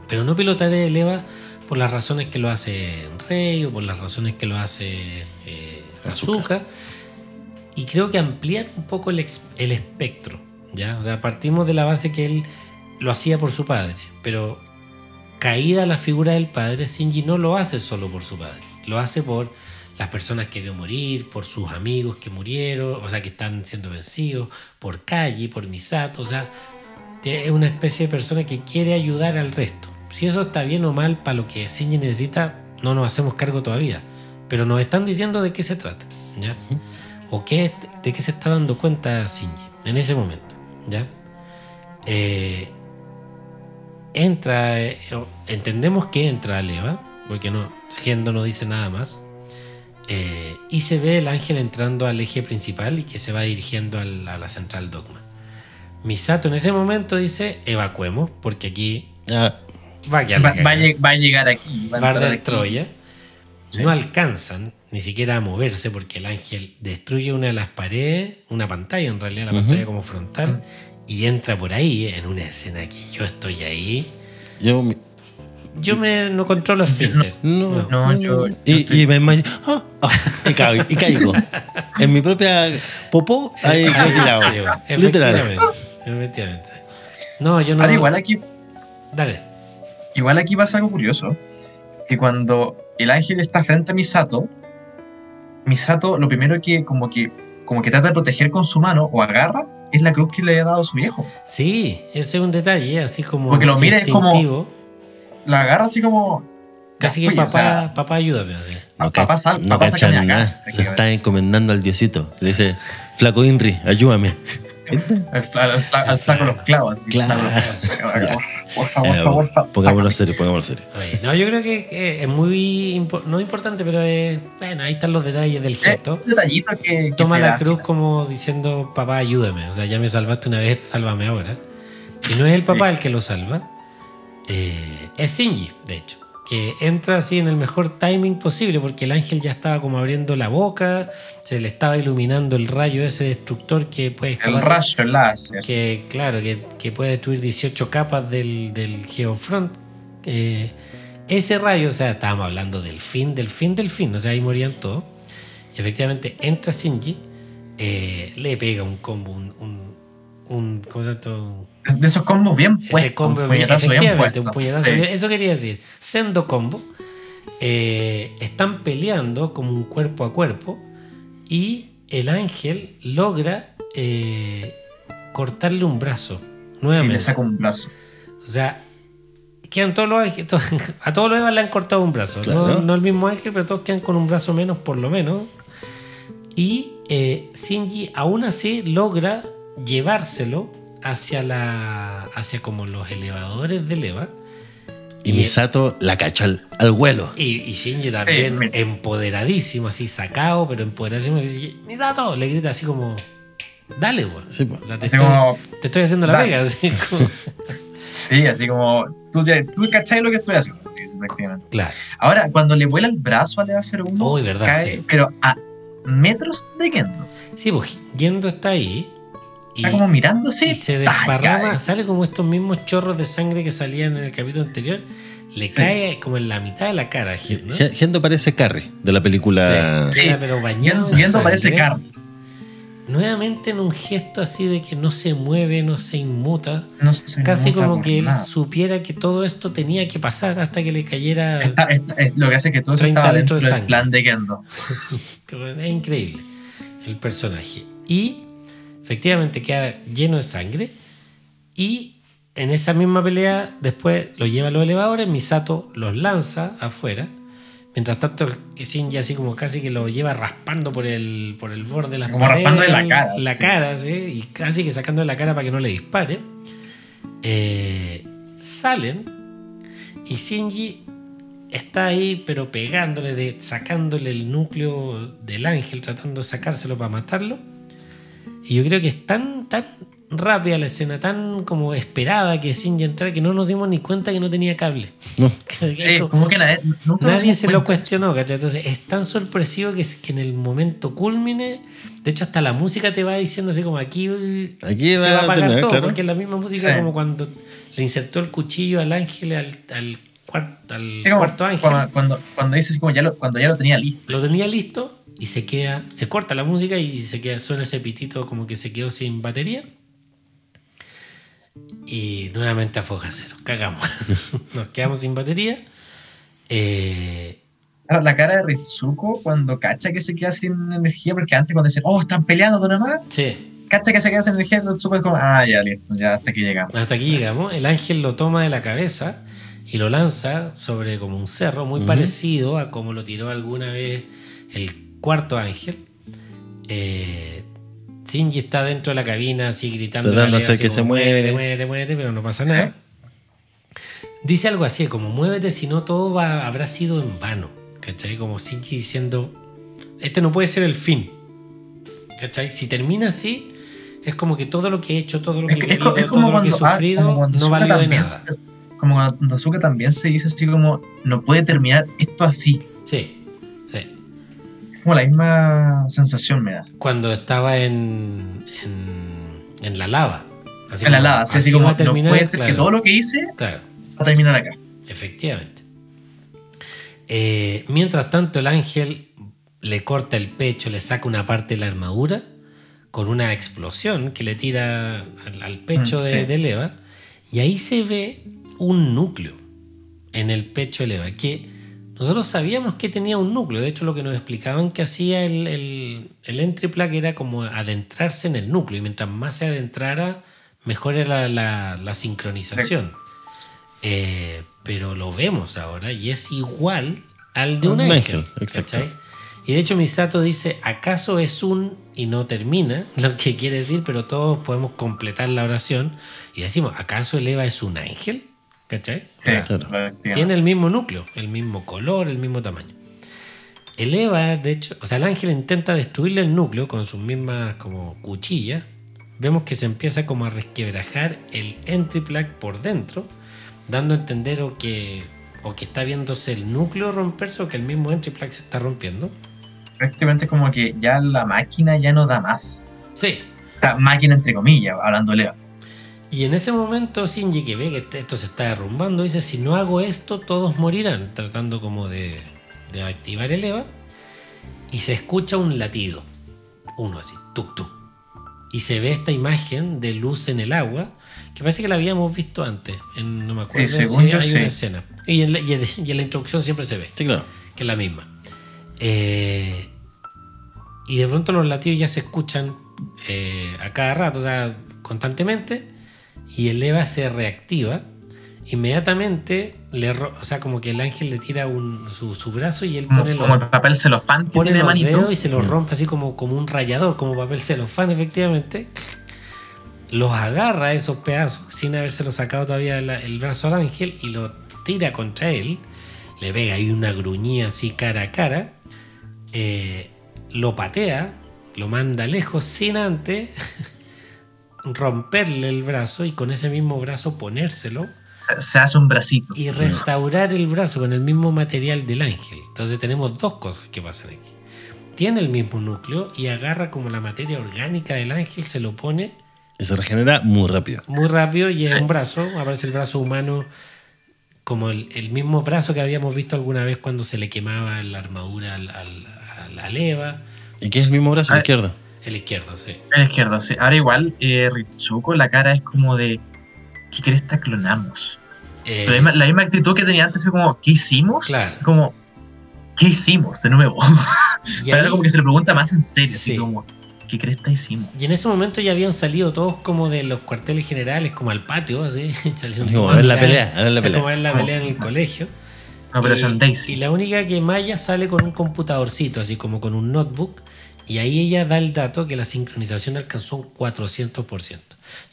S1: Pero no pilotar el EVA por las razones que lo hace Rey o por las razones que lo hace eh. Y creo que amplían un poco el espectro. ¿ya? O sea, partimos de la base que él lo hacía por su padre, pero caída la figura del padre, Shinji no lo hace solo por su padre, lo hace por las personas que vio morir, por sus amigos que murieron, o sea, que están siendo vencidos, por Kaji, por Misato, o sea, es una especie de persona que quiere ayudar al resto. Si eso está bien o mal para lo que Shinji necesita, no nos hacemos cargo todavía, pero nos están diciendo de qué se trata, ¿ya? O qué, de qué se está dando cuenta Shinji en ese momento, ¿ya? Eh, entra, eh, entendemos que entra Leva, porque no, Gendo no dice nada más. Eh, y se ve el ángel entrando al eje principal y que se va dirigiendo al- a la central dogma. Misato en ese momento dice: evacuemos, porque aquí
S2: Ah,
S1: va a
S3: Va, va va a llegar aquí. Va a aquí.
S1: Troya.
S3: Sí.
S1: No alcanzan ni siquiera a moverse porque el ángel destruye una de las paredes, una pantalla en realidad, la
S2: Ujú.
S1: pantalla como frontal, y entra por ahí en una escena que yo estoy ahí.
S2: yo
S1: Yo me, no controlo esfínter.
S2: no,
S3: No, yo- yo
S2: y,
S3: estoy-
S2: y me imagino ah, ah, y, caigo, y caigo. en mi propia popó ahí [LAUGHS] tirado.
S1: Sí, bueno,
S2: Literal.
S1: efectivamente. No, yo no.
S3: Ahora igual aquí,
S1: Dale.
S3: igual aquí pasa algo curioso. Que cuando el ángel está frente a Misato, Misato lo primero que como que como que trata de proteger con su mano o agarra es la cruz que le ha dado su viejo.
S1: Sí, ese es un detalle, así como.
S3: Porque lo mira, es como-. La agarra así como
S1: Casi que
S3: fui, o
S1: papá,
S3: sea,
S1: papá, ayúdame. así.
S2: No,
S3: Papá sal-
S2: no
S3: papá
S2: cachan
S3: acá,
S2: nada. Se está encomendando al diosito. Le dice, flaco Inri, ayúdame. [LAUGHS]
S3: al, al al flaco los clavos. Así,
S2: Claro.
S3: flaco los clavos. Por favor,
S2: Eh,
S3: por favor, fa-
S2: pongámoslo serio, pongámoslo serio.
S1: Oye, no, yo creo que es muy. impo- no importante, pero es, bueno, ahí están los detalles del
S3: Eh,
S1: gesto.
S3: un detallito que, que
S1: Toma la cruz
S3: así,
S1: como diciendo, papá, ayúdame. O sea, ya me salvaste una vez, sálvame ahora. Y no es el
S3: Sí.
S1: papá el que lo salva. Eh, es Shinji, de hecho. Que entra así en el mejor timing posible porque el ángel ya estaba como abriendo la boca, se le estaba iluminando el rayo ese destructor que puede
S3: El rayo, láser.
S1: que claro, que, que puede destruir 18 capas del, del Geofront. Eh, ese rayo, o sea, estábamos hablando del fin, del fin, del fin, o sea, ahí morían todos. Y efectivamente entra Shinji, eh, le pega un combo, un, un, un- ¿cómo se llama?
S3: De esos combos bien
S1: Ese
S3: puestos.
S1: combo,
S3: un puñetazo bien
S1: efectivamente, un
S3: puesto.
S1: puñetazo.
S3: Sí.
S1: bien- Eso quería decir, sendo combo. Eh, están peleando como un cuerpo a cuerpo y el ángel logra eh, cortarle un brazo.
S3: Sí,
S1: Nuevamente.
S3: le saca un brazo.
S1: O sea, quedan todos los ángeles, [LAUGHS] a todos los Evas le han cortado un brazo.
S2: Claro.
S1: No, no el mismo ángel, pero todos quedan con un brazo menos, por lo menos. Y eh, Shinji aún así logra llevárselo hacia la. hacia como los elevadores del Eva.
S2: Y
S1: Y-
S2: Misato la cachó al, al vuelo.
S1: Y, y Shinji también empoderadísimo, así sacado, pero empoderadísimo. Dice, Misato, le grita así como. Dale.
S2: Sí, po.
S1: O sea, te, estoy,
S3: como,
S1: te estoy haciendo la pega. Así [LAUGHS] como-
S3: sí, así como, tú, tú cachai lo que estoy haciendo.
S1: claro.
S3: Ahora, cuando le vuela el brazo a Leva 01,
S1: Uy, verdad,
S3: cae,
S1: sí.
S3: pero a metros de Gendo.
S1: Sí, pues Gendo está ahí. Y,
S3: Está como mirándose.
S1: y se desparrama, sale como estos mismos chorros de sangre que salían en el capítulo anterior. Le
S3: Sí.
S1: cae como en la mitad de la cara Gendo.
S2: Gen- Gendo parece Carrie de la película.
S3: Sí.
S1: Era, pero bañado
S3: Gendo,
S1: en
S3: Gendo parece carne.
S1: nuevamente en un gesto así de que no se mueve, no se inmuta.
S3: No se
S1: Casi
S3: nota
S1: como que él
S3: nada.
S1: supiera que todo esto tenía que pasar hasta que le cayera.
S3: Está- está- es lo que hace que todo eso
S1: 30
S3: estaba
S1: litros
S3: dentro
S1: de
S3: del
S1: sangre.
S3: plan de Kendo. [LAUGHS]
S1: Es increíble el personaje. Y efectivamente queda lleno de sangre. Y en esa misma pelea, después lo lleva a los elevadores. Misato los lanza afuera. Mientras tanto, Shinji así como casi que lo lleva raspando por el, por el borde de las
S3: Como raspándole la cara,
S1: La
S3: sí.
S1: cara, sí. Y casi que sacándole la cara para que no le dispare. Eh, salen y Shinji está ahí, pero pegándole, de, sacándole el núcleo del ángel, tratando de sacárselo para matarlo. Y yo creo que es tan, tan rápida la escena, tan como esperada que Shinji entrara, que no nos dimos ni cuenta que no tenía cable.
S2: No. [LAUGHS]
S3: Sí, como que nadie,
S1: Nadie se lo cuestionó, ¿cachai? Entonces es tan sorpresivo que, que en el momento culmine, de hecho hasta la música te va diciendo así como aquí,
S2: Aquí
S1: se
S2: va
S1: va a apagar todo,
S2: claro.
S1: porque es la misma música
S3: Sí.
S1: como cuando le insertó el cuchillo al ángel, al, al, cuar- al
S3: Sí, como
S1: cuarto ángel.
S3: Cuando, cuando, cuando dices como ya lo, cuando ya lo tenía listo.
S1: Lo tenía listo y se queda, se corta la música y se queda, suena ese pitito como que se quedó sin batería. Y nuevamente a foja cero, cagamos. [LAUGHS] Nos quedamos sin batería. Eh,
S3: La cara de Ritsuko cuando cacha que se queda sin energía, porque antes cuando dicen, oh, están peleando tú nomás,
S1: sí,
S3: cacha que se queda sin energía, Ritsuko es como, ah, ya listo, ya hasta aquí llegamos.
S1: hasta aquí llegamos. El ángel lo toma de la cabeza y lo lanza sobre como un cerro, muy parecido a como lo tiró alguna vez el cuarto ángel. Eh, Shinji está dentro de la cabina así gritando.
S2: Tratando de hacer que
S1: como,
S2: se mueve.
S1: Muévete, muévete, muévete, pero no pasa
S3: Sí.
S1: nada. Dice algo así, como muévete, si no todo va, habrá sido en vano. ¿Cachai? Como Shinji diciendo, este no puede ser el fin. ¿Cachai? Si termina así, es como que todo lo que he hecho, todo lo que he vivido,
S3: co- es como
S1: todo lo que he
S3: cuando, ah,
S1: sufrido,
S3: cuando
S1: no valió de nada.
S3: se- como cuando Asuka también se dice así como, no puede terminar esto así.
S1: Sí, sí.
S3: Como la misma sensación me da.
S1: Cuando estaba en, en, en la lava. Así
S3: en la lava, así, como,
S1: terminar,
S3: no puede ser
S1: claro,
S3: que todo lo que hice
S1: Claro,
S3: va a terminar acá.
S1: efectivamente. Eh, mientras tanto, el ángel le corta el pecho, le saca una parte de la armadura con una explosión que le tira al, al pecho
S3: Mm,
S1: de,
S3: sí.
S1: de Leva. Y ahí se ve un núcleo en el pecho de Leva. Que nosotros sabíamos que tenía un núcleo. De hecho, lo que nos explicaban que hacía el, el, el entry plug era como adentrarse en el núcleo. Y mientras más se adentrara, mejor era la, la sincronización. Eh, pero lo vemos ahora y es igual al de un, ángel.
S2: ángel, exacto.
S1: ¿cachai? Y de hecho Misato dice, ¿acaso es un y no termina? [LAUGHS] Lo que quiere decir, pero todos podemos completar la oración y decimos, ¿acaso el Eva es un ángel? ¿Cachai?
S3: Sí,
S2: claro.
S1: tiene el mismo núcleo, el mismo color, el mismo tamaño. El Eva, de hecho, o sea, el ángel intenta destruirle el núcleo con sus mismas como cuchillas. Vemos que se empieza como a resquebrajar el entry plug por dentro, dando a entender o que, o que está viéndose el núcleo romperse o que el mismo entry plug se está rompiendo.
S3: Prácticamente como que ya la máquina ya no da más.
S1: Sí.
S3: O sea, máquina entre comillas, hablando Leo.
S1: Y en ese momento Shinji que ve que esto se está derrumbando, dice, si no hago esto, todos morirán, tratando como de, de activar el EVA. Y se escucha un latido, uno así, tuk tuk. Y se ve esta imagen de luz en el agua, que parece que la habíamos visto antes, en, no me acuerdo,
S3: Sí, yo,
S1: hay
S3: sí.
S1: una escena. Y en, la, y en- y en la introducción siempre se ve
S2: Sí, claro.
S1: que es la misma. Eh, y de pronto los latidos ya se escuchan eh, a cada rato, o sea, constantemente, y el EVA se reactiva. Inmediatamente, le o sea, como que el ángel le tira un- su, su brazo y él
S3: Como,
S1: pone los,
S3: como el papel celofán que
S1: pone
S3: tiene
S1: los
S3: manito.
S1: dedos y se los rompe así como, como un rallador, como papel celofán, efectivamente. Los agarra esos pedazos sin habérselo sacado todavía la- el brazo al ángel y lo tira contra él. Le pega ahí una gruñía así cara a cara. eh, lo patea, lo manda lejos sin antes [LAUGHS] romperle el brazo y con ese mismo brazo ponérselo
S3: Se, se hace un bracito.
S1: y restaurar el brazo con el mismo material del ángel. Entonces tenemos dos cosas que pasan aquí. Tiene el mismo núcleo y agarra como la materia orgánica del ángel, se lo pone
S2: Y se regenera muy rápido.
S1: muy rápido y es
S3: Sí.
S1: un brazo, aparece el brazo humano como el, el mismo brazo que habíamos visto alguna vez cuando se le quemaba la armadura al, al- a la leva.
S2: ¿Y qué es el mismo brazo
S3: Ah,
S2: izquierdo?
S1: El izquierdo, sí.
S3: El izquierdo, sí. Ahora igual, eh, Ritsuko, la cara es como de. ¿Qué cresta clonamos?
S1: Eh,
S3: la, misma, la misma actitud que tenía antes, es como, ¿qué hicimos?
S1: claro.
S3: Como, ¿qué hicimos de nuevo? [LAUGHS]
S1: Y,
S3: Ahora como que se le pregunta más en serio,
S1: Sí.
S3: así como, ¿qué cresta hicimos?
S1: y en ese momento ya habían salido todos como de los cuarteles generales, como al patio, así. [LAUGHS] todos
S2: a ver la pelea, a ver la
S1: es como
S2: pelea.
S1: ver la pelea en el colegio.
S3: No, Operación
S1: y,
S3: Daisy.
S1: y la única que Maya sale con un computadorcito, así como con un notebook, y ahí ella da el dato que la sincronización alcanzó un 400%.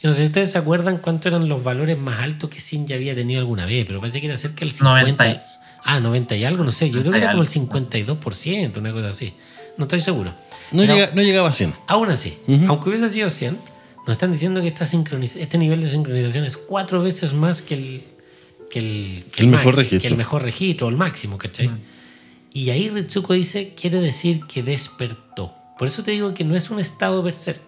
S1: Yo no sé si ustedes se acuerdan cuánto eran los valores más altos que Sin ya había tenido alguna vez, pero parece que era cerca del 50.
S3: 90 y-
S1: Ah, 90 y algo, no sé. Yo creo
S3: 90
S1: que era como el
S3: algo.
S1: 52%, una cosa así. No estoy seguro.
S2: No, llega- no llegaba a 100.
S1: Aún así,
S2: Ujú.
S1: aunque hubiese sido 100, nos están diciendo que esta este nivel de sincronización es cuatro veces más que el, que el, que
S2: El mejor
S1: maxi-
S2: registro.
S1: que el mejor registro, o el máximo, ¿cachai?
S3: Mm.
S1: Y ahí Ritsuko dice, quiere decir que despertó. Por eso te digo que no es un estado berserk.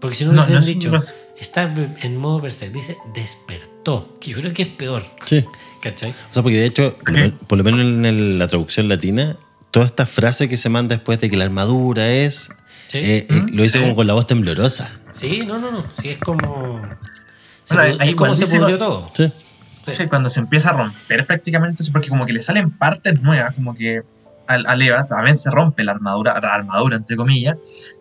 S1: Porque si no,
S3: No,
S1: les
S3: no
S1: han
S3: es un
S1: dicho,
S3: berserk.
S1: está en modo berserk. Dice despertó, que yo creo que es peor,
S2: Sí.
S1: ¿cachai?
S2: O sea, porque de hecho, por lo, men- por lo menos en el- la traducción latina, toda esta frase que se manda después de que la armadura es.
S1: Sí.
S2: eh, eh, lo dice
S3: sí.
S2: como con la voz temblorosa.
S1: Sí, no, no, no. Sí, es como... se
S3: Bueno, ahí
S1: es como se pudrió todo.
S2: Sí.
S1: Sí.
S3: Sí, cuando se empieza a romper prácticamente porque como que le salen partes nuevas, como que al, al Eva también se rompe la armadura, la armadura entre comillas,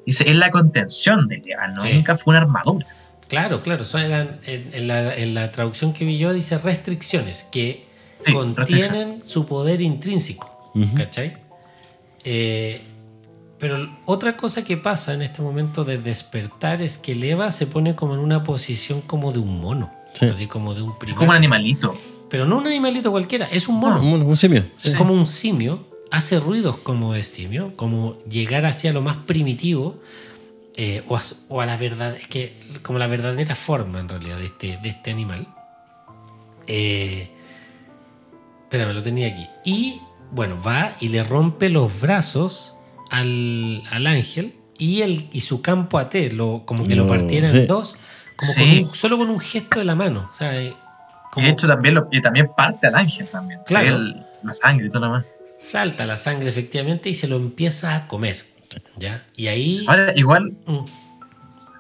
S3: dice, es la contención de Eva, no
S1: Sí.
S3: nunca fue una armadura.
S1: Claro, claro. Son en, en la, en la traducción que vi yo dice restricciones que
S3: Sí,
S1: contienen su poder intrínseco. ¿Cachai? Eh, pero otra cosa que pasa en este momento de despertar es que el Eva se pone como en una posición como de un mono.
S2: Sí.
S1: Así como de un primate.
S3: como un animalito.
S1: Pero no un animalito cualquiera, es un mono.
S2: Un, un simio.
S1: Es
S3: Sí.
S1: como un simio, hace ruidos como de simio, como llegar hacia lo más primitivo eh, o, a, o a la verdad, es que como la verdadera forma en realidad de este, de este animal. Eh, espérame, lo tenía aquí. Y bueno, va y le rompe los brazos al, al ángel y, el, y su campo AT, lo, como que lo partiera
S2: sí.
S1: en dos, como
S3: Sí.
S1: con un- solo con un gesto de la mano. O sea, eh,
S3: Y de hecho también, lo, y también parte al ángel también.
S1: Claro.
S3: el- la sangre y todo lo demás.
S1: Salta la sangre efectivamente y se lo empieza a comer. ¿Ya? Y ahí.
S3: Ahora igual,
S1: Mm,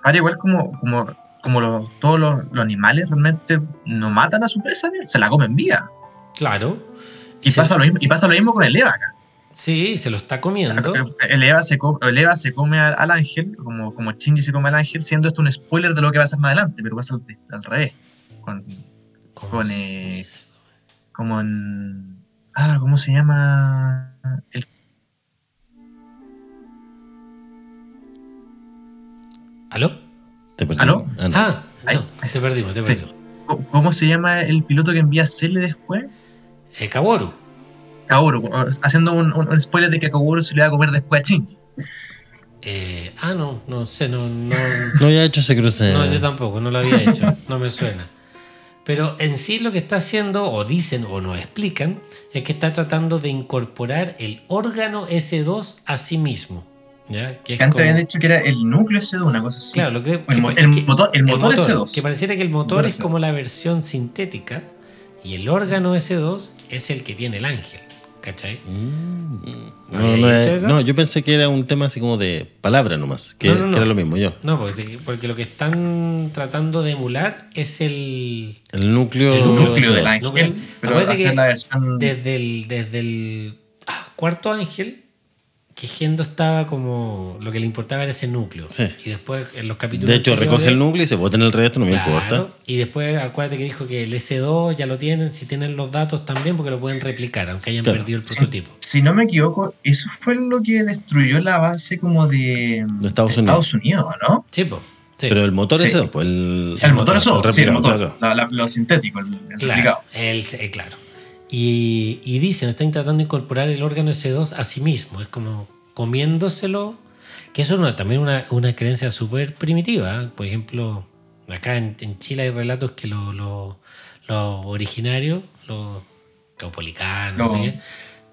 S3: ahora igual como, como, como lo- todos los, los animales realmente no matan a su presa, se la comen viva.
S1: claro.
S3: Y, pasa lo mismo, y pasa lo mismo con el Eva acá.
S1: Sí, se lo está comiendo.
S3: El Eva se, co- el Eva se come al, al ángel, como, como Shinji se come al ángel, siendo esto un spoiler de lo que va a ser más adelante, pero pasa al, al revés. Con,
S1: ¿Cómo
S3: con, eh, como en. Ah, ¿cómo se llama? El,
S1: ¿Aló?
S2: ¿Te?
S3: ¿Aló?
S2: Ah, no.
S1: Ah,
S3: Ahí,
S1: no,
S3: ahí
S1: te perdimos, te
S3: Sí.
S1: perdimos.
S3: ¿Cómo se llama el piloto que envía Cele después?
S1: Eh, Kaworu.
S3: Kaworu, haciendo un, un- un spoiler de que a Kaworu se le va a comer después a Shinji.
S1: Eh, ah, no, no sé, no, no, [LAUGHS]
S2: No había hecho ese cruce.
S1: no, yo tampoco, no lo había hecho, no me suena. Pero en sí lo que está haciendo, o dicen o nos explican, es que está tratando de incorporar el órgano S2 a sí mismo. ¿ya? Que es
S3: Que antes
S1: como-
S3: habían dicho que era el núcleo ese de una cosa así.
S1: Claro, lo que,
S3: el,
S1: que-
S3: mo-
S1: es
S3: el
S1: que-
S3: motor, el motor S2.
S1: Que pareciera que el motor
S3: Motor
S1: es
S3: S2.
S1: como la versión sintética y el órgano S2 es el que tiene el ángel. ¿Cachai?
S2: Mm.
S1: ¿No
S2: es- yo pensé que era un tema así como de palabra nomás, que,
S1: No, no, no.
S2: que era lo mismo yo.
S1: No, porque, porque lo que están tratando de emular es el.
S2: El núcleo,
S1: El núcleo
S3: núcleo del ángel,
S1: Núcleo.
S3: pero.
S1: Desde el, desde el ah, cuarto ángel, que Gendo estaba como. Lo que le importaba era ese núcleo.
S2: Sí.
S1: Y después en los capítulos.
S2: De hecho, recoge el núcleo y se bota en el resto, no me importa.
S1: Y después acuérdate que dijo que el S2 ya lo tienen, si tienen los datos también, porque lo pueden replicar, aunque hayan
S2: Claro.
S1: perdido el prototipo.
S3: Si no me equivoco, eso fue lo que destruyó la base como de,
S2: De Estados Unidos.
S3: Unidos, ¿no?
S1: Sí. Sí.
S2: Pero el motor
S3: Sí.
S2: ese, pues el,
S3: El, motor eso,
S2: el
S3: sí, el motor,
S2: claro.
S3: la- la- lo sintético, el, el
S1: Claro,
S3: replicado.
S1: el- eh, claro. Y, y dicen, están tratando de incorporar el órgano S2 a sí mismo. Es como comiéndoselo. Que eso es una- también una, una creencia súper primitiva. ¿eh? Por ejemplo, acá en, en Chile hay relatos que los lo, los originarios, los caupolicanos, no
S3: Lo-
S1: qué,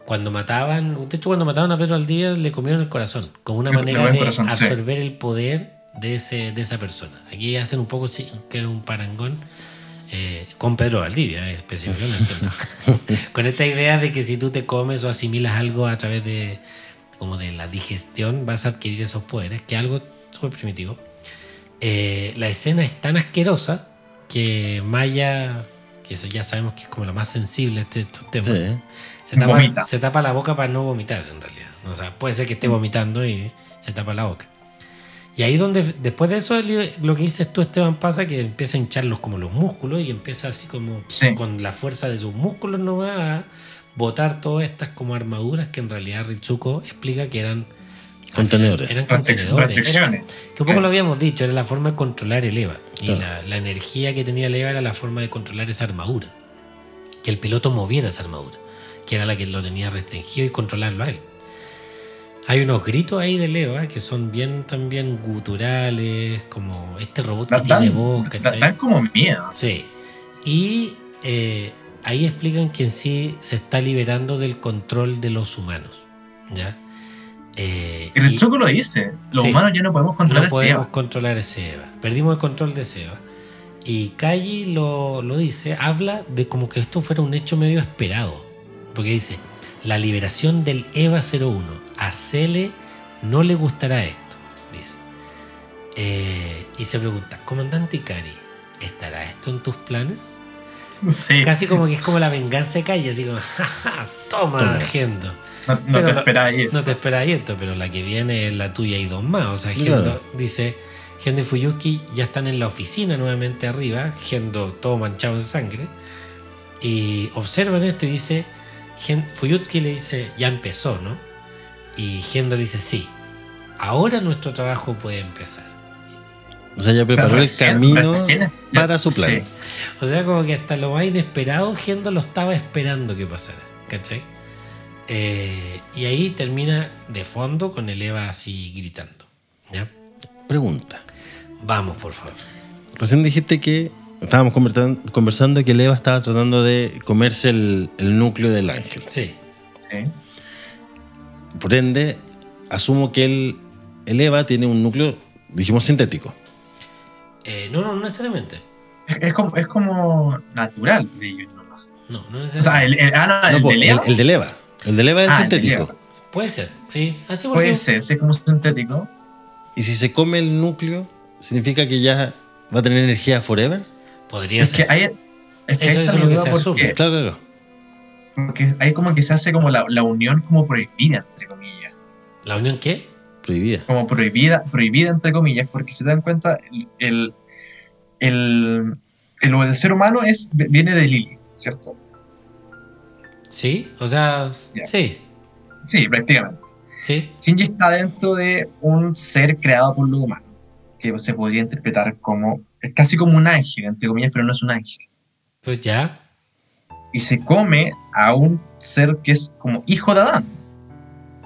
S1: cuando mataban, de hecho cuando mataban a Pedro Aldía le comieron el corazón, como una manera de
S3: sí.
S1: absorber el poder de, ese, de esa persona. Aquí hacen un poco sí, que era un parangón eh, con Pedro Valdivia eh, específicamente. ¿no? [LAUGHS] con esta idea de que si tú te comes o asimilas algo a través de como de la digestión vas a adquirir esos poderes, que algo súper primitivo. Eh, la escena es tan asquerosa que Maya, que eso ya sabemos que es como la más sensible de estos temas,
S2: Sí.
S1: se, tapa, se tapa la boca para no vomitar en realidad. O sea, puede ser que esté vomitando y se tapa la boca. Y ahí donde, después de eso, lo que dices tú, Esteban, pasa que empieza a hincharlos como los músculos y empieza así como
S3: Sí.
S1: con la fuerza de sus músculos nomás a botar todas estas como armaduras que en realidad Ritsuko explica que eran
S2: Contenedores.
S1: Eran contenedores. Era- que un poco
S3: Sí.
S1: lo habíamos dicho, era la forma de controlar el EVA. Y
S2: Claro.
S1: la, la energía que tenía el EVA era la forma de controlar esa armadura. Que el piloto moviera esa armadura, que era la que lo tenía restringido y controlarlo a él. Hay unos gritos ahí del EVA que son bien también guturales, como este robot que
S3: Dan,
S1: tiene voz, ¿cachai?
S3: dan como miedo.
S1: Sí. Y eh, ahí explican que en sí se está liberando del control de los humanos. ¿Ya? Eh,
S3: El Choco lo dice. Los
S1: Sí.
S3: humanos ya no podemos controlar
S1: no podemos controlar ese Eva. Perdimos el control de ese Eva. Y Kaji lo, lo dice, habla de como que esto fuera un hecho medio esperado. Porque dice, la liberación del EVA 01. A Cele no le gustará esto, dice. Eh, y se pregunta, comandante Ikari, ¿estará esto en tus planes?
S3: Sí.
S1: Casi como que es como la venganza de Kaji, así como, [LAUGHS] jaja, toma,
S2: Toma.
S1: Gendo.
S3: No, no
S1: Pero
S3: te
S1: no-
S3: esperas ahí.
S1: No te esperáis esto, pero la que viene es la tuya y dos más. O sea. Gendo dice, Gendo y Fuyuki ya están en la oficina nuevamente arriba, Gendo todo manchado en sangre. Y observan esto y dice, Gen- Fuyuki le dice, ya empezó, ¿no? Y Gendo le dice, sí, ahora nuestro trabajo puede empezar.
S2: O sea, ya
S3: O sea,
S2: preparó el
S3: recién-
S2: camino
S3: recién-
S2: para su plan.
S3: sí.
S1: O sea, como que hasta lo más inesperado, Gendo lo estaba esperando que pasara, ¿cachai? Eh, y ahí termina de fondo con el Eva así gritando, ¿ya?
S2: Pregunta.
S1: Vamos, por favor.
S2: Recién dijiste que estábamos conversan- conversando que el Eva estaba tratando de comerse el, el núcleo del ángel.
S1: Sí,
S3: Sí.
S2: Por ende, asumo que el, el Eva tiene un núcleo, dijimos, sintético.
S1: Eh, no, no, no necesariamente.
S3: Es, es como, es como natural de ellos nomás.
S1: No, no
S3: O sea,
S1: necesariamente.
S3: el, el- ah, no,
S2: No,
S3: el
S2: po,
S3: de
S2: el,
S3: Leo
S2: el del Eva. El del Eva es el
S3: Ah, el de
S2: sintético.
S1: Puede ser, sí. Así porque
S3: puede ser, sí, es como sintético.
S2: Y si se come el núcleo, significa que ya va a tener energía forever.
S1: Podría
S3: Es que
S1: ser.
S3: hay. Es que
S1: Eso-
S3: ahí
S1: eso
S3: está
S1: es lo que se
S3: porque,
S1: asume.
S2: Claro, claro.
S3: porque ahí como que se hace como la, la unión como prohibida, entre comillas.
S1: ¿La unión qué?
S2: Prohibida.
S3: Como prohibida, prohibida entre comillas, porque si te dan cuenta, el, el, el, el- ser humano es, viene de Lili, ¿cierto?
S1: Sí, o sea, sí,
S3: Sí, prácticamente.
S1: sí.
S3: Shinji está dentro de un ser creado por lo humano, que se podría interpretar como, es casi como un ángel, entre comillas, pero no es un ángel.
S1: Pues ya,
S3: Y se come a un ser que es como hijo de Adán.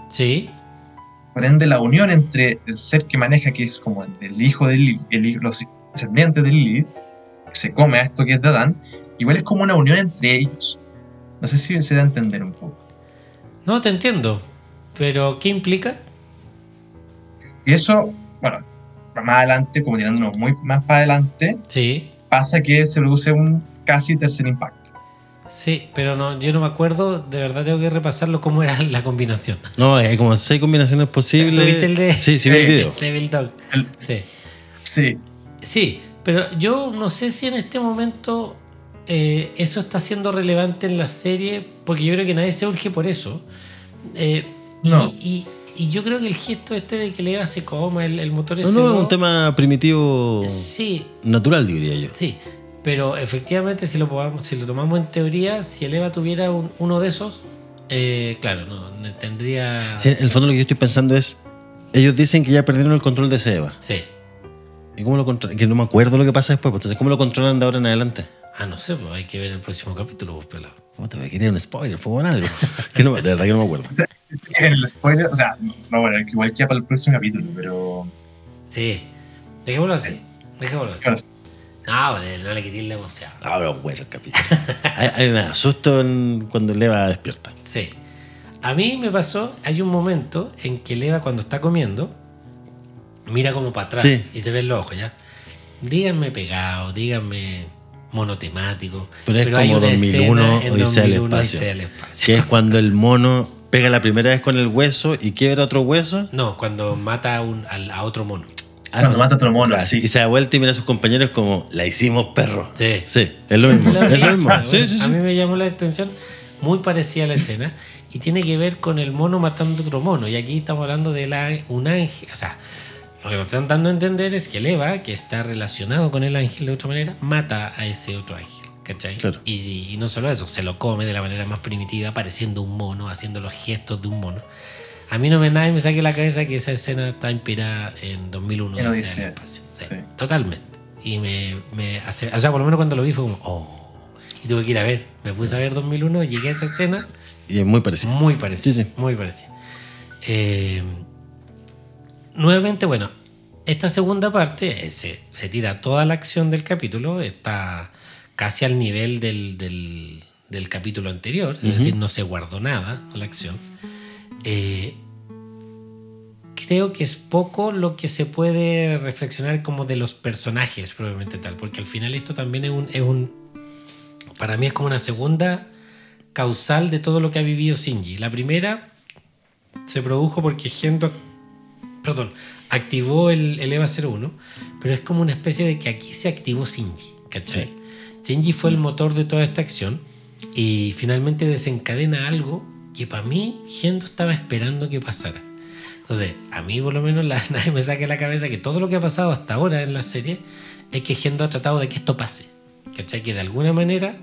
S1: sí,
S3: Por ende, la unión entre el ser que maneja, que es como el hijo de Lilith, el hijo- los descendientes de Lilith, que se come a esto que es de Adán, igual es como una unión entre ellos. No sé si se da a entender un poco.
S1: no te entiendo. Pero, ¿qué implica?
S3: Y eso, bueno, más adelante, como tirándonos muy más para adelante,
S1: Sí,
S3: pasa que se produce un casi tercer impacto.
S1: sí, pero no, yo no me acuerdo, de verdad tengo que repasarlo cómo era la combinación.
S2: No, hay como seis combinaciones posibles.
S1: ¿Tuviste el de-
S2: Sí, sí, vi el [LAUGHS] video.
S1: Devil Dog.
S3: El-
S1: Sí.
S3: sí,
S1: Sí, pero yo no sé si en este momento eh, eso está siendo relevante en la serie, porque yo creo que nadie se urge por eso. Eh,
S3: No.
S1: y, y yo creo que el gesto este de que le Eva se coma el, el motor
S2: No,
S1: ese.
S2: no, es
S1: no-
S2: un tema primitivo
S1: Sí,
S2: natural, diría yo.
S1: sí. Pero efectivamente, si lo, podamos- si lo tomamos en teoría, si el Eva tuviera un- uno de esos, eh, claro, no, tendría.
S2: Sí, en el fondo lo que yo estoy pensando es, ellos dicen que ya perdieron el control de ese Eva.
S1: Sí.
S2: ¿Y cómo lo controlan? Que no me acuerdo lo que pasa después, pues, entonces ¿cómo lo controlan de ahora en adelante?
S1: Ah, no sé, pues hay que ver el próximo capítulo, pues, pelado.
S2: Puta, me quería un spoiler, fue algo. [LAUGHS] que no, me- de verdad que no me acuerdo.
S3: En [LAUGHS] el spoiler, o sea, no, bueno, igual queda para el próximo capítulo, pero
S1: Sí. Dejémoslo así. Dejémoslo así.
S3: Claro.
S1: No, vale, no le quitéis la emoción.
S2: Ahora bueno el capítulo. A, a mí me asusto cuando el Eva despierta.
S1: Sí. A mí me pasó, hay un momento en que Leva cuando está comiendo, mira como para atrás
S2: Sí.
S1: y se ven los ojos, ¿ya? Díganme pegado, díganme monotemático.
S2: Pero es
S1: hay
S2: como
S1: una
S2: 2001
S1: escena en
S2: Odisea del
S1: 2001
S2: Espacio.
S1: Odisea del Espacio.
S2: Que es cuando el mono pega la primera vez con el hueso y quiebra otro hueso.
S1: No, cuando mata a, un- a otro mono.
S2: Ah,
S3: Cuando
S2: no.
S3: mata a otro mono,
S2: Claro,
S3: sí.
S2: Y se da vuelta y mira a sus compañeros como, la hicimos perro.
S1: Sí.
S2: Sí, es lo mismo. [LAUGHS] Es lo mismo. Sí,
S1: bueno,
S2: sí,
S1: A mí me llamó la atención, muy parecida a la escena, y tiene que ver con el mono matando a otro mono. Y aquí estamos hablando de la, un ángel. O sea, lo que nos están dando a entender es que el Eva, que está relacionado con el ángel de otra manera, mata a ese otro ángel. ¿Cachai?
S2: Claro.
S1: Y, y no solo eso, se lo come de la manera más primitiva, pareciendo un mono, haciendo los gestos de un mono. A mí no me nadie me saque la cabeza que esa escena está inspirada en 2001
S3: En
S1: Odisea espacio. Sí,
S3: sí.
S1: Totalmente. Y me, me hace, o sea, por lo menos cuando lo vi fue como, oh. Y tuve que ir a ver. Me puse a ver 2001, llegué a esa escena,
S2: Y es muy parecido.
S1: muy parecida.
S2: Sí, sí.
S1: Muy parecida. Eh, nuevamente, bueno, esta segunda parte eh, se, se tira toda la acción del capítulo, está casi al nivel del, del- del capítulo anterior, es decir, no se guardó nada la acción. Eh, creo que es poco lo que se puede reflexionar como de los personajes probablemente tal, porque al final esto también es un, es un para mí es como una segunda causal de todo lo que ha vivido Shinji. La primera se produjo porque Gendo, perdón, activó el, el EVA 01, pero es como una especie de que aquí se activó Shinji, ¿cachai? Shinji fue el motor de toda esta acción y finalmente desencadena algo que para mí Gendo estaba esperando que pasara. Entonces, a mí por lo menos la, [LAUGHS] nadie me saque la cabeza que todo lo que ha pasado hasta ahora en la serie es que Gendo ha tratado de que esto pase. ¿Cachai? Que de alguna manera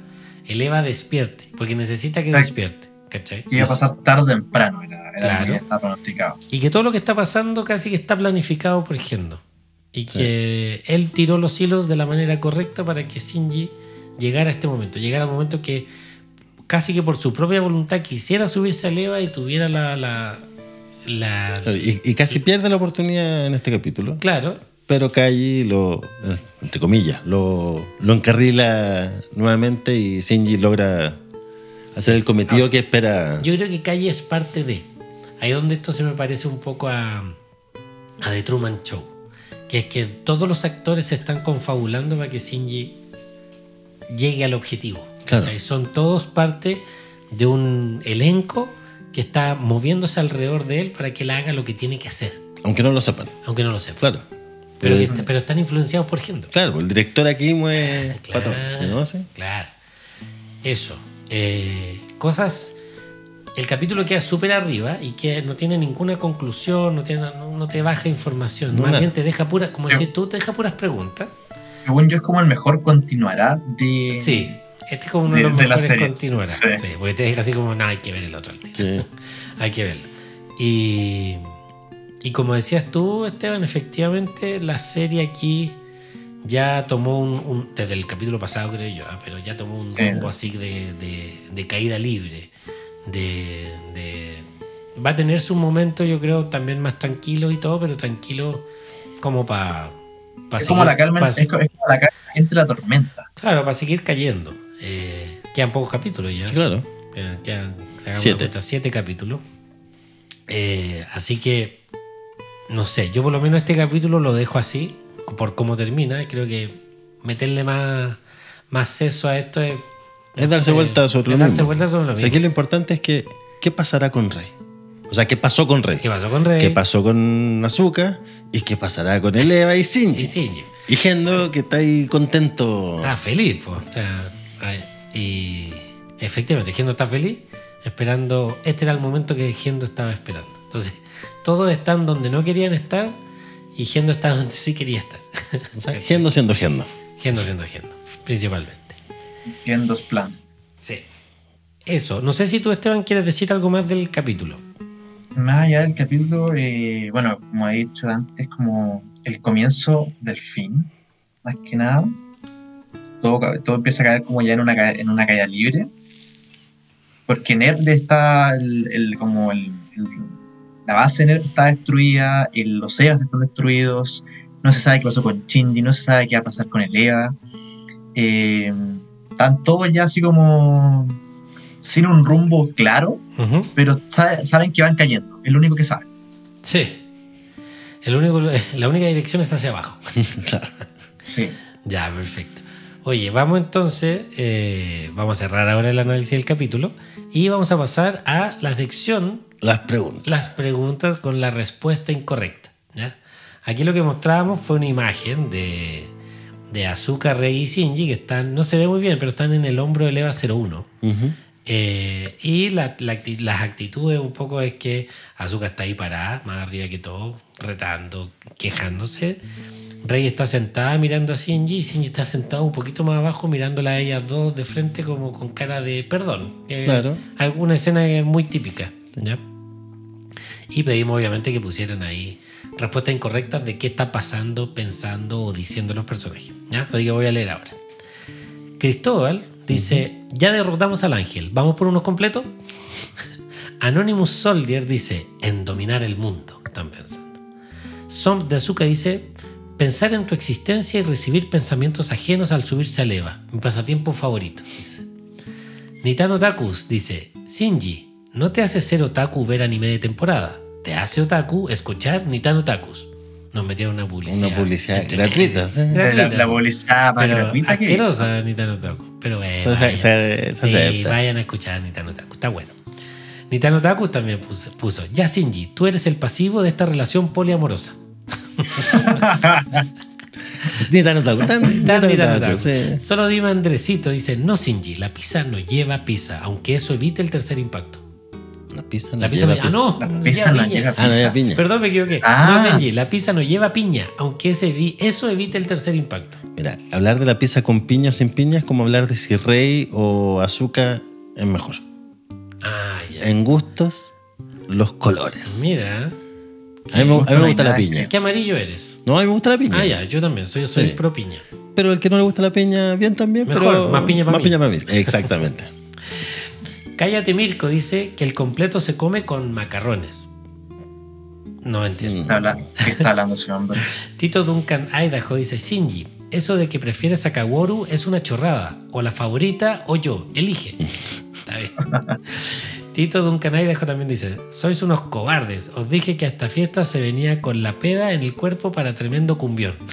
S1: el Eva despierte, porque necesita que despierte. ¿Cachai?
S3: Que iba a pasar tarde o temprano, era, era
S1: Claro.
S3: lo que estaba pronosticado.
S1: Y que todo lo que está pasando casi que está planificado por Gendo. Y que él tiró los hilos de la manera correcta para que Shinji llegara a este momento. Llegara al momento que casi que por su propia voluntad quisiera subirse al Eva y tuviera la... la, la-
S2: Claro, y, y casi pierde la oportunidad en este capítulo.
S1: claro,
S2: Pero Kaji lo, entre comillas, lo, lo encarrila nuevamente y Shinji logra hacer el cometido que espera.
S1: Yo creo que Calle es parte de. Ahí donde esto se me parece un poco a, a The Truman Show. Que es que todos los actores se están confabulando para que Shinji llegue al objetivo.
S2: Claro.
S1: Son todos parte de un elenco que está moviéndose alrededor de él para que él haga lo que tiene que hacer.
S2: Aunque no lo sepan.
S1: Aunque no lo sepa.
S2: Claro.
S1: Pero,
S2: Pero,
S1: que- pero están influenciados por Gendo.
S2: claro, el director aquí mueve [LAUGHS]
S1: Claro, claro. Eso. Eh, cosas. El capítulo queda súper arriba y que no tiene ninguna conclusión, no, tiene, no, no te baja información.
S2: No,
S1: Más bien te deja puras, como decís tú, te deja puras preguntas.
S3: Según yo, es como el mejor continuará de.
S1: Sí. Este es como uno de,
S3: de-
S1: los
S3: de la
S1: mejores
S3: serie.
S1: continuará.
S3: Sí.
S1: Sí, porque te deja así como, no, hay que ver el otro.
S2: Sí. [LAUGHS]
S1: hay que verlo. Y, y como decías tú, Esteban, efectivamente la serie aquí ya tomó un, un- desde el capítulo pasado creo yo, ah, pero ya tomó un
S3: Sí.
S1: rumbo así de, de- de caída libre. De, de- va a tener su momento, yo creo, también más tranquilo y todo, pero tranquilo como para...
S3: Es como la calma, es es como la calma entre la tormenta.
S1: Claro, para seguir cayendo. Eh, quedan pocos capítulos ya.
S2: Claro.
S1: Quedan, quedan- se hagan
S2: Siete.
S1: cuenta, siete capítulos. Eh, así que, no sé, yo por lo menos este capítulo lo dejo así, por cómo termina. Creo que meterle más, más seso a esto es.
S2: Es darse
S1: sé,
S2: vuelta sobre
S1: vuelta sobre lo
S2: O sea,
S1: mismo.
S2: aquí lo importante es que, ¿qué pasará con Rey? O sea, ¿qué pasó con Rey?
S1: ¿Qué pasó con Rey?
S2: ¿Qué pasó con Azúcar? ¿Y qué pasará con el Eva y
S1: Y
S2: Shinji?
S1: Shinji.
S2: Y Gendo, que está ahí contento.
S1: Está feliz, pues. O sea, y efectivamente, Gendo está feliz, esperando. Este era el momento que Gendo estaba esperando. Entonces, [LAUGHS] todos están donde no querían estar y Gendo está donde sí quería estar.
S2: O sea, Gendo siendo Gendo.
S1: Gendo siendo Gendo, principalmente.
S3: En dos plan.
S1: Sí. Eso. No sé si tú, Esteban, quieres decir algo más del capítulo.
S3: Más allá del capítulo, eh, bueno, como he dicho antes, como el comienzo del fin, más que nada. Todo, todo empieza a caer como ya en una, en una caída libre. Porque Nerd está, el, el- como la base de Nerd está destruida, los EVAs están destruidos, no se sabe qué pasó con Shinji, no se sabe qué va a pasar con el EVA. Eh, están todos ya así como sin un rumbo claro pero sabe- saben que van cayendo, es lo único que saben.
S1: Sí. El único, la única dirección es hacia abajo. [LAUGHS]
S2: Claro.
S3: Sí.
S1: Ya, perfecto. Oye, vamos entonces, eh, vamos a cerrar ahora el análisis del capítulo y vamos a pasar a la sección
S2: Las preguntas.
S1: las preguntas con la respuesta incorrecta. ¿ya? Aquí lo que mostrábamos fue una imagen de, de Azuka, Rey y Shinji que están, no se ve muy bien, pero están en el hombro del EVA 01.
S2: Ujú.
S1: Eh, y la- la acti- las actitudes un poco es que Azuka está ahí parada, más arriba que todo, retando, quejándose. Rey está sentada mirando a Shinji y Shinji está sentado un poquito más abajo mirándola a ellas dos de frente como con cara de perdón. que-
S2: Claro.
S1: Alguna escena muy típica. ¿ya? Y pedimos obviamente que pusieran ahí respuestas incorrectas de qué está pasando, pensando o diciendo los personajes. ¿ya? Así que voy a leer ahora. Cristóbal dice, ya derrotamos al ángel, ¿vamos por unos completos? [LAUGHS] Anonymous Soldier dice, en dominar el mundo, están pensando. Som de Azuka dice, pensar en tu existencia y recibir pensamientos ajenos al subirse al EVA, mi pasatiempo favorito. Nitano Takus dice, Shinji, no te hace ser otaku ver anime de temporada, te hace otaku escuchar Nitano Takus. Nos metieron una publicidad.
S2: Una publicidad gratuita, sí.
S1: Gratuita.
S3: La, la publicidad más
S1: Pero
S3: gratuita que
S1: asquerosa Nitano Taku. Pero bueno. Vayan.
S2: se- se
S1: Sí, vayan a escuchar Nitano Taku. Está bueno. Nitano Taku también puso, puso, ya Shinji, tú eres el pasivo de esta relación poliamorosa. [LAUGHS]
S2: Tan-
S1: Nitano Taku.
S2: sí.
S1: Solo dime Andresito, dice, no Shinji, la pizza no lleva pizza, aunque eso evite el tercer impacto.
S2: La pizza no
S1: La pizza no,
S2: lleva
S1: ah, no,
S3: La
S1: no
S3: pizza
S1: lleva
S3: no
S1: piña.
S3: lleva
S2: Ah, no lleva
S3: pizza.
S2: piña.
S1: Perdón, me equivoqué.
S3: Ah.
S1: No, la pizza no lleva piña, aunque ese vi- eso evite el tercer impacto.
S2: Mira, hablar de la pizza con piña o sin piña es como hablar de si Rey o azúcar es mejor.
S1: Ah, ya.
S2: En gustos, los colores.
S1: Mira,
S2: A mí, me- a mí me
S3: No hay
S2: gusta la piña.
S1: ¿qué amarillo eres?
S2: No, a mí me gusta la piña.
S1: Ah, ya, yo también, soy, soy
S2: Sí.
S1: pro piña.
S2: Pero el que no le gusta la piña, bien también.
S1: Mejor,
S2: pero
S1: más piña para
S2: más
S1: mí.
S2: piña para mí. Exactamente. [LAUGHS]
S1: Cállate Mirko dice que el completo se come con macarrones. No entiendo.
S3: Está habla- ¿Qué está hablando ese hombre? [LAUGHS]
S1: Tito Duncan Idaho dice, Shinji, eso de que prefieres a Kaworu es una chorrada. O la favorita o yo. Elige. [LAUGHS] Está bien. Tito Duncan Idaho también dice, sois unos cobardes. Os dije que a esta fiesta se venía con la peda en el cuerpo para tremendo cumbión. [LAUGHS]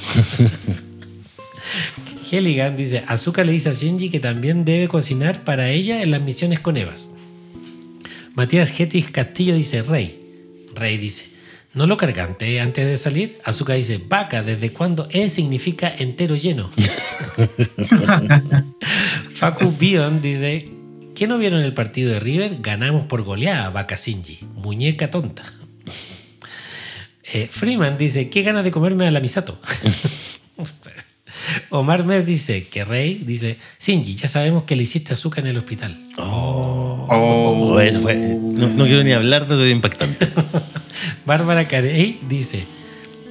S1: Helligan dice, Azuka le dice a Shinji que también debe cocinar para ella en las misiones con Evas. Matías Getis Castillo dice, Rey. Rey dice, ¿no lo cargante antes de salir? Azuka dice, vaca, ¿desde cuándo E significa entero lleno? [LAUGHS] Facu Bion dice, ¿qué no vieron el partido de River? Ganamos por goleada, vaca Shinji. Muñeca tonta. Eh, Freeman dice, ¿qué ganas de comerme a la Misato? [LAUGHS] Omar Mes dice que Rey dice, Shinji, ya sabemos que le hiciste azúcar en el hospital.
S3: Oh,
S2: Oh, eso fue- no, no quiero ni hablar de eso de impactante. [LAUGHS]
S1: Bárbara Carey dice,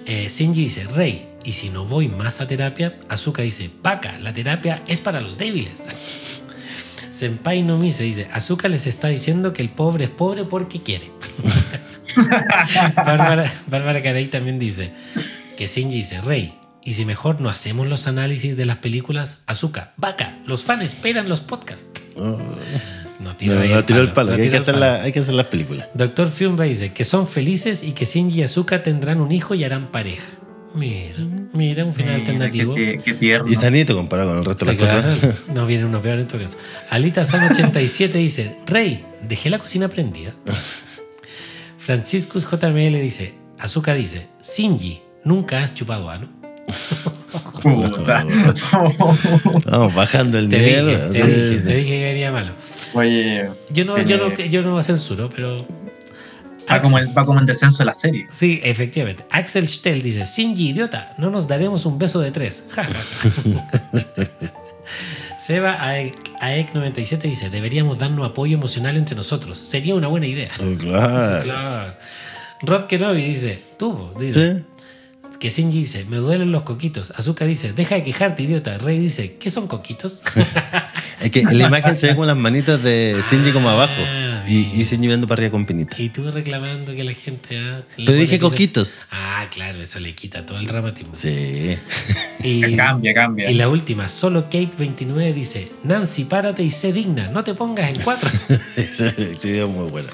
S1: eh, Shinji dice, Rey, y si no voy más a terapia, Azuka dice, vaca, la terapia es para los débiles. [LAUGHS] Senpai no mi se dice, Azuka les está diciendo que el pobre es pobre porque quiere. [LAUGHS] Bárbara, Bárbara Carey también dice que Shinji dice, Rey, y si mejor no hacemos los análisis de las películas, Azuka, vaca, los fans esperan los podcasts.
S2: Oh,
S1: No
S2: no,
S1: tiro
S2: no el palo.
S1: no
S2: hay,
S1: tiró
S2: que
S1: el
S2: hacer
S1: palo.
S2: la- hay que hacer las películas.
S1: Doctor Fiumba dice que son felices y que Shinji y Azuka tendrán un hijo y harán pareja. Mira, mira, un final
S3: mira,
S1: alternativo.
S3: Qué, tie- qué tierno.
S2: Y sanito comparado con el resto de las
S1: claro.
S2: cosas. [LAUGHS]
S1: No viene uno peor en todo caso. Alita San 87 dice: Rey, dejé la cocina prendida. [LAUGHS] Franciscus JML dice: Azuka dice: Shinji, nunca has chupado ano.
S3: Puta.
S2: Vamos bajando el
S1: Te
S2: nivel.
S1: dije, te dije, te dije que venía malo.
S3: Oye,
S1: Yo no, yo no, yo no censuro, pero.
S3: va como, en- va como en descenso de la serie.
S1: Sí, efectivamente. Axel Stell dice, Shinji, idiota, no nos daremos un beso de tres. Ja, ja, ja. [LAUGHS] Seba AEC97 dice, deberíamos darnos apoyo emocional entre nosotros. Sería una buena idea.
S2: Oh, claro.
S1: Sí, claro. Rod Kenobi dice, tú, dice,
S2: Sí.
S1: Que Shinji dice, me duelen los coquitos. Azuka dice, deja de quejarte, idiota. Rey dice, ¿qué son coquitos? [LAUGHS]
S2: Es que en la imagen se ve con las manitas de Shinji como abajo.
S1: Ah,
S2: Y, y Shinji viendo para arriba con pinita.
S1: y tú reclamando que la gente... ah, le
S2: Pero dije
S1: cosas-
S2: coquitos.
S1: Ah, claro, eso le quita todo el dramatismo.
S2: Sí.
S1: Y, [LAUGHS]
S3: Cambia, cambia.
S1: y la última, solo Kate29 dice, Nancy, párate y sé digna, no te pongas en cuatro. [LAUGHS]
S2: Video es muy bueno.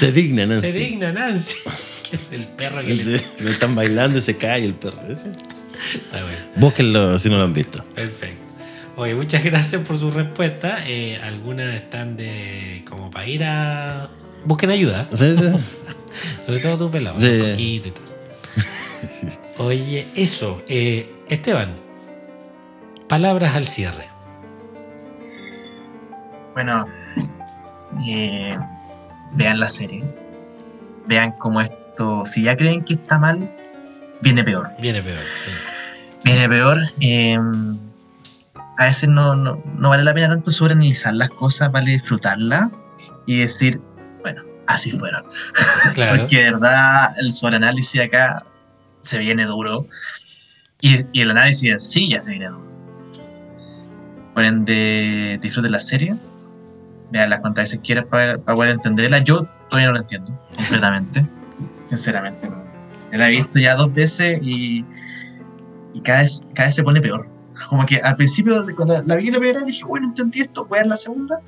S2: Se digna, Nancy.
S1: sé digna, Nancy. Que es el perro que le...
S2: Sí, [LAUGHS] me están bailando y se cae el perro. ese.
S1: Está bueno.
S2: Búsquenlo si no lo han visto.
S1: Perfecto. Oye, muchas gracias por su respuesta. Eh, algunas están de como para ir a... Busquen ayuda,
S2: Sí, sí. [LAUGHS]
S1: sobre todo tú pelado,
S2: Sí.
S1: y todo. Oye, eso. eh, Esteban, palabras al cierre.
S3: Bueno, eh, vean la serie. Vean cómo esto, si ya creen que está mal, viene peor.
S1: Viene peor. sí.
S3: Viene peor. eh, a veces no, no, no vale la pena tanto sobreanalizar las cosas, vale disfrutarlas y decir, bueno, así fueron.
S1: Claro. [LAUGHS]
S3: Porque de verdad el sobreanálisis acá se viene duro. Y, y el análisis en sí ya se viene duro. Por ende, disfruten la serie. Veanla cuantas veces quieras para, para poder entenderla. Yo todavía no la entiendo completamente. [LAUGHS] Sinceramente. la he visto ya dos veces y, y cada, vez, cada vez se pone peor. Como que al principio, cuando la vi la primera vez, dije, bueno, entendí esto, voy a ver la segunda.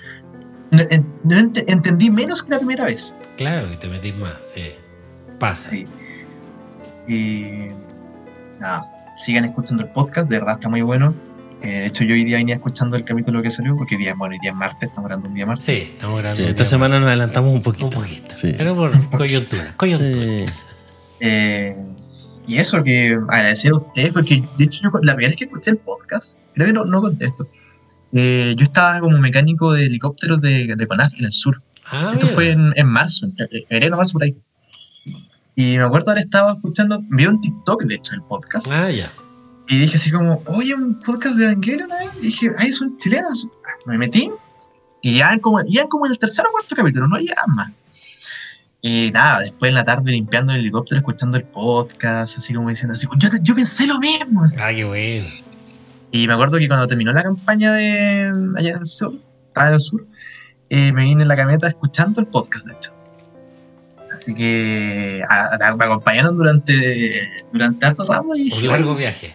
S3: No, en- no ent- entendí menos que la primera vez.
S1: Claro, y te metís más. Sí. Pasa.
S3: Sí. Y nada, sigan escuchando el podcast, de verdad está muy bueno. Eh, de hecho, yo hoy día venía escuchando el capítulo que salió, porque hoy día, bueno, hoy día es martes, estamos grabando un día martes.
S1: Sí, estamos grabando.
S2: Sí, esta
S1: día
S2: semana nos adelantamos un poquito.
S1: Un poquito.
S2: Sí.
S1: Pero por [LAUGHS] coyuntura. Coyuntura.
S2: Sí.
S3: Eh, y eso, que agradecer a ustedes, porque de hecho, yo, la primera vez que escuché el podcast, creo que no, no contesto. Eh, yo estaba como mecánico de helicópteros de, de CONAF en el sur.
S1: Ah,
S3: Esto
S1: mira.
S3: fue en, en marzo, en fe- febrero, marzo, por ahí. Y me acuerdo haber estado escuchando, vi un TikTok, de hecho, el podcast.
S1: Ah, ya.
S3: Y dije así como, oye, un podcast de Evangelion, ¿eh? Y dije, ay, son chilenos. Me metí y ya como, ya como en el tercer o cuarto capítulo, no llegaban más. Y nada, después en la tarde limpiando el helicóptero, escuchando el podcast, así como diciendo, así, yo, yo pensé lo mismo. así.
S1: Ah, qué bueno.
S3: Y me acuerdo que cuando terminó la campaña de allá en el sur, allá en el sur, eh, me vine en la camioneta escuchando el podcast, de hecho. Así que a- a- me acompañaron durante, durante harto rato y
S1: Un largo viaje.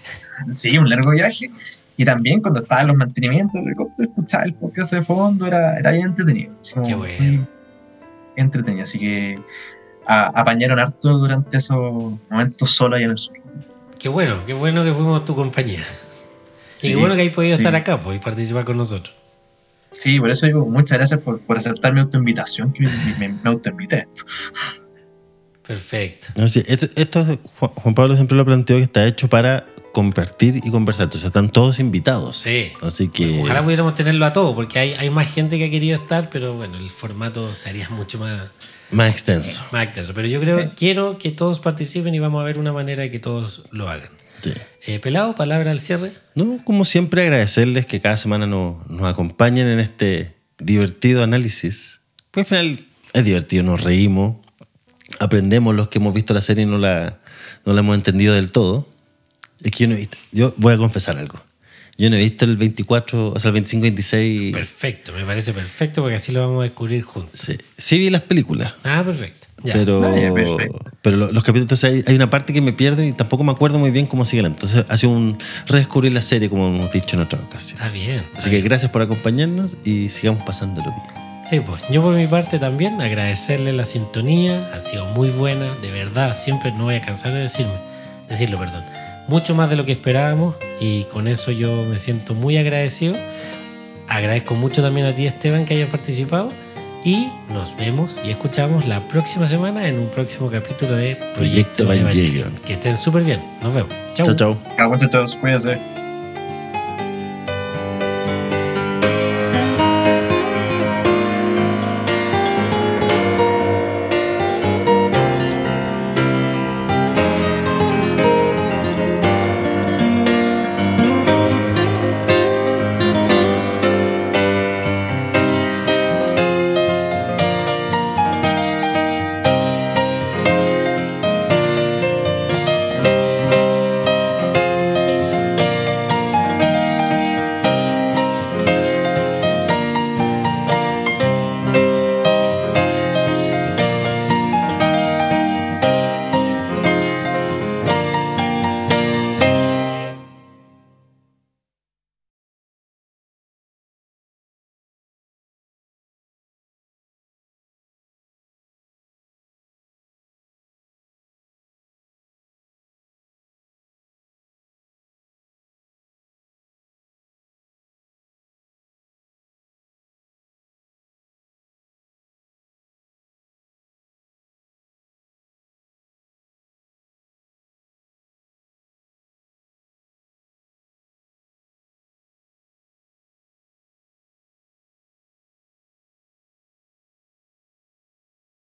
S3: Sí, un largo viaje. Y también cuando estaba en los mantenimientos del helicóptero, escuchaba el podcast de fondo, era, era bien entretenido.
S1: Qué bueno.
S3: entretenido. Así que a- apañaron harto durante esos momentos solo ahí en el sur.
S1: Qué bueno, qué bueno que fuimos tu compañía. y qué bueno que hayas podido
S3: sí.
S1: estar acá pues, y participar con nosotros.
S3: Sí, por eso digo, muchas gracias por, por aceptar mi autoinvitación, que me, me, me autoinvité a esto.
S1: Perfecto.
S2: No, sí, esto, esto Juan, Juan Pablo siempre lo planteó que está hecho para compartir y conversar. Entonces están todos invitados.
S1: Sí.
S2: Así que.
S1: Ojalá pudiéramos tenerlo a todos, porque hay, hay más gente que ha querido estar, pero bueno, el formato sería mucho más,
S2: Más extenso.
S1: más extenso. Pero yo creo,
S3: Sí.
S1: quiero que todos participen y vamos a ver una manera de que todos lo hagan.
S2: Sí.
S1: Eh, Pelado, palabra al cierre.
S2: No, como siempre, agradecerles que cada semana nos, nos acompañen en este divertido análisis. Pues al final es divertido, nos reímos, aprendemos los que hemos visto la serie y no la, no la hemos entendido del todo. Es que yo no he visto, yo voy a confesar algo. Yo no he visto el 24, o sea, el 25-26.
S1: Perfecto, me parece perfecto porque así lo vamos a descubrir juntos.
S2: Sí, sí vi las películas,
S1: Ah, perfecto.
S2: Pero,
S3: Ah,
S2: pero lo- los capítulos, entonces hay, hay una parte que me pierdo y tampoco me acuerdo muy bien cómo sigue la. Entonces ha sido un redescubrir la serie, como hemos dicho en otras ocasiones.
S1: Está bien.
S2: Así que
S1: bien.
S2: gracias por acompañarnos y sigamos pasándolo bien.
S1: Sí, pues yo por mi parte también agradecerle la sintonía, ha sido muy buena, de verdad, siempre no voy a cansar de decirme, decirlo, perdón. Mucho más de lo que esperábamos y con eso yo me siento muy agradecido. Agradezco mucho también a ti Esteban que hayas participado y nos vemos y escuchamos la próxima semana en un próximo capítulo de
S2: Proyecto Evangelion.
S1: Que estén súper bien, nos vemos. Chau.
S2: Chao, chao.
S3: Aguante todos, cuídense.